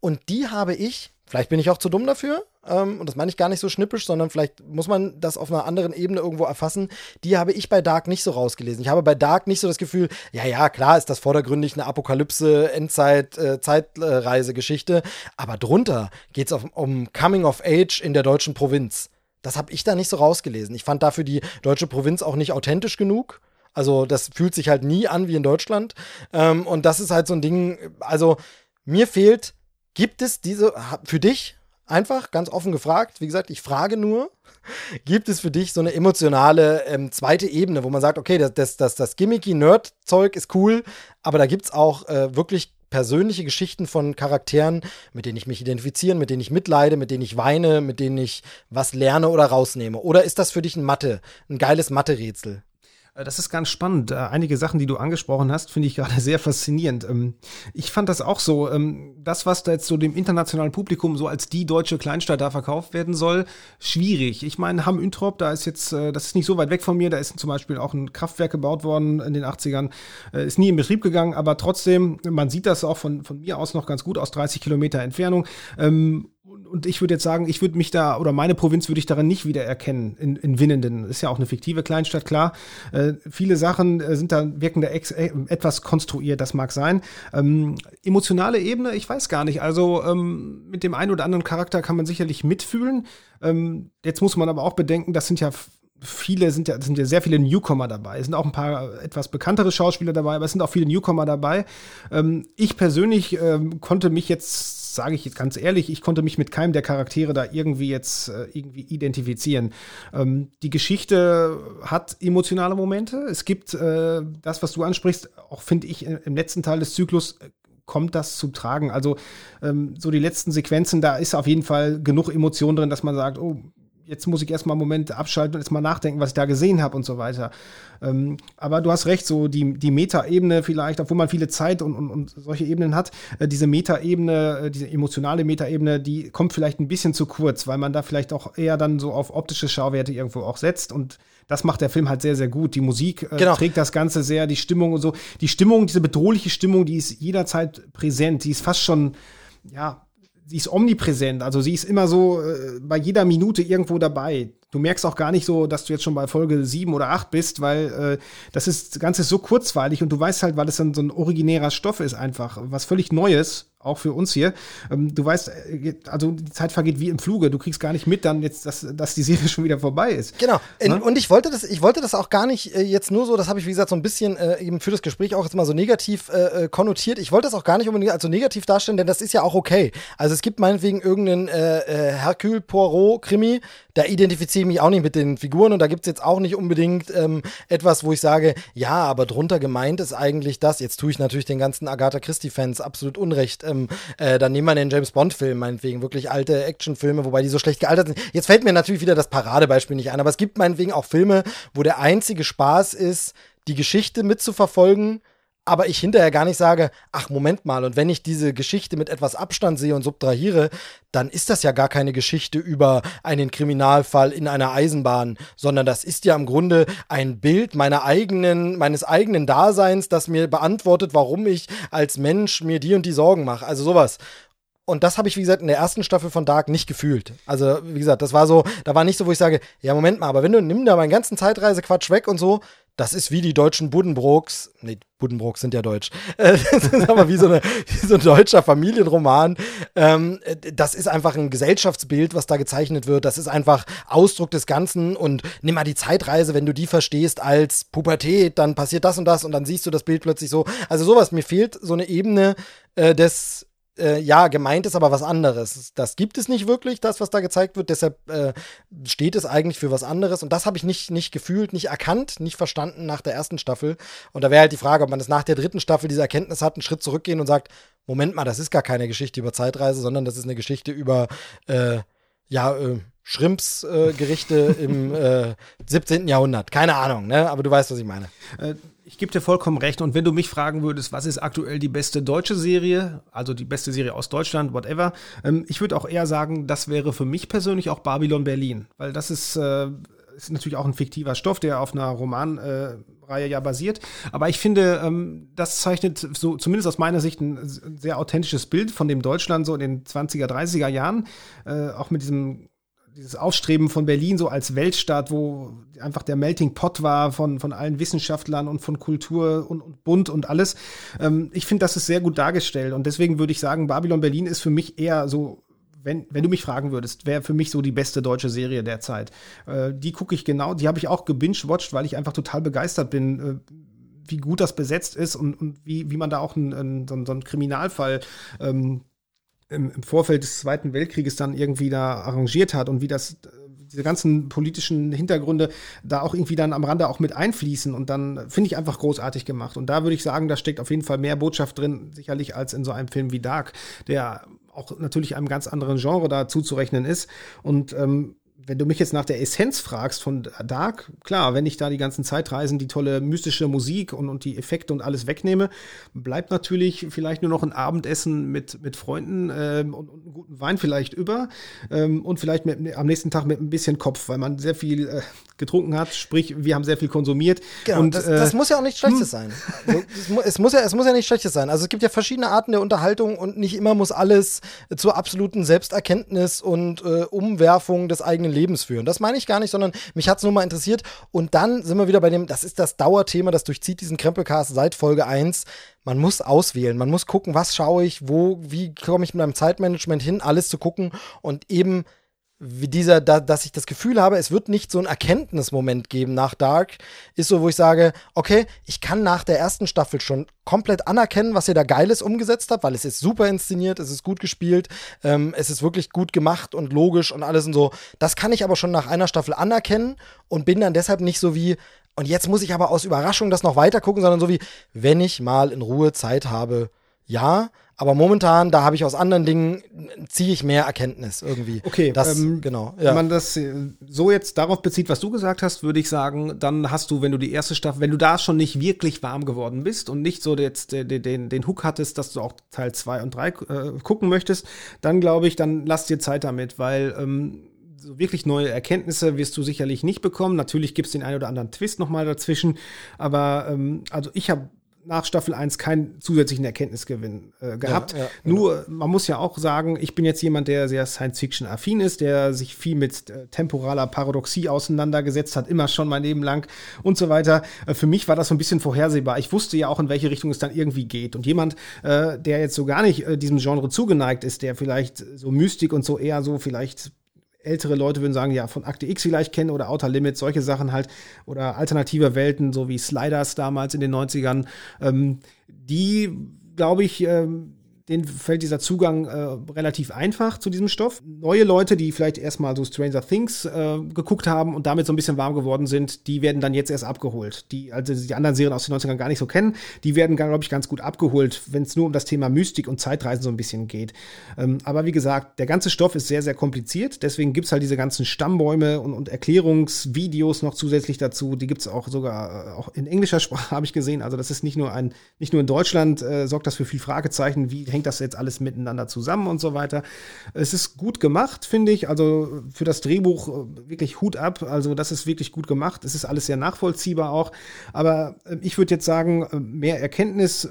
Und die habe ich Vielleicht bin ich auch zu dumm dafür. Ähm, und das meine ich gar nicht so schnippisch, sondern vielleicht muss man das auf einer anderen Ebene irgendwo erfassen. Die habe ich bei Dark nicht so rausgelesen. Ich habe bei Dark nicht so das Gefühl, ja, ja, klar ist das vordergründig eine Apokalypse, Endzeit, äh, Zeitreisegeschichte. Aber drunter geht es um Coming of Age in der deutschen Provinz. Das habe ich da nicht so rausgelesen. Ich fand dafür die deutsche Provinz auch nicht authentisch genug. Also, das fühlt sich halt nie an wie in Deutschland. Ähm, und das ist halt so ein Ding, also mir fehlt Gibt es diese, für dich, einfach ganz offen gefragt, wie gesagt, ich frage nur, gibt es für dich so eine emotionale ähm, zweite Ebene, wo man sagt, okay, das, das, das, das gimmicky Nerd-Zeug ist cool, aber da gibt es auch äh, wirklich persönliche Geschichten von Charakteren, mit denen ich mich identifizieren, mit denen ich mitleide, mit denen ich weine, mit denen ich was lerne oder rausnehme? Oder ist das für dich ein Mathe, ein geiles Mathe-Rätsel? Äh, das ist ganz spannend. Äh, einige Sachen, die du angesprochen hast, finde ich gerade sehr faszinierend. Ähm, ich fand das auch so. Ähm, das, was da jetzt so dem internationalen Publikum so als die deutsche Kleinstadt da verkauft werden soll, schwierig. Ich meine, Hamm Üntrop, da ist jetzt, äh, das ist nicht so weit weg von mir, da ist zum Beispiel auch ein Kraftwerk gebaut worden in den 80ern, ist nie in Betrieb gegangen, aber trotzdem, man sieht das auch von, von mir aus noch ganz gut aus 30 Kilometer Entfernung. Und ich würde jetzt sagen, ich würde mich da, oder meine Provinz würde ich darin nicht wiedererkennen, in, in Winnenden. Ist ja auch eine fiktive Kleinstadt, klar. Äh, viele Sachen äh, sind da, wirken da ex, äh, etwas konstruiert, das mag sein. Ähm, emotionale Ebene, ich weiß gar nicht. Also ähm, mit dem einen oder anderen Charakter kann man sicherlich mitfühlen. Ähm, jetzt muss man aber auch bedenken, das sind ja viele sind ja, sind ja sehr viele Newcomer dabei. Es sind auch ein paar etwas bekanntere Schauspieler dabei, aber es sind auch viele Newcomer dabei. Ähm, ich persönlich ähm, konnte mich jetzt, sage ich jetzt ganz ehrlich, ich konnte mich mit keinem der Charaktere da irgendwie jetzt äh, irgendwie identifizieren. Ähm, die Geschichte hat emotionale Momente. Es gibt äh, das, was du ansprichst, auch finde ich im letzten Teil des Zyklus äh, kommt das zu tragen. Also ähm, so die letzten Sequenzen, da ist auf jeden Fall genug Emotion drin, dass man sagt, oh, jetzt muss ich erstmal einen Moment abschalten und erstmal nachdenken, was ich da gesehen habe und so weiter. Ähm, aber du hast recht, so die, die Meta-Ebene vielleicht, obwohl man viele Zeit und, und, und solche Ebenen hat, äh, diese Meta-Ebene, äh, diese emotionale Meta-Ebene, die kommt vielleicht ein bisschen zu kurz, weil man da vielleicht auch eher dann so auf optische Schauwerte irgendwo auch setzt und das macht der Film halt sehr, sehr gut. Die Musik äh, genau. trägt das Ganze sehr, die Stimmung und so. Die Stimmung, diese bedrohliche Stimmung, die ist jederzeit präsent, die ist fast schon, ja, sie ist omnipräsent, also sie ist immer so äh, bei jeder Minute irgendwo dabei. Du merkst auch gar nicht so, dass du jetzt schon bei Folge 7 oder 8 bist, weil äh, das ist das Ganze ist so kurzweilig und du weißt halt, weil es dann so ein originärer Stoff ist einfach, was völlig Neues auch für uns hier. Ähm, du weißt, äh, also die Zeit vergeht wie im Fluge. Du kriegst gar nicht mit, dann jetzt, dass, dass die Serie schon wieder vorbei ist. Genau. Ne? Und ich wollte das, ich wollte das auch gar nicht äh, jetzt nur so, das habe ich, wie gesagt, so ein bisschen äh, eben für das Gespräch auch jetzt mal so negativ äh, konnotiert. Ich wollte das auch gar nicht unbedingt als so negativ darstellen, denn das ist ja auch okay. Also es gibt meinetwegen irgendeinen äh, Hercule Poirot-Krimi, da identifiziere ich mich auch nicht mit den Figuren und da gibt es jetzt auch nicht unbedingt ähm, etwas, wo ich sage, ja, aber drunter gemeint ist eigentlich das. Jetzt tue ich natürlich den ganzen Agatha Christie-Fans absolut Unrecht. Ähm, äh, dann nehmen wir den James Bond-Film, meinetwegen, wirklich alte Actionfilme, wobei die so schlecht gealtert sind. Jetzt fällt mir natürlich wieder das Paradebeispiel nicht ein, aber es gibt meinetwegen auch Filme, wo der einzige Spaß ist, die Geschichte mitzuverfolgen aber ich hinterher gar nicht sage, ach Moment mal, und wenn ich diese Geschichte mit etwas Abstand sehe und subtrahiere, dann ist das ja gar keine Geschichte über einen Kriminalfall in einer Eisenbahn, sondern das ist ja im Grunde ein Bild meiner eigenen, meines eigenen Daseins, das mir beantwortet, warum ich als Mensch mir die und die Sorgen mache. Also sowas. Und das habe ich, wie gesagt, in der ersten Staffel von Dark nicht gefühlt. Also, wie gesagt, das war so, da war nicht so, wo ich sage, ja, Moment mal, aber wenn du nimm da meinen ganzen Zeitreisequatsch weg und so, das ist wie die deutschen Buddenbrooks. Nee, Buddenbrooks sind ja deutsch. das ist aber wie so, eine, wie so ein deutscher Familienroman. Ähm, das ist einfach ein Gesellschaftsbild, was da gezeichnet wird. Das ist einfach Ausdruck des Ganzen. Und nimm mal die Zeitreise, wenn du die verstehst als Pubertät, dann passiert das und das und dann siehst du das Bild plötzlich so. Also sowas, mir fehlt so eine Ebene äh, des äh, ja, gemeint ist aber was anderes. Das gibt es nicht wirklich, das, was da gezeigt wird. Deshalb äh, steht es eigentlich für was anderes. Und das habe ich nicht, nicht gefühlt, nicht erkannt, nicht verstanden nach der ersten Staffel. Und da wäre halt die Frage, ob man das nach der dritten Staffel diese Erkenntnis hat, einen Schritt zurückgehen und sagt, Moment mal, das ist gar keine Geschichte über Zeitreise, sondern das ist eine Geschichte über, äh, ja, äh, Schrimpsgerichte äh, im 17. Jahrhundert. Keine Ahnung, ne? Aber du weißt, was ich meine. Ich gebe dir vollkommen recht. Und wenn du mich fragen würdest, was ist aktuell die beste deutsche Serie, also die beste Serie aus Deutschland, whatever, ähm, ich würde auch eher sagen, das wäre für mich persönlich auch Babylon Berlin. Weil das ist, äh, ist natürlich auch ein fiktiver Stoff, der auf einer Romanreihe äh, ja basiert. Aber ich finde, ähm, das zeichnet so zumindest aus meiner Sicht ein sehr authentisches Bild von dem Deutschland so in den 20er, 30er Jahren. Äh, auch mit diesem dieses Aufstreben von Berlin so als Weltstadt, wo einfach der Melting Pot war von, von allen Wissenschaftlern und von Kultur und, und Bund und alles. Ähm, ich finde, das ist sehr gut dargestellt und deswegen würde ich sagen, Babylon Berlin ist für mich eher so wenn, wenn du mich fragen würdest, wäre für mich so die beste deutsche Serie der Zeit. Äh, die gucke ich genau, die habe ich auch gebingewatcht, weil ich einfach total begeistert bin, äh, wie gut das besetzt ist und, und wie, wie man da auch einen, einen, so, einen Kriminalfall ähm, im, im Vorfeld des Zweiten Weltkrieges dann irgendwie da arrangiert hat und wie das diese ganzen politischen Hintergründe da auch irgendwie dann am Rande auch mit einfließen und dann finde ich einfach großartig gemacht. Und da würde ich sagen, da steckt auf jeden Fall mehr Botschaft drin, sicherlich als in so einem Film wie Dark, der auch natürlich einem ganz anderen Genre da zuzurechnen ist. Und ähm, wenn du mich jetzt nach der Essenz fragst von Dark, klar, wenn ich da die ganzen Zeitreisen, die tolle mystische Musik und, und die Effekte und alles wegnehme, bleibt natürlich vielleicht nur noch ein Abendessen mit, mit Freunden ähm, und, und guten Wein vielleicht über ähm, und vielleicht mit, am nächsten Tag mit ein bisschen Kopf, weil man sehr viel äh, getrunken hat, sprich, wir haben sehr viel konsumiert. Genau, und, das, äh, das muss ja auch nichts Schlechtes hm. sein. Also, es, mu es, muss ja, es muss ja nicht Schlechtes sein. Also es gibt ja verschiedene Arten der Unterhaltung und nicht immer muss alles zur absoluten Selbsterkenntnis und äh, Umwerfung des eigenen Lebens führen. Das meine ich gar nicht, sondern mich hat es nur mal interessiert. Und dann sind wir wieder bei dem, das ist das Dauerthema, das durchzieht diesen Krempelcast seit Folge 1. Man muss auswählen, man muss gucken, was schaue ich, wo, wie komme ich mit meinem Zeitmanagement hin, alles zu gucken und eben wie dieser, da, dass ich das Gefühl habe, es wird nicht so einen Erkenntnismoment geben nach Dark, ist so, wo ich sage, okay, ich kann nach der ersten Staffel schon komplett anerkennen, was ihr da Geiles umgesetzt habt, weil es ist super inszeniert, es ist gut gespielt, ähm, es ist wirklich gut gemacht und logisch und alles und so. Das kann ich aber schon nach einer Staffel anerkennen und bin dann deshalb nicht so wie, und jetzt muss ich aber aus Überraschung das noch weiter gucken, sondern so wie, wenn ich mal in Ruhe Zeit habe, ja, aber momentan, da habe ich aus anderen Dingen, ziehe ich mehr Erkenntnis irgendwie. Okay, das, ähm, genau. Ja. Wenn man das äh, so jetzt darauf bezieht, was du gesagt hast, würde ich sagen, dann hast du, wenn du die erste Staffel, wenn du da schon nicht wirklich warm geworden bist und nicht so jetzt den, den, den Hook hattest, dass du auch Teil 2 und 3 äh, gucken möchtest, dann glaube ich, dann lass dir Zeit damit, weil ähm, so wirklich neue Erkenntnisse wirst du sicherlich nicht bekommen. Natürlich gibt es den einen oder anderen Twist nochmal dazwischen, aber ähm, also ich habe nach Staffel 1 keinen zusätzlichen Erkenntnisgewinn äh, gehabt. Ja, ja, genau. Nur, man muss ja auch sagen, ich bin jetzt jemand, der sehr Science-Fiction-affin ist, der sich viel mit äh, temporaler Paradoxie auseinandergesetzt hat, immer schon mein Leben lang und so weiter. Äh, für mich war das so ein bisschen vorhersehbar. Ich wusste ja auch, in welche Richtung es dann irgendwie geht. Und jemand, äh, der jetzt so gar nicht äh, diesem Genre zugeneigt ist, der vielleicht so Mystik und so eher so vielleicht ältere Leute würden sagen, ja, von Akte X vielleicht kennen oder Outer Limits, solche Sachen halt, oder alternative Welten, so wie Sliders damals in den 90ern, ähm, die, glaube ich, ähm, denen fällt dieser Zugang äh, relativ einfach zu diesem Stoff. Neue Leute, die vielleicht erstmal so Stranger Things äh, geguckt haben und damit so ein bisschen warm geworden sind, die werden dann jetzt erst abgeholt. Die, also die anderen Serien aus den 90ern gar nicht so kennen, die werden, glaube ich, ganz gut abgeholt, wenn es nur um das Thema Mystik und Zeitreisen so ein bisschen geht. Ähm, aber wie gesagt, der ganze Stoff ist sehr, sehr kompliziert. Deswegen gibt's halt diese ganzen Stammbäume und, und Erklärungsvideos noch zusätzlich dazu. Die gibt's auch sogar äh, auch in englischer Sprache, habe ich gesehen. Also das ist nicht nur ein, nicht nur in Deutschland, äh, sorgt das für viel Fragezeichen, wie hängt das jetzt alles miteinander zusammen und so weiter. Es ist gut gemacht, finde ich. Also für das Drehbuch äh, wirklich Hut ab. Also das ist wirklich gut gemacht. Es ist alles sehr nachvollziehbar auch. Aber äh, ich würde jetzt sagen, äh, mehr Erkenntnis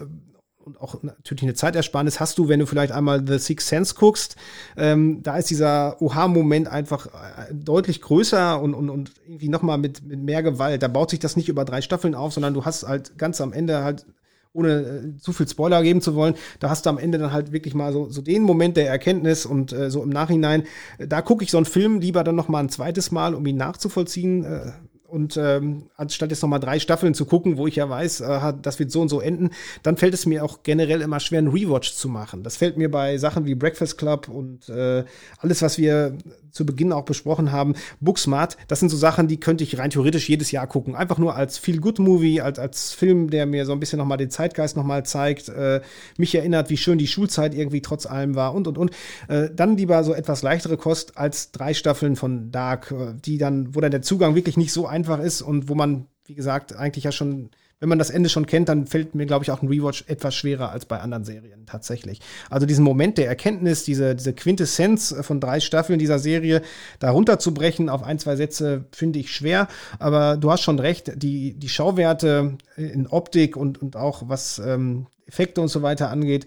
und auch natürlich eine Zeitersparnis hast du, wenn du vielleicht einmal The Sixth Sense guckst. Ähm, da ist dieser Oha-Moment einfach deutlich größer und, und, und irgendwie nochmal mit, mit mehr Gewalt. Da baut sich das nicht über drei Staffeln auf, sondern du hast halt ganz am Ende halt ohne äh, zu viel Spoiler geben zu wollen, da hast du am Ende dann halt wirklich mal so, so den Moment der Erkenntnis und äh, so im Nachhinein, äh, da gucke ich so einen Film lieber dann noch mal ein zweites Mal, um ihn nachzuvollziehen. Äh, und ähm, anstatt jetzt nochmal drei Staffeln zu gucken, wo ich ja weiß, äh, das wird so und so enden, dann fällt es mir auch generell immer schwer, einen Rewatch zu machen. Das fällt mir bei Sachen wie Breakfast Club und äh, alles, was wir zu Beginn auch besprochen haben, Booksmart, das sind so Sachen, die könnte ich rein theoretisch jedes Jahr gucken. Einfach nur als Feel-Good-Movie, als, als Film, der mir so ein bisschen nochmal den Zeitgeist nochmal zeigt, äh, mich erinnert, wie schön die Schulzeit irgendwie trotz allem war und, und, und. Äh, dann lieber so etwas leichtere Kost als drei Staffeln von Dark, äh, die dann, wo dann der Zugang wirklich nicht so einfach ist und wo man wie gesagt, eigentlich ja schon wenn man das Ende schon kennt, dann fällt mir, glaube ich, auch ein Rewatch etwas schwerer als bei anderen Serien tatsächlich. Also diesen Moment der Erkenntnis, diese, diese Quintessenz von drei Staffeln dieser Serie, da runterzubrechen auf ein, zwei Sätze, finde ich schwer. Aber du hast schon recht, die, die Schauwerte in Optik und, und auch was ähm, Effekte und so weiter angeht,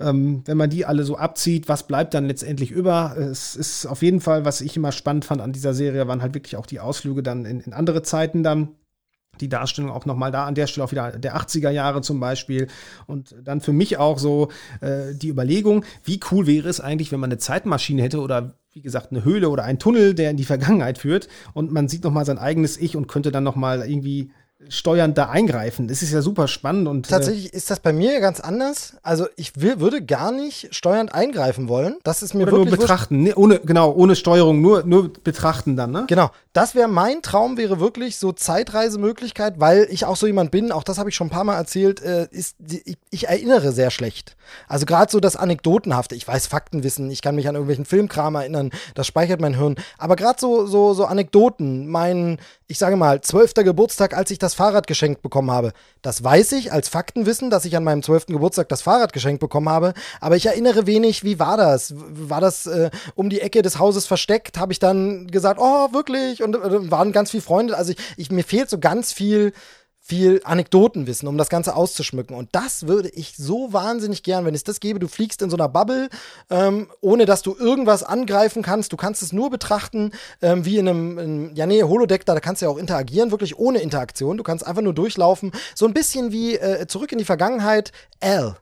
ähm, wenn man die alle so abzieht, was bleibt dann letztendlich über? Es ist auf jeden Fall, was ich immer spannend fand an dieser Serie, waren halt wirklich auch die Ausflüge dann in, in andere Zeiten dann die Darstellung auch nochmal da an der Stelle auch wieder der 80er Jahre zum Beispiel. Und dann für mich auch so äh, die Überlegung, wie cool wäre es eigentlich, wenn man eine Zeitmaschine hätte oder wie gesagt eine Höhle oder ein Tunnel, der in die Vergangenheit führt und man sieht nochmal sein eigenes Ich und könnte dann nochmal irgendwie steuernd da eingreifen. Das ist ja super spannend und. Äh, Tatsächlich ist das bei mir ganz anders. Also ich will, würde gar nicht steuernd eingreifen wollen. Das ist mir Oder wirklich. Nur betrachten, ne, ohne, genau, ohne Steuerung, nur, nur betrachten dann, ne? Genau. Das wäre mein Traum, wäre wirklich so Zeitreisemöglichkeit, weil ich auch so jemand bin, auch das habe ich schon ein paar Mal erzählt, äh, ist, ich, ich erinnere sehr schlecht. Also gerade so das Anekdotenhafte, ich weiß Faktenwissen, ich kann mich an irgendwelchen Filmkram erinnern, das speichert mein Hirn. Aber gerade so, so, so Anekdoten, mein, ich sage mal, zwölfter Geburtstag, als ich das Fahrrad geschenkt bekommen habe. Das weiß ich als Faktenwissen, dass ich an meinem zwölften Geburtstag das Fahrrad geschenkt bekommen habe. Aber ich erinnere wenig, wie war das? War das äh, um die Ecke des Hauses versteckt? Habe ich dann gesagt, oh, wirklich? Und äh, waren ganz viele Freunde. Also ich, ich, mir fehlt so ganz viel viel Anekdotenwissen, um das Ganze auszuschmücken. Und das würde ich so wahnsinnig gern, wenn es das gäbe. Du fliegst in so einer Bubble, ähm, ohne dass du irgendwas angreifen kannst. Du kannst es nur betrachten, ähm, wie in einem, in, ja nee, Holodeck, da, da kannst du ja auch interagieren, wirklich ohne Interaktion. Du kannst einfach nur durchlaufen. So ein bisschen wie äh, zurück in die Vergangenheit, L.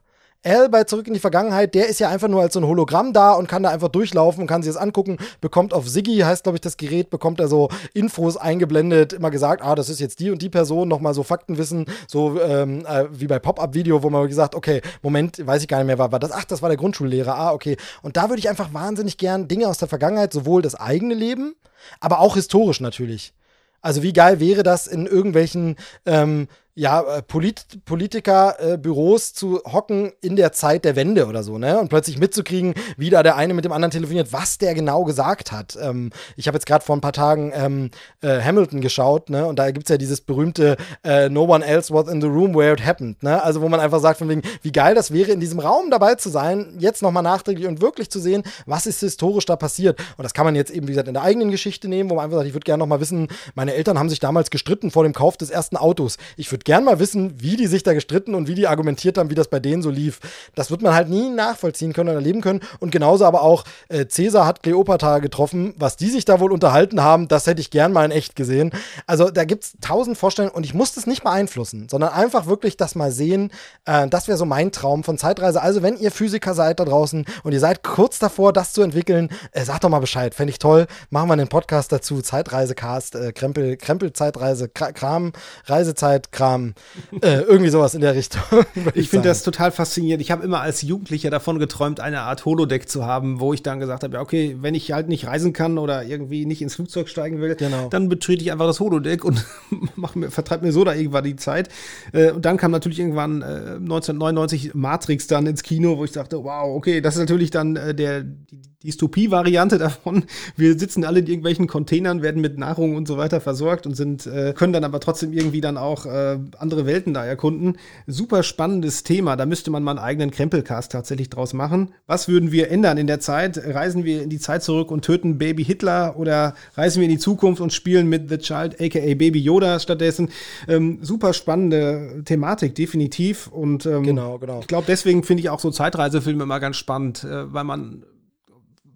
Al bei Zurück in die Vergangenheit, der ist ja einfach nur als so ein Hologramm da und kann da einfach durchlaufen und kann sich das angucken, bekommt auf Siggy, heißt glaube ich das Gerät, bekommt er so Infos eingeblendet, immer gesagt, ah, das ist jetzt die und die Person, nochmal so Faktenwissen, so ähm, äh, wie bei Pop-Up-Video, wo man gesagt, okay, Moment, weiß ich gar nicht mehr, war, war das, ach, das war der Grundschullehrer, ah, okay. Und da würde ich einfach wahnsinnig gern Dinge aus der Vergangenheit, sowohl das eigene Leben, aber auch historisch natürlich. Also wie geil wäre das in irgendwelchen ähm, ja, äh, Polit Politikerbüros äh, zu hocken in der Zeit der Wende oder so, ne? Und plötzlich mitzukriegen, wie da der eine mit dem anderen telefoniert, was der genau gesagt hat. Ähm, ich habe jetzt gerade vor ein paar Tagen ähm, äh, Hamilton geschaut, ne? Und da gibt's ja dieses berühmte äh, No one else was in the room where it happened, ne? Also wo man einfach sagt, von wegen, wie geil das wäre, in diesem Raum dabei zu sein, jetzt nochmal nachträglich und wirklich zu sehen, was ist historisch da passiert. Und das kann man jetzt eben, wie gesagt, in der eigenen Geschichte nehmen, wo man einfach sagt, ich würde gerne nochmal wissen, meine Eltern haben sich damals gestritten vor dem Kauf des ersten Autos. Ich würde würde gern mal wissen, wie die sich da gestritten und wie die argumentiert haben, wie das bei denen so lief. Das wird man halt nie nachvollziehen können oder erleben können. Und genauso aber auch, äh, Cäsar hat Kleopatra getroffen. Was die sich da wohl unterhalten haben, das hätte ich gern mal in echt gesehen. Also da gibt es tausend Vorstellungen und ich muss das nicht beeinflussen, sondern einfach wirklich das mal sehen. Äh, das wäre so mein Traum von Zeitreise. Also wenn ihr Physiker seid da draußen und ihr seid kurz davor, das zu entwickeln, äh, sagt doch mal Bescheid. Fände ich toll. Machen wir einen Podcast dazu. Zeitreisecast, äh, Krempel, Krempel Zeitreise, Kram, Reisezeit, Kram. Kram. Äh, irgendwie sowas in der Richtung. ich finde das total faszinierend. Ich habe immer als Jugendlicher davon geträumt, eine Art Holodeck zu haben, wo ich dann gesagt habe, ja, okay, wenn ich halt nicht reisen kann oder irgendwie nicht ins Flugzeug steigen will, genau. dann betrete ich einfach das Holodeck und mach mir, vertreibe mir so da irgendwann die Zeit. Äh, und dann kam natürlich irgendwann äh, 1999 Matrix dann ins Kino, wo ich dachte, wow, okay, das ist natürlich dann äh, der, die, Dystopie-Variante davon. Wir sitzen alle in irgendwelchen Containern, werden mit Nahrung und so weiter versorgt und sind, äh, können dann aber trotzdem irgendwie dann auch äh, andere Welten da erkunden. Super spannendes Thema. Da müsste man mal einen eigenen Krempelcast tatsächlich draus machen. Was würden wir ändern in der Zeit? Reisen wir in die Zeit zurück und töten Baby Hitler oder reisen wir in die Zukunft und spielen mit The Child, aka Baby Yoda stattdessen? Ähm, super spannende Thematik, definitiv. Und ähm, genau, genau. ich glaube, deswegen finde ich auch so Zeitreisefilme immer ganz spannend, äh, weil man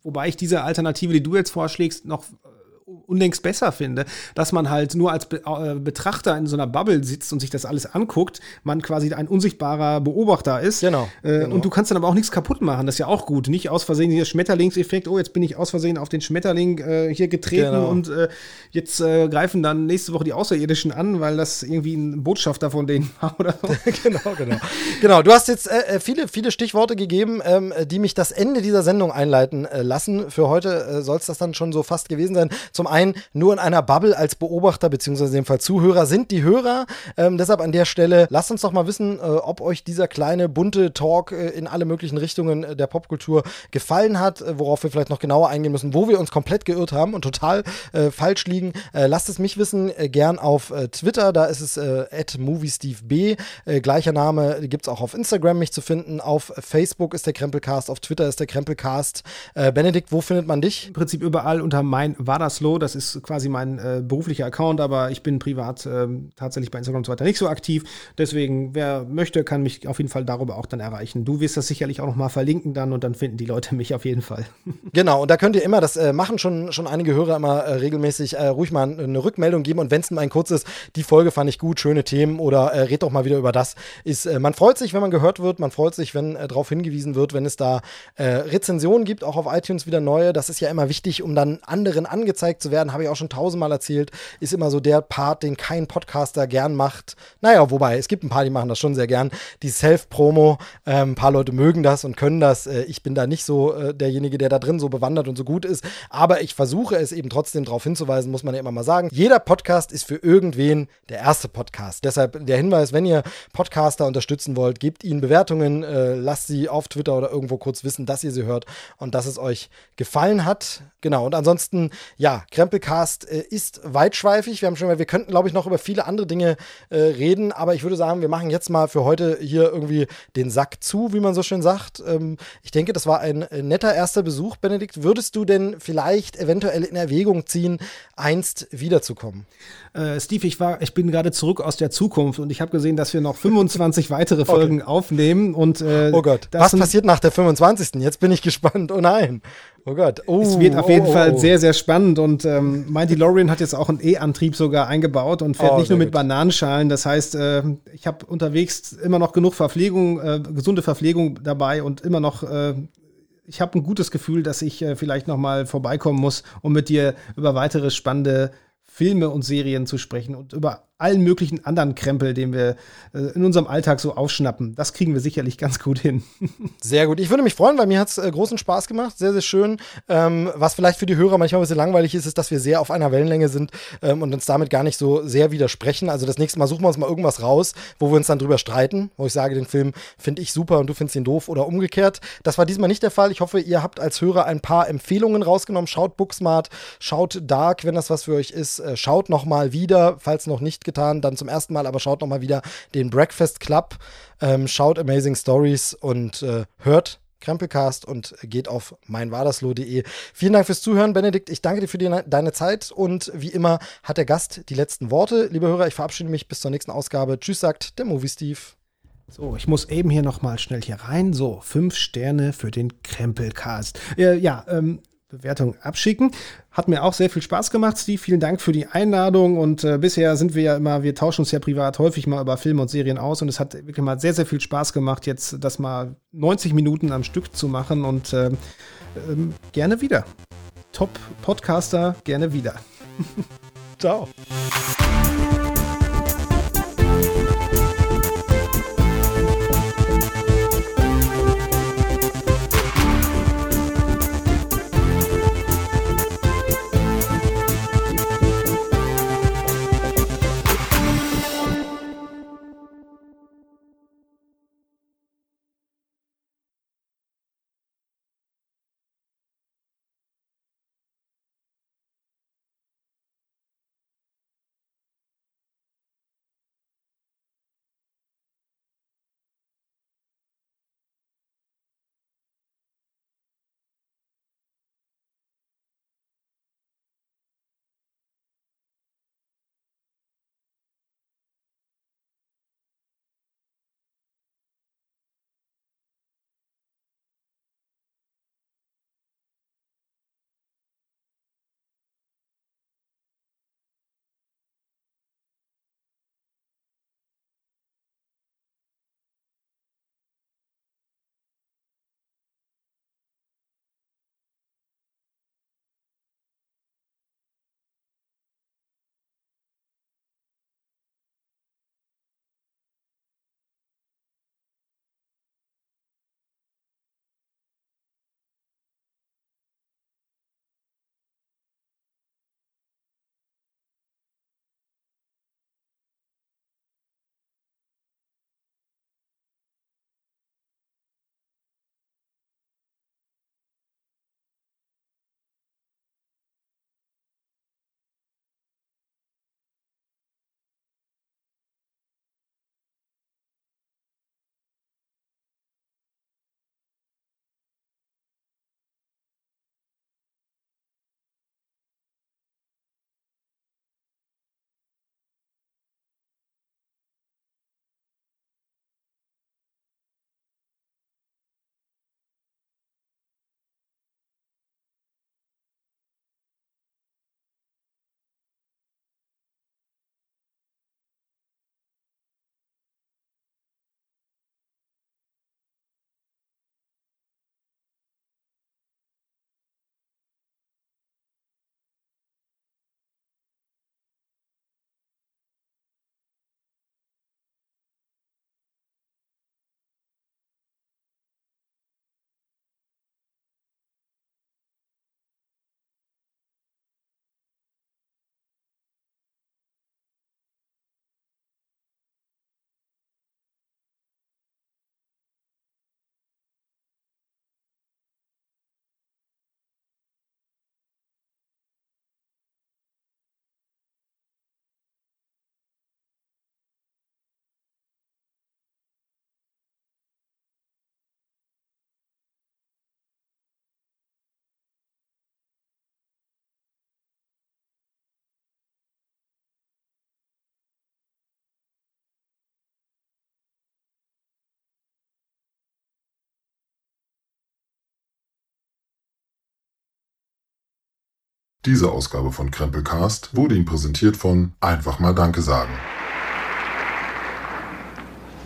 Wobei ich diese Alternative, die du jetzt vorschlägst, noch unlängst besser finde, dass man halt nur als Be äh, Betrachter in so einer Bubble sitzt und sich das alles anguckt, man quasi ein unsichtbarer Beobachter ist. Genau, äh, genau. Und du kannst dann aber auch nichts kaputt machen, das ist ja auch gut. Nicht aus Versehen hier Schmetterlingseffekt, oh, jetzt bin ich aus Versehen auf den Schmetterling äh, hier getreten genau. und äh, jetzt äh, greifen dann nächste Woche die Außerirdischen an, weil das irgendwie ein Botschafter von denen war oder so. genau, genau. genau, du hast jetzt äh, viele, viele Stichworte gegeben, ähm, die mich das Ende dieser Sendung einleiten lassen. Für heute soll es das dann schon so fast gewesen sein zum einen nur in einer Bubble als Beobachter beziehungsweise in dem Fall Zuhörer sind die Hörer. Ähm, deshalb an der Stelle lasst uns doch mal wissen, äh, ob euch dieser kleine bunte Talk äh, in alle möglichen Richtungen äh, der Popkultur gefallen hat, äh, worauf wir vielleicht noch genauer eingehen müssen, wo wir uns komplett geirrt haben und total äh, falsch liegen. Lasst es mich wissen, gern auf Twitter, da ist es at moviesteveb, gleicher Name gibt es auch auf Instagram mich zu finden, auf Facebook ist der Krempelcast, auf Twitter ist der Krempelcast. Benedikt, wo findet man dich? Im Prinzip überall unter mein Wadersloh, das ist quasi mein beruflicher Account, aber ich bin privat ähm, tatsächlich bei Instagram und so weiter nicht so aktiv. Deswegen, wer möchte, kann mich auf jeden Fall darüber auch dann erreichen. Du wirst das sicherlich auch noch mal verlinken dann und dann finden die Leute mich auf jeden Fall. Genau, und da könnt ihr immer, das äh, machen schon, schon einige Hörer immer äh, regelmäßig, äh, ruhig mal eine Rückmeldung geben und wenn es nur ein kurzes, die Folge fand ich gut, schöne Themen oder äh, red doch mal wieder über das, ist, äh, man freut sich, wenn man gehört wird, man freut sich, wenn äh, darauf hingewiesen wird, wenn es da Rezensionen gibt, auch auf iTunes wieder neue, das ist ja immer wichtig, um dann anderen angezeigt zu werden, habe ich auch schon tausendmal erzählt, ist immer so der Part, den kein Podcaster gern macht. Naja, wobei, es gibt ein paar, die machen das schon sehr gern, die Self-Promo, ein paar Leute mögen das und können das, ich bin da nicht so derjenige, der da drin so bewandert und so gut ist. Aber ich versuche es eben trotzdem darauf hinzuweisen, muss man ja immer mal sagen. Jeder Podcast ist für irgendwen der erste Podcast. Deshalb der Hinweis, wenn ihr Podcaster unterstützen wollt, gebt ihnen Bewertungen, äh, lasst sie auf Twitter oder irgendwo kurz wissen, dass ihr sie hört und dass es euch gefallen hat. Genau. Und ansonsten, ja, Krempelcast äh, ist weitschweifig. Wir haben schon mal, wir könnten, glaube ich, noch über viele andere Dinge äh, reden, aber ich würde sagen, wir machen jetzt mal für heute hier irgendwie den Sack zu, wie man so schön sagt. Ähm, ich denke, das war ein äh, netter erster Besuch, Benedikt. Würdest du denn vielleicht eventuell in Erwägung ziehen, einst wiederzukommen? Äh, Steve, ich war, ich bin gerade zurück aus der Zukunft und ich habe gesehen, dass wir noch 25 weitere Folgen okay. aufnehmen und äh, Oh Gott, was passiert nach der 25. Jetzt bin ich gespannt. Oh nein. Oh Gott. Oh, es wird auf jeden oh, Fall oh. sehr, sehr spannend und ähm, mein DeLorean hat jetzt auch einen E-Antrieb sogar eingebaut und fährt oh, nicht nur mit gut. Bananenschalen. Das heißt, äh, ich habe unterwegs immer noch genug Verpflegung, äh, gesunde Verpflegung dabei und immer noch äh, ich habe ein gutes Gefühl, dass ich äh, vielleicht noch mal vorbeikommen muss, um mit dir über weitere spannende Filme und Serien zu sprechen und über allen möglichen anderen Krempel, den wir äh, in unserem Alltag so aufschnappen. Das kriegen wir sicherlich ganz gut hin. sehr gut. Ich würde mich freuen, weil mir hat es äh, großen Spaß gemacht. Sehr, sehr schön. Ähm, was vielleicht für die Hörer manchmal ein bisschen langweilig ist, ist, dass wir sehr auf einer Wellenlänge sind ähm, und uns damit gar nicht so sehr widersprechen. Also das nächste Mal suchen wir uns mal irgendwas raus, wo wir uns dann drüber streiten, wo ich sage, den Film finde ich super und du findest ihn doof oder umgekehrt. Das war diesmal nicht der Fall. Ich hoffe, ihr habt als Hörer ein paar Empfehlungen rausgenommen. Schaut Booksmart, schaut Dark, wenn das was für euch ist. Äh, schaut noch mal wieder, falls noch nicht getan, dann zum ersten Mal, aber schaut noch mal wieder den Breakfast Club, ähm, schaut Amazing Stories und äh, hört Krempelcast und geht auf meinwadersloh.de. Vielen Dank fürs Zuhören, Benedikt. Ich danke dir für die, deine Zeit und wie immer hat der Gast die letzten Worte. Liebe Hörer, ich verabschiede mich bis zur nächsten Ausgabe. Tschüss, sagt der Movie Steve. So, ich muss eben hier noch mal schnell hier rein. So, fünf Sterne für den Krempelcast. Äh, ja, ähm, Bewertung abschicken. Hat mir auch sehr viel Spaß gemacht, Steve. Vielen Dank für die Einladung. Und äh, bisher sind wir ja immer, wir tauschen uns ja privat häufig mal über Filme und Serien aus. Und es hat wirklich mal sehr, sehr viel Spaß gemacht, jetzt das mal 90 Minuten am Stück zu machen. Und äh, äh, gerne wieder. Top-Podcaster, gerne wieder. Ciao. Diese Ausgabe von Krempelcast wurde Ihnen präsentiert von Einfach mal Danke sagen.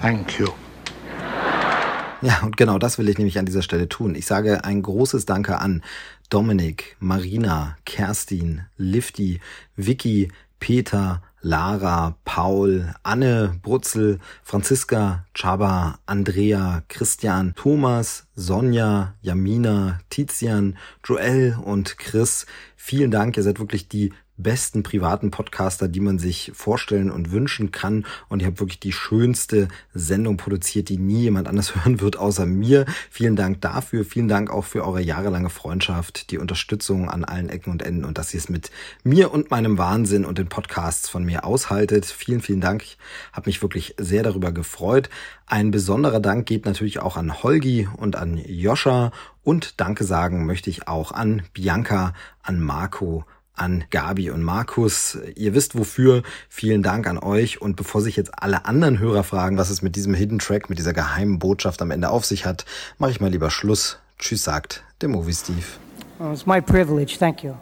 Thank you. Ja, und genau das will ich nämlich an dieser Stelle tun. Ich sage ein großes Danke an Dominik, Marina, Kerstin, Lifty, Vicky, Peter, Lara, Paul, Anne, Brutzel, Franziska, Chaba, Andrea, Christian, Thomas, Sonja, Jamina, Tizian, Joel und Chris. Vielen Dank, ihr seid wirklich die besten privaten Podcaster, die man sich vorstellen und wünschen kann. Und ihr habt wirklich die schönste Sendung produziert, die nie jemand anders hören wird, außer mir. Vielen Dank dafür. Vielen Dank auch für eure jahrelange Freundschaft, die Unterstützung an allen Ecken und Enden und dass ihr es mit mir und meinem Wahnsinn und den Podcasts von mir aushaltet. Vielen, vielen Dank. Ich habe mich wirklich sehr darüber gefreut. Ein besonderer Dank geht natürlich auch an Holgi und an Joscha. Und Danke sagen möchte ich auch an Bianca, an Marco, an Gabi und Markus. Ihr wisst wofür. Vielen Dank an euch. Und bevor sich jetzt alle anderen Hörer fragen, was es mit diesem Hidden Track, mit dieser geheimen Botschaft am Ende auf sich hat, mache ich mal lieber Schluss. Tschüss sagt der Movie Steve. Well, it's my privilege. Thank you.